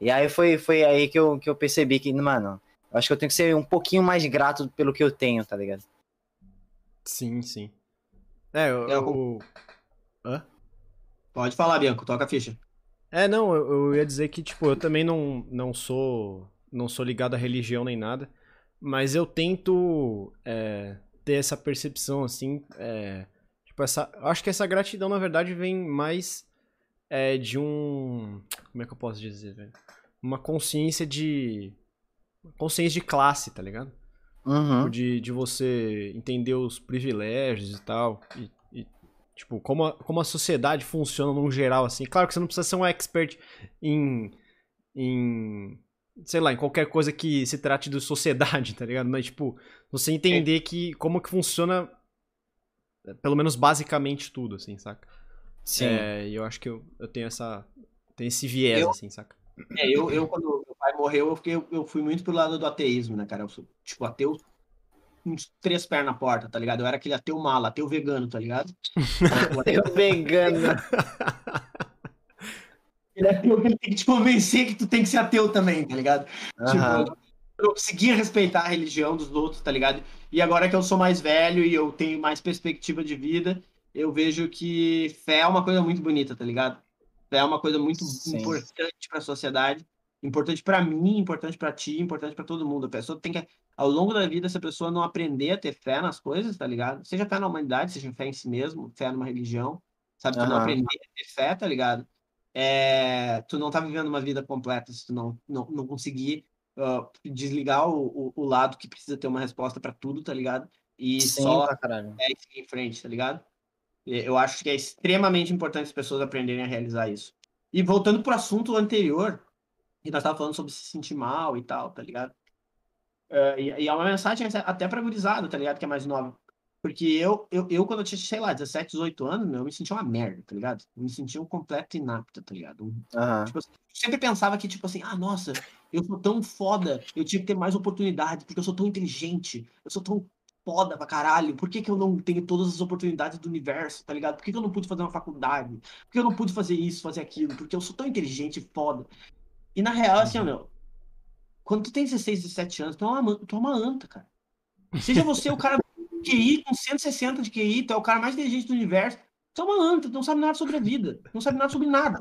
E aí foi, foi aí que eu, que eu percebi que, mano, eu acho que eu tenho que ser um pouquinho mais grato pelo que eu tenho, tá ligado? Sim, sim. É, eu, eu- Hã? Pode falar, Bianco, toca a ficha. É, não, eu, eu ia dizer que, tipo, eu também não, não sou não sou ligado à religião nem nada, mas eu tento é, ter essa percepção, assim, é, tipo, essa, acho que essa gratidão, na verdade, vem mais é, de um, como é que eu posso dizer, velho? Uma consciência de, consciência de classe, tá ligado? Uhum. Tipo, de, de você entender os privilégios e tal. E, e, tipo, como a, como a sociedade funciona num geral, assim. Claro que você não precisa ser um expert em. em. Sei lá, em qualquer coisa que se trate de sociedade, tá ligado? Mas, tipo, você entender que. como que funciona. é, Pelo menos basicamente tudo, assim, saca? Sim. É, e eu acho que eu, eu tenho essa. Tenho esse viés, Eu- assim, saca? É, eu, eu, quando meu pai morreu, eu, fiquei, eu fui muito pro lado do ateísmo, né, cara? Eu sou, tipo, ateu, uns três pés na porta, tá ligado? Eu era aquele ateu mala, ateu vegano, tá ligado? Ateu- Eu vegano. Ele é ateu que ele tem que te convencer que tu tem que ser ateu também, tá ligado? Aham. Tipo, eu conseguia respeitar a religião dos outros, tá ligado? E agora que eu sou mais velho e eu tenho mais perspectiva de vida, eu vejo que fé é uma coisa muito bonita, tá ligado? Fé é uma coisa muito Sim. importante para a sociedade, importante para mim, importante para ti, importante para todo mundo. A pessoa tem que, ao longo da vida, se a pessoa não aprender a ter fé nas coisas, tá ligado? Seja fé na humanidade, seja fé em si mesmo, fé numa religião, sabe? Tu não aprender a ter fé, tá ligado? É, tu não tá vivendo uma vida completa se tu não, não, não conseguir ah, desligar o, o, o lado que precisa ter uma resposta para tudo, tá ligado? E Sim, só caralho. é em frente, tá ligado? Eu acho que é extremamente importante as pessoas aprenderem a realizar isso. E voltando pro assunto anterior, E nós tava falando sobre se sentir mal e tal, tá ligado? Uh, e, e, é uma mensagem até pra gurizada, tá ligado? Que é mais nova. Porque eu, eu, eu, quando eu tinha, sei lá, 17, 18 anos, eu me sentia uma merda, tá ligado? Eu me sentia um completo inapto, tá ligado? Uhum. Tipo, eu sempre pensava que, tipo assim, ah, nossa, eu sou tão foda, eu tinha que ter mais oportunidades, porque eu sou tão inteligente, eu sou tão foda pra caralho, por que, que eu não tenho todas as oportunidades do universo, tá ligado? Por que, que eu não pude fazer uma faculdade? Por que eu não pude fazer isso, fazer aquilo? Porque eu sou tão inteligente e foda. E na real, assim, ó, meu, quando tu tem 16, 17 anos, tu é uma, tu é uma anta, cara. Seja você o cara QI com 160 de QI, tu é o cara mais inteligente do universo. Tu é uma anta, tu não sabe nada sobre a vida. Não sabe nada sobre nada.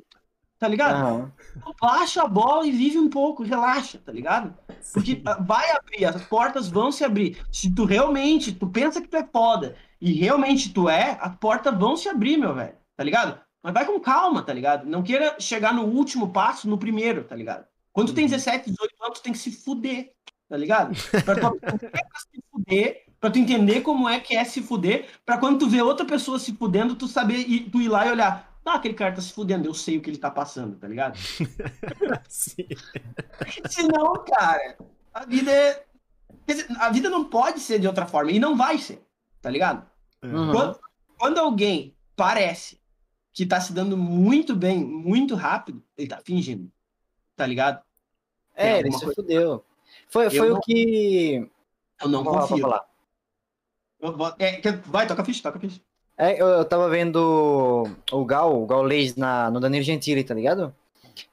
Tá ligado? Uhum. Baixa a bola e vive um pouco, relaxa, tá ligado? Porque ah, vai abrir, as portas vão se abrir. Se tu realmente, tu pensa que tu é foda e realmente tu é, as portas vão se abrir, meu velho. Tá ligado? Mas vai com calma, tá ligado? Não queira chegar no último passo no primeiro, tá ligado? Quando tu tem 17, uhum. 18 anos, tu tem que se fuder, tá ligado? Pra tu se fuder Pra tu entender como é que é se fuder, pra quando tu vê outra pessoa se fudendo, tu saber, ir, tu ir lá e olhar, ah, aquele cara tá se fudendo, eu sei o que ele tá passando, tá ligado? Sim. Senão, cara, a vida é. A vida não pode ser de outra forma, e não vai ser, tá ligado? Uhum. Quando, quando alguém parece que tá se dando muito bem, muito rápido, ele tá fingindo, tá ligado? É, ele se coisa... fudeu. Foi, foi o que. Eu não confio. É, vai, toca ficha, toca ficha. É, eu, eu tava vendo o Gal, o Gal Leis na, no Danilo Gentili, tá ligado?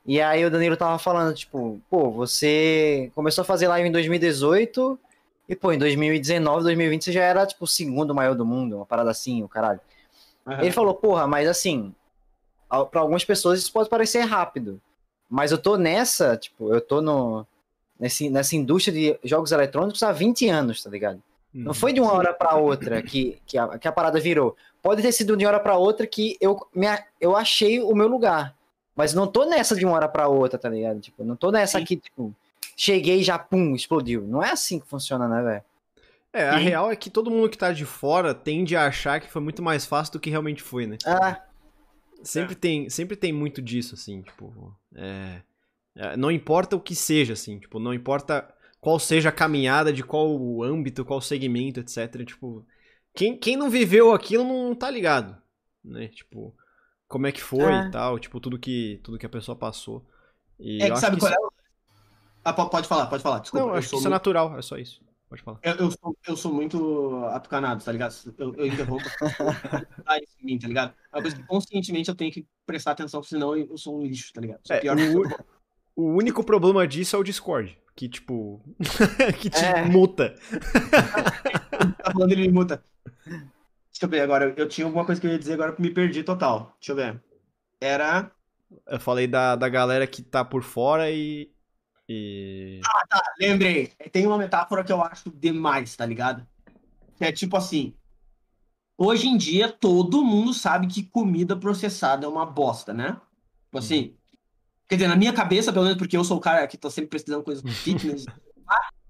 E aí o Danilo tava falando, tipo, pô, você começou a fazer live em 2018 e, pô, em 2019, 2020 você já era, tipo, o segundo maior do mundo, uma parada assim, o caralho. Uhum. Ele falou, porra, mas assim, para algumas pessoas isso pode parecer rápido, mas eu tô nessa, tipo, eu tô no, nesse, nessa indústria de jogos eletrônicos há 20 anos, tá ligado? Não foi de uma hora para outra que, que, a, que a parada virou. Pode ter sido de uma hora para outra que eu, me, eu achei o meu lugar. Mas não tô nessa de uma hora para outra, tá ligado? Tipo, não tô nessa Sim. aqui, tipo, cheguei e já, pum, explodiu. Não é assim que funciona, né, velho? É, a Sim. real é que todo mundo que tá de fora tende a achar que foi muito mais fácil do que realmente foi, né? Ah. Sempre, é. tem, sempre tem muito disso, assim, tipo. É, é, não importa o que seja, assim, tipo, não importa qual seja a caminhada, de qual âmbito, qual segmento, etc. Tipo, quem, quem não viveu aquilo não tá ligado, né? Tipo, como é que foi é. e tal, tipo, tudo que, tudo que a pessoa passou. E é que sabe que qual isso... é? Ah, pode falar, pode falar. Desculpa, não, acho que isso é muito... é natural, é só isso. Pode falar. Eu, eu, sou, eu sou muito atucanado, tá ligado? Eu, eu interrompo em mim, tá ligado? É uma coisa que conscientemente eu tenho que prestar atenção, senão eu sou um lixo, tá ligado? É, o, o único problema disso é o Discord que, tipo. que te é. muta. tá falando ele me muta. Deixa eu ver agora. Eu tinha alguma coisa que eu ia dizer agora que me perdi total. Deixa eu ver. Era. Eu falei da, da galera que tá por fora e. e... Ah, tá. Lembrei. Tem uma metáfora que eu acho demais, tá ligado? Que é tipo assim. Hoje em dia, todo mundo sabe que comida processada é uma bosta, né? Tipo assim, Quer dizer, na minha cabeça, pelo menos porque eu sou o cara que tô sempre pesquisando coisas do fitness.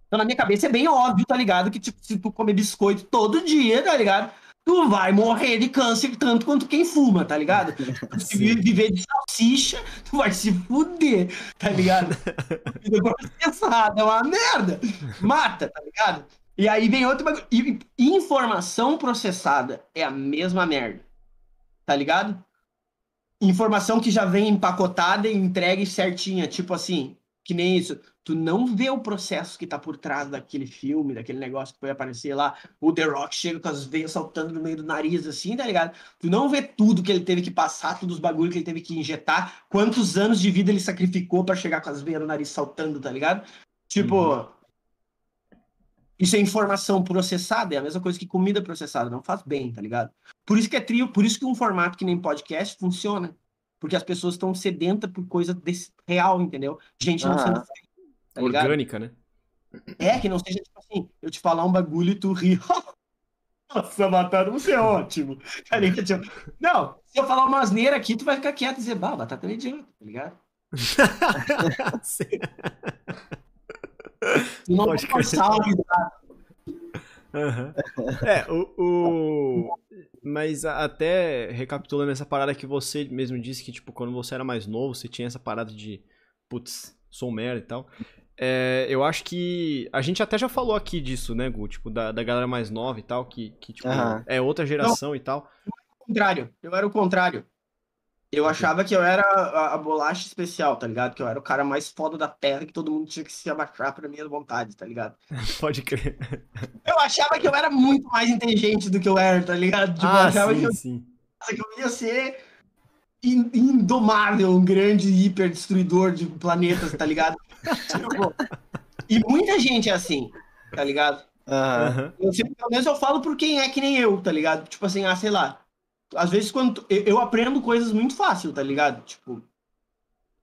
então, na minha cabeça é bem óbvio, tá ligado? Que, tipo, se tu comer biscoito todo dia, tá ligado? Tu vai morrer de câncer tanto quanto quem fuma, tá ligado? Se viver de salsicha, tu vai se fuder, tá ligado? Processada é uma merda. Mata, tá ligado? E aí vem outro bagulho. Informação processada é a mesma merda. Tá ligado? Informação que já vem empacotada e entregue certinha, tipo assim, que nem isso. Tu não vê o processo que tá por trás daquele filme, daquele negócio que foi aparecer lá. O The Rock chega com as veias saltando no meio do nariz, assim, tá ligado? Tu não vê tudo que ele teve que passar, todos os bagulhos que ele teve que injetar, quantos anos de vida ele sacrificou para chegar com as veias no nariz saltando, tá ligado? Tipo. Uhum. Isso é informação processada, é a mesma coisa que comida processada, não faz bem, tá ligado? Por isso que é trio, por isso que um formato que nem podcast funciona. Porque as pessoas estão sedentas por coisa desse, real, entendeu? Gente não ah, sendo tá Orgânica, né? É, que não seja tipo assim, eu te falar um bagulho e tu ri. Nossa, batata, você é ótimo. Tá tipo, não, se eu falar uma asneira aqui, tu vai ficar quieto e dizer, bah, batata é idiota, tá ligado? não pode uma Uhum. É, o, o, Mas até recapitulando essa parada que você mesmo disse que, tipo, quando você era mais novo, você tinha essa parada de. Putz, sou merda e tal. É, eu acho que. A gente até já falou aqui disso, né, Gu? Tipo, da, da galera mais nova e tal, que, que tipo, Aham. é outra geração e tal. o contrário. Eu era o contrário. Eu achava que eu era a, a bolacha especial, tá ligado? Que eu era o cara mais foda da terra, que todo mundo tinha que se abaixar pra minha vontade, tá ligado? Pode crer. Eu achava que eu era muito mais inteligente do que eu era, tá ligado? Tipo, eu ah, achava sim, que eu, sim. que eu ia ser in- indomável, um grande hiper destruidor de planetas, tá ligado? Tipo, e muita gente é assim, tá ligado? Aham. Eu sempre, pelo menos eu falo por quem é que nem eu, tá ligado? Tipo assim, ah, sei lá. Às vezes quando eu, eu aprendo coisas muito fácil, tá ligado? Tipo,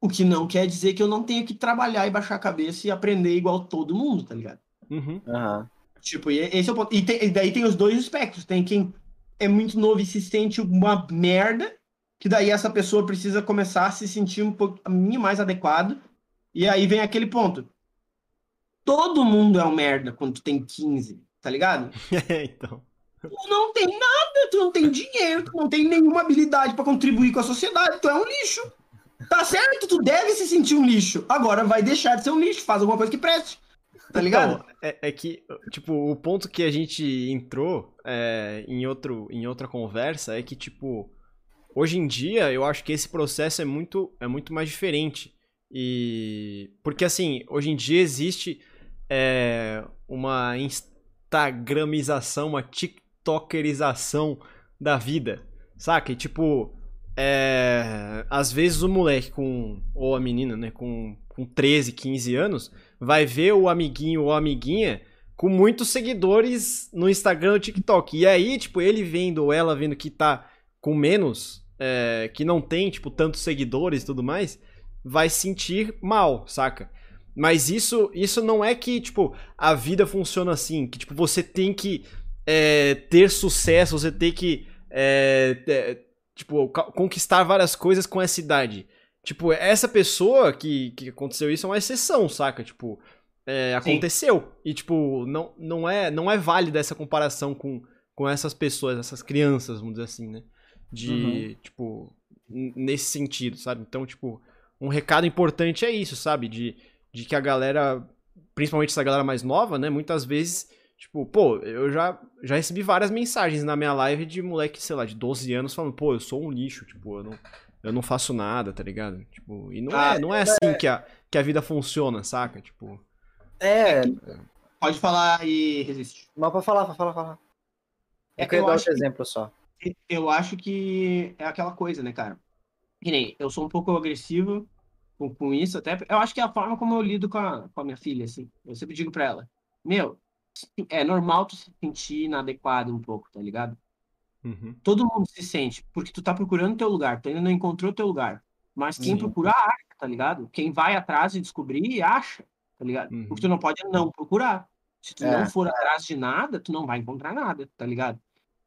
o que não quer dizer que eu não tenho que trabalhar e baixar a cabeça e aprender igual todo mundo, tá ligado? Uhum. Aham. Tipo, e esse é o ponto. E, tem- e daí tem os dois espectros. Tem quem é muito novo e se sente uma merda, que daí essa pessoa precisa começar a se sentir um pouquinho mais adequado. E aí vem aquele ponto. Todo mundo é um merda quando tu tem 15, tá ligado? É, então. Tu não tem nada, tu não tem dinheiro, tu não tem nenhuma habilidade pra contribuir com a sociedade, tu é um lixo. Tá certo? Tu deve se sentir um lixo. Agora vai deixar de ser um lixo, faz alguma coisa que preste. Tá ligado? Então, é, é que, tipo, o ponto que a gente entrou é, em, outro, em outra conversa é que, tipo, hoje em dia eu acho que esse processo é muito, é muito mais diferente. E. Porque, assim, hoje em dia existe é, uma instagramização, uma tiktokerização da vida, saca? E, tipo, é, às vezes o moleque com, ou a menina, né, com, com 13, 15 anos, vai ver o amiguinho ou a amiguinha com muitos seguidores no Instagram ou TikTok. E aí, tipo, ele vendo ou ela vendo que tá com menos, é, que não tem, tipo, tantos seguidores e tudo mais, vai sentir mal, saca? Mas isso, isso não é que, tipo, a vida funciona assim, que, tipo, você tem que é, ter sucesso, você tem que, é, é, tipo, conquistar várias coisas com essa idade. Tipo, essa pessoa que, que aconteceu isso é uma exceção, saca? Tipo, é, Sim. aconteceu. E, tipo, não, não, é, não é válida essa comparação com, com essas pessoas, essas crianças, vamos dizer assim, né? De, tipo, n- nesse sentido, sabe? Então, tipo, um recado importante é isso, sabe? De, de que a galera, principalmente essa galera mais nova, né? Muitas vezes, tipo, pô, eu já, já recebi várias mensagens na minha live de moleque, sei lá, de 12 anos falando, pô, eu sou um lixo, tipo, eu não, eu não faço nada, tá ligado? Tipo, e não, Ah, é, não é assim que a, que a vida funciona, saca? Tipo, É, Pode falar e resiste. mas pra falar, pra falar, pra falar. É Eu que eu queria dar acho outro que- exemplo só. Eu acho que é aquela coisa, né, cara? Que nem, eu sou um pouco agressivo com, com isso, até. Eu acho que é a forma como eu lido com a, com a minha filha, assim. Eu sempre digo pra ela: Meu, é normal tu se sentir inadequado um pouco, tá ligado? uhum, Todo mundo se sente, porque tu tá procurando teu lugar, tu ainda não encontrou teu lugar. Mas quem Sim. procura, acha, tá ligado? Quem vai atrás e descobrir, acha, tá ligado? Uhum. Porque tu não pode não procurar. Se tu É. não for atrás de nada, tu não vai encontrar nada, tá ligado?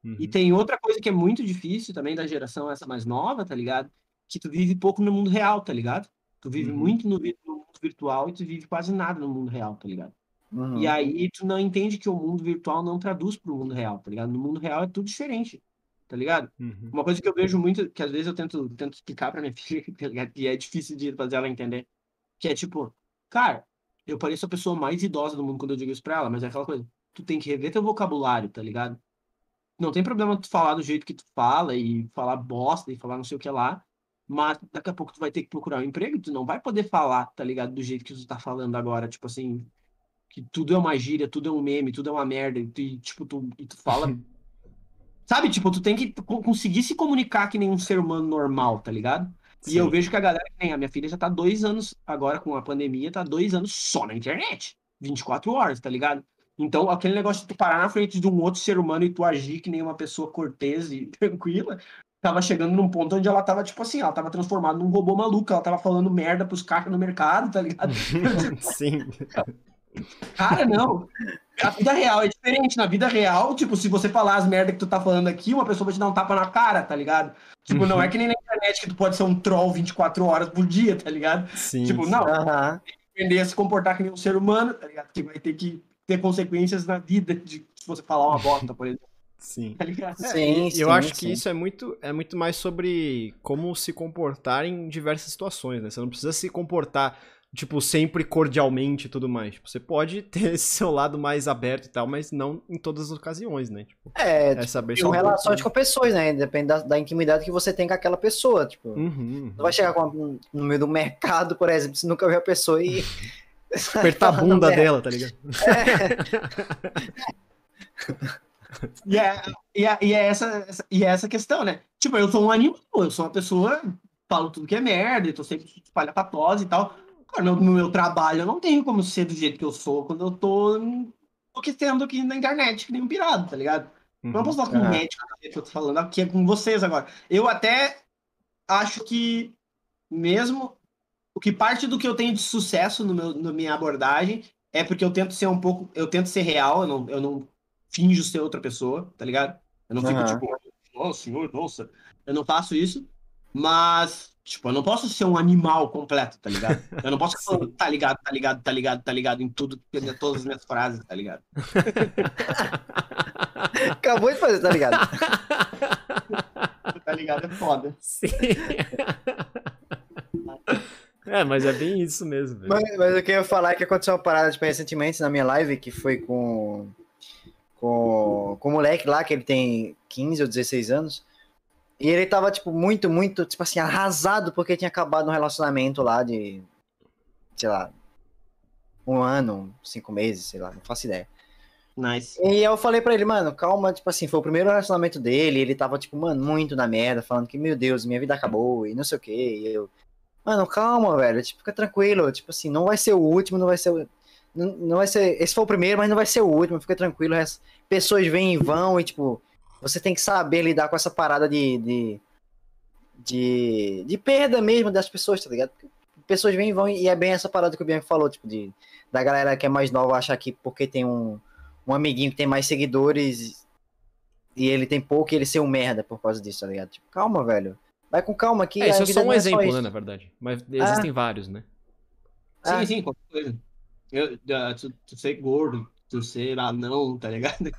uhum. E tem outra coisa que é muito difícil também da geração essa mais nova, tá ligado? Que tu vive pouco no mundo real, tá ligado? Tu vive Uhum. muito no mundo virtual e tu vive quase nada no mundo real, tá ligado? Uhum. E aí tu não entende que o mundo virtual não traduz pro mundo real, tá ligado? No mundo real é tudo diferente, tá ligado? Uhum. Uma coisa que eu vejo muito, que às vezes eu tento, tento explicar pra minha filha, tá ligado? E é difícil de fazer ela entender, que é tipo, cara, eu pareço a pessoa mais idosa do mundo quando eu digo isso pra ela, mas é aquela coisa, tu tem que rever teu vocabulário, tá ligado? Não tem problema tu falar do jeito que tu fala e falar bosta e falar não sei o que lá, mas daqui a pouco tu vai ter que procurar um emprego e tu não vai poder falar, tá ligado? Do jeito que tu tá falando agora, tipo assim, que tudo é uma gíria, tudo é um meme, tudo é uma merda, e, tu- tipo, tu, e tu fala Sabe, tipo, tu tem que co- conseguir se comunicar que nem um ser humano normal, tá ligado? E eu Sim. vejo que a galera, que nem a minha filha já tá dois anos, agora com a pandemia, tá dois anos só na internet. 24 horas, tá ligado? Então, aquele negócio de tu parar na frente de um outro ser humano e tu agir que nem uma pessoa cortês e tranquila, tava chegando num ponto onde ela tava, tipo assim, ela tava transformada num robô maluco, ela tava falando merda pros caras no mercado, tá ligado? Sim. Cara, não. A vida real é diferente. Na vida real, tipo, se você falar as merda que tu tá falando aqui, uma pessoa vai te dar um tapa na cara, tá ligado? Tipo, não é que nem na internet que tu pode ser um troll 24 horas por dia, tá ligado? Sim. Tipo, sim. não, Aham. aprender a se comportar que nem um ser humano, tá ligado? Que vai ter que ter consequências na vida de se você falar uma bosta, por exemplo, Sim. tá ligado? Sim, E sim. eu acho que sim. isso é muito, é muito mais sobre como se comportar em diversas situações, né? Você não precisa se comportar tipo, sempre cordialmente e tudo mais. Tipo, você pode ter esse seu lado mais aberto e tal, mas não em todas as ocasiões, né? Tipo, É, é tipo, saber são sobre- relações com pessoas, né? Depende da, da intimidade que você tem com aquela pessoa. Tipo, Uhum. não vai chegar com- no meio do mercado, por exemplo, se nunca viu a pessoa e. Apertar a bunda dela, tá ligado? E é, e é, e é essa, e é essa questão, né? Tipo, eu sou um animal, eu sou uma pessoa, falo tudo que é merda, e tô sempre espalhafatosa e tal. Cara, no, meu trabalho eu não tenho como ser do jeito que eu sou quando eu tô enlouquecendo aqui na internet, que nem um pirado, tá ligado? Eu não Uhum. posso falar com Aham. um médico do jeito que eu tô falando aqui é com vocês agora. Eu até acho que mesmo o que parte do que eu tenho de sucesso no meu, na minha abordagem é porque eu tento ser um pouco, eu tento ser real, eu não, eu não finjo ser outra pessoa, tá ligado? Eu não fico Aham. tipo, nossa, senhor, nossa. Eu não faço isso, mas, tipo, eu não posso ser um animal completo, tá ligado? Eu não posso falar, tá ligado, tá ligado, tá ligado, tá ligado em tudo, em todas as minhas frases, tá ligado? Acabou de fazer, tá ligado? Tá ligado? É foda. Sim. é, mas é bem isso mesmo. Mas, mas eu queria falar que aconteceu uma parada tipo, recentemente na minha live, que foi com, com, com o moleque lá, que ele tem 15 ou 16 anos. E ele tava, tipo, muito, muito, tipo assim, arrasado porque tinha acabado um relacionamento lá de, sei lá, um ano, cinco meses, sei lá, não faço ideia. Nice. E eu falei pra ele, mano, calma, tipo assim, foi o primeiro relacionamento dele, ele tava, tipo, mano, muito na merda, falando que, meu Deus, minha vida acabou e não sei o quê. E eu, mano, calma, velho, tipo, fica tranquilo, tipo assim, não vai ser o último, não vai ser o. Não, não vai ser. Esse foi o primeiro, mas não vai ser o último, fica tranquilo. As pessoas vêm e vão e, tipo, você tem que saber lidar com essa parada de. de, de, de perda mesmo das pessoas, tá ligado? Pessoas vêm e vão, e é bem essa parada que o Bianco falou, tipo, de, da galera que é mais nova achar que porque tem um, um amiguinho que tem mais seguidores e ele tem pouco e ele ser um merda por causa disso, tá ligado? Tipo, calma, velho. Vai com calma aqui. É, isso é vida só um exemplo, isso. né, na verdade. Mas existem vários, né? Sim, Ah. sim, qualquer coisa. Eu, ah, tu, tu ser gordo, tu ser anão, tá ligado?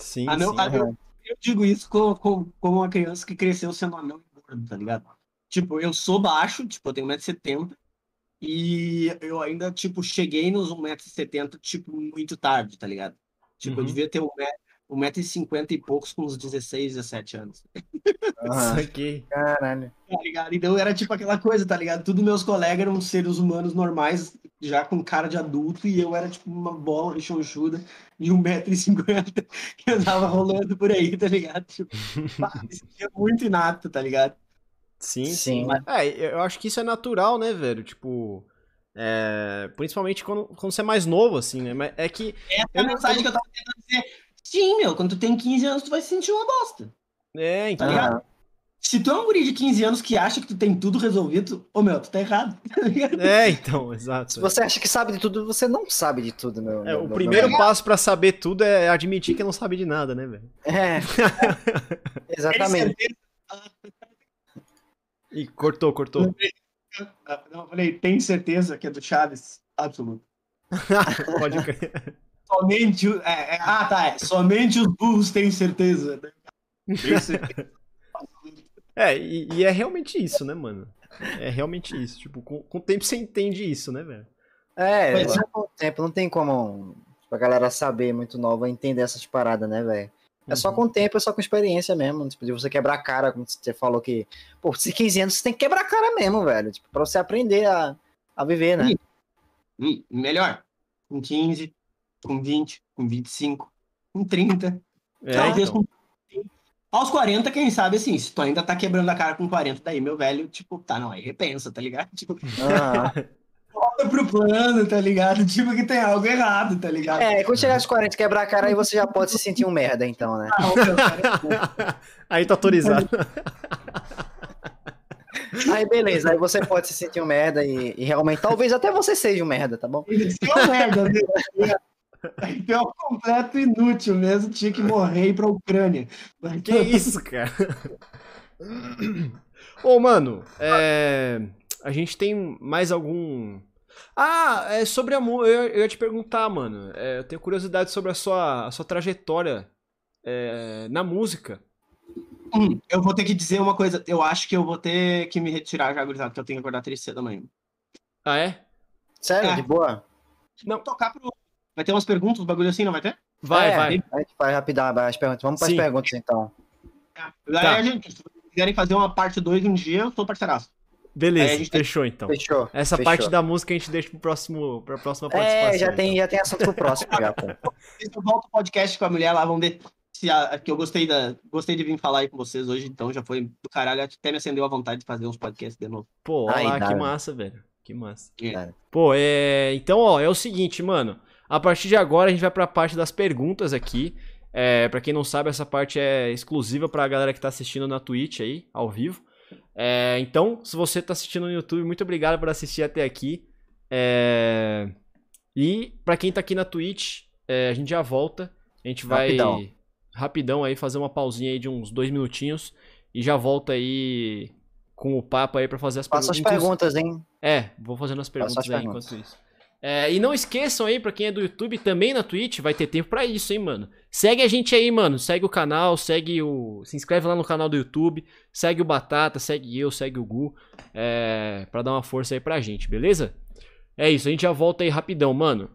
Sim, Anão, sim. anão, eu digo isso como, como, como uma criança que cresceu sendo anão e gordo, tá ligado? Tipo, eu sou baixo, tipo, eu tenho 1,70m, e eu ainda, tipo, cheguei nos 1,70m, tipo, muito tarde, tá ligado? Tipo, eu Uhum. devia ter 1,50m e poucos com uns 16, 17 anos. Aham. Saquei. Caralho. Tá ligado? Então era tipo aquela coisa, tá ligado? Todos meus colegas eram seres humanos normais, já com cara de adulto, e eu era tipo uma bola rechonchuda de 1,50m que andava rolando por aí, tá ligado? Tipo, sentia muito inato, tá ligado? Sim, sim. Sim. É, eu acho que isso é natural, né, velho? Tipo. é, principalmente quando, quando você é mais novo, assim, né? Mas é que. Essa é a não- mensagem que eu tava tentando dizer. Sim, meu, quando tu tem 15 anos, tu vai se sentir uma bosta. É, então. Tá? Aham. Se tu é um guri de 15 anos que acha que tu tem tudo resolvido, ô meu, tu tá errado, tá? É, então, exato. Se você acha que sabe de tudo, você não sabe de tudo, meu. É, meu- o meu- primeiro meu- passo pra saber tudo é admitir que não sabe de nada, né, velho? É. Exatamente. Tem E cortou, cortou. Não, eu falei, tem certeza que é do Chaves? Absoluto. Pode crer. Somente. é, é, ah, tá. É. Somente os burros têm certeza. né? Certeza. É, e, e é realmente isso, né, mano? É realmente isso. Tipo, com, com o tempo você entende isso, né, velho? É, é. só com o tempo não tem como tipo, a galera saber muito nova entender essas paradas, né, velho? É só Uhum. com o tempo, é só com experiência mesmo. Tipo, de você quebrar a cara, como você falou que. Pô, se 15 anos você tem que quebrar a cara mesmo, velho. Tipo, pra você aprender a, a viver, né? Sim. Hum, melhor. Com 15, com 20, com 25, com 30. É, talvez então. com. Aos 40, quem sabe assim, se tu ainda tá quebrando a cara com 40, daí, meu velho, tipo, tá, não, aí repensa, tá ligado? Tipo, Aham. volta pro plano, tá ligado? Tipo, que tem algo errado, tá ligado? É, quando chegar aos 40 e quebrar a cara, aí você já pode se sentir um merda, então, né? Ah, ô, meu, cara, Aí tá autorizado. Aí beleza, aí você pode se sentir um merda e, e realmente, talvez até você seja um merda, tá bom? Ele é uma merda, viu? Então, é um completo inútil mesmo, tinha que morrer e ir pra Ucrânia. Que isso, cara? Ô, mano, é... a gente tem mais algum. Ah, é sobre a música. Eu, eu ia te perguntar, mano. É, eu tenho curiosidade sobre a sua, a sua trajetória é, na música. Hum, eu vou ter que dizer uma coisa. Eu acho que eu vou ter que me retirar já, gurizada, porque eu tenho que acordar três cedo amanhã. Ah, é? Sério, É. de boa. Não. Tocar pro. Vai ter umas perguntas, um bagulho assim, não vai ter? Vai, É, vai. A gente vai rapidão as perguntas. Vamos para as perguntas então. Tá. a gente, se vocês quiserem fazer uma parte 2 um dia, eu sou parceiraço. Beleza, gente tem- fechou então. Fechou. Essa fechou. parte da música a gente deixa pro próximo, pra próxima participação. É, já tem, então. já tem assunto pro próximo já, pô. Eu volto o podcast com a mulher lá, vamos ver se a, que eu gostei da. Gostei de vir falar aí com vocês hoje, então já foi do caralho. Até me acendeu a vontade de fazer uns podcasts de novo. Pô, olha Ai, lá, que massa, velho. Que massa. Cara. Pô, é. Então, ó, é o seguinte, mano. A partir de agora a gente vai pra parte das perguntas aqui. É, para quem não sabe, essa parte é exclusiva pra galera que tá assistindo na Twitch aí, ao vivo. É, então, se você tá assistindo no YouTube, muito obrigado por assistir até aqui. É, E pra quem tá aqui na Twitch, é, a gente já volta. A gente vai Rapidão. rapidão aí fazer uma pausinha aí de uns dois minutinhos e já volta aí com o papo aí pra fazer as Faça as perguntas. perguntas, hein? É, vou fazendo as perguntas as aí perguntas. enquanto isso. É, e não esqueçam aí, pra quem é do YouTube, também na Twitch, vai ter tempo pra isso, hein, mano. Segue a gente aí, mano. Segue o canal, segue o. Se inscreve lá no canal do YouTube. Segue o Batata, segue eu, segue o Gu. É, pra dar uma força aí pra gente, beleza? É isso, a gente já volta aí rapidão, mano.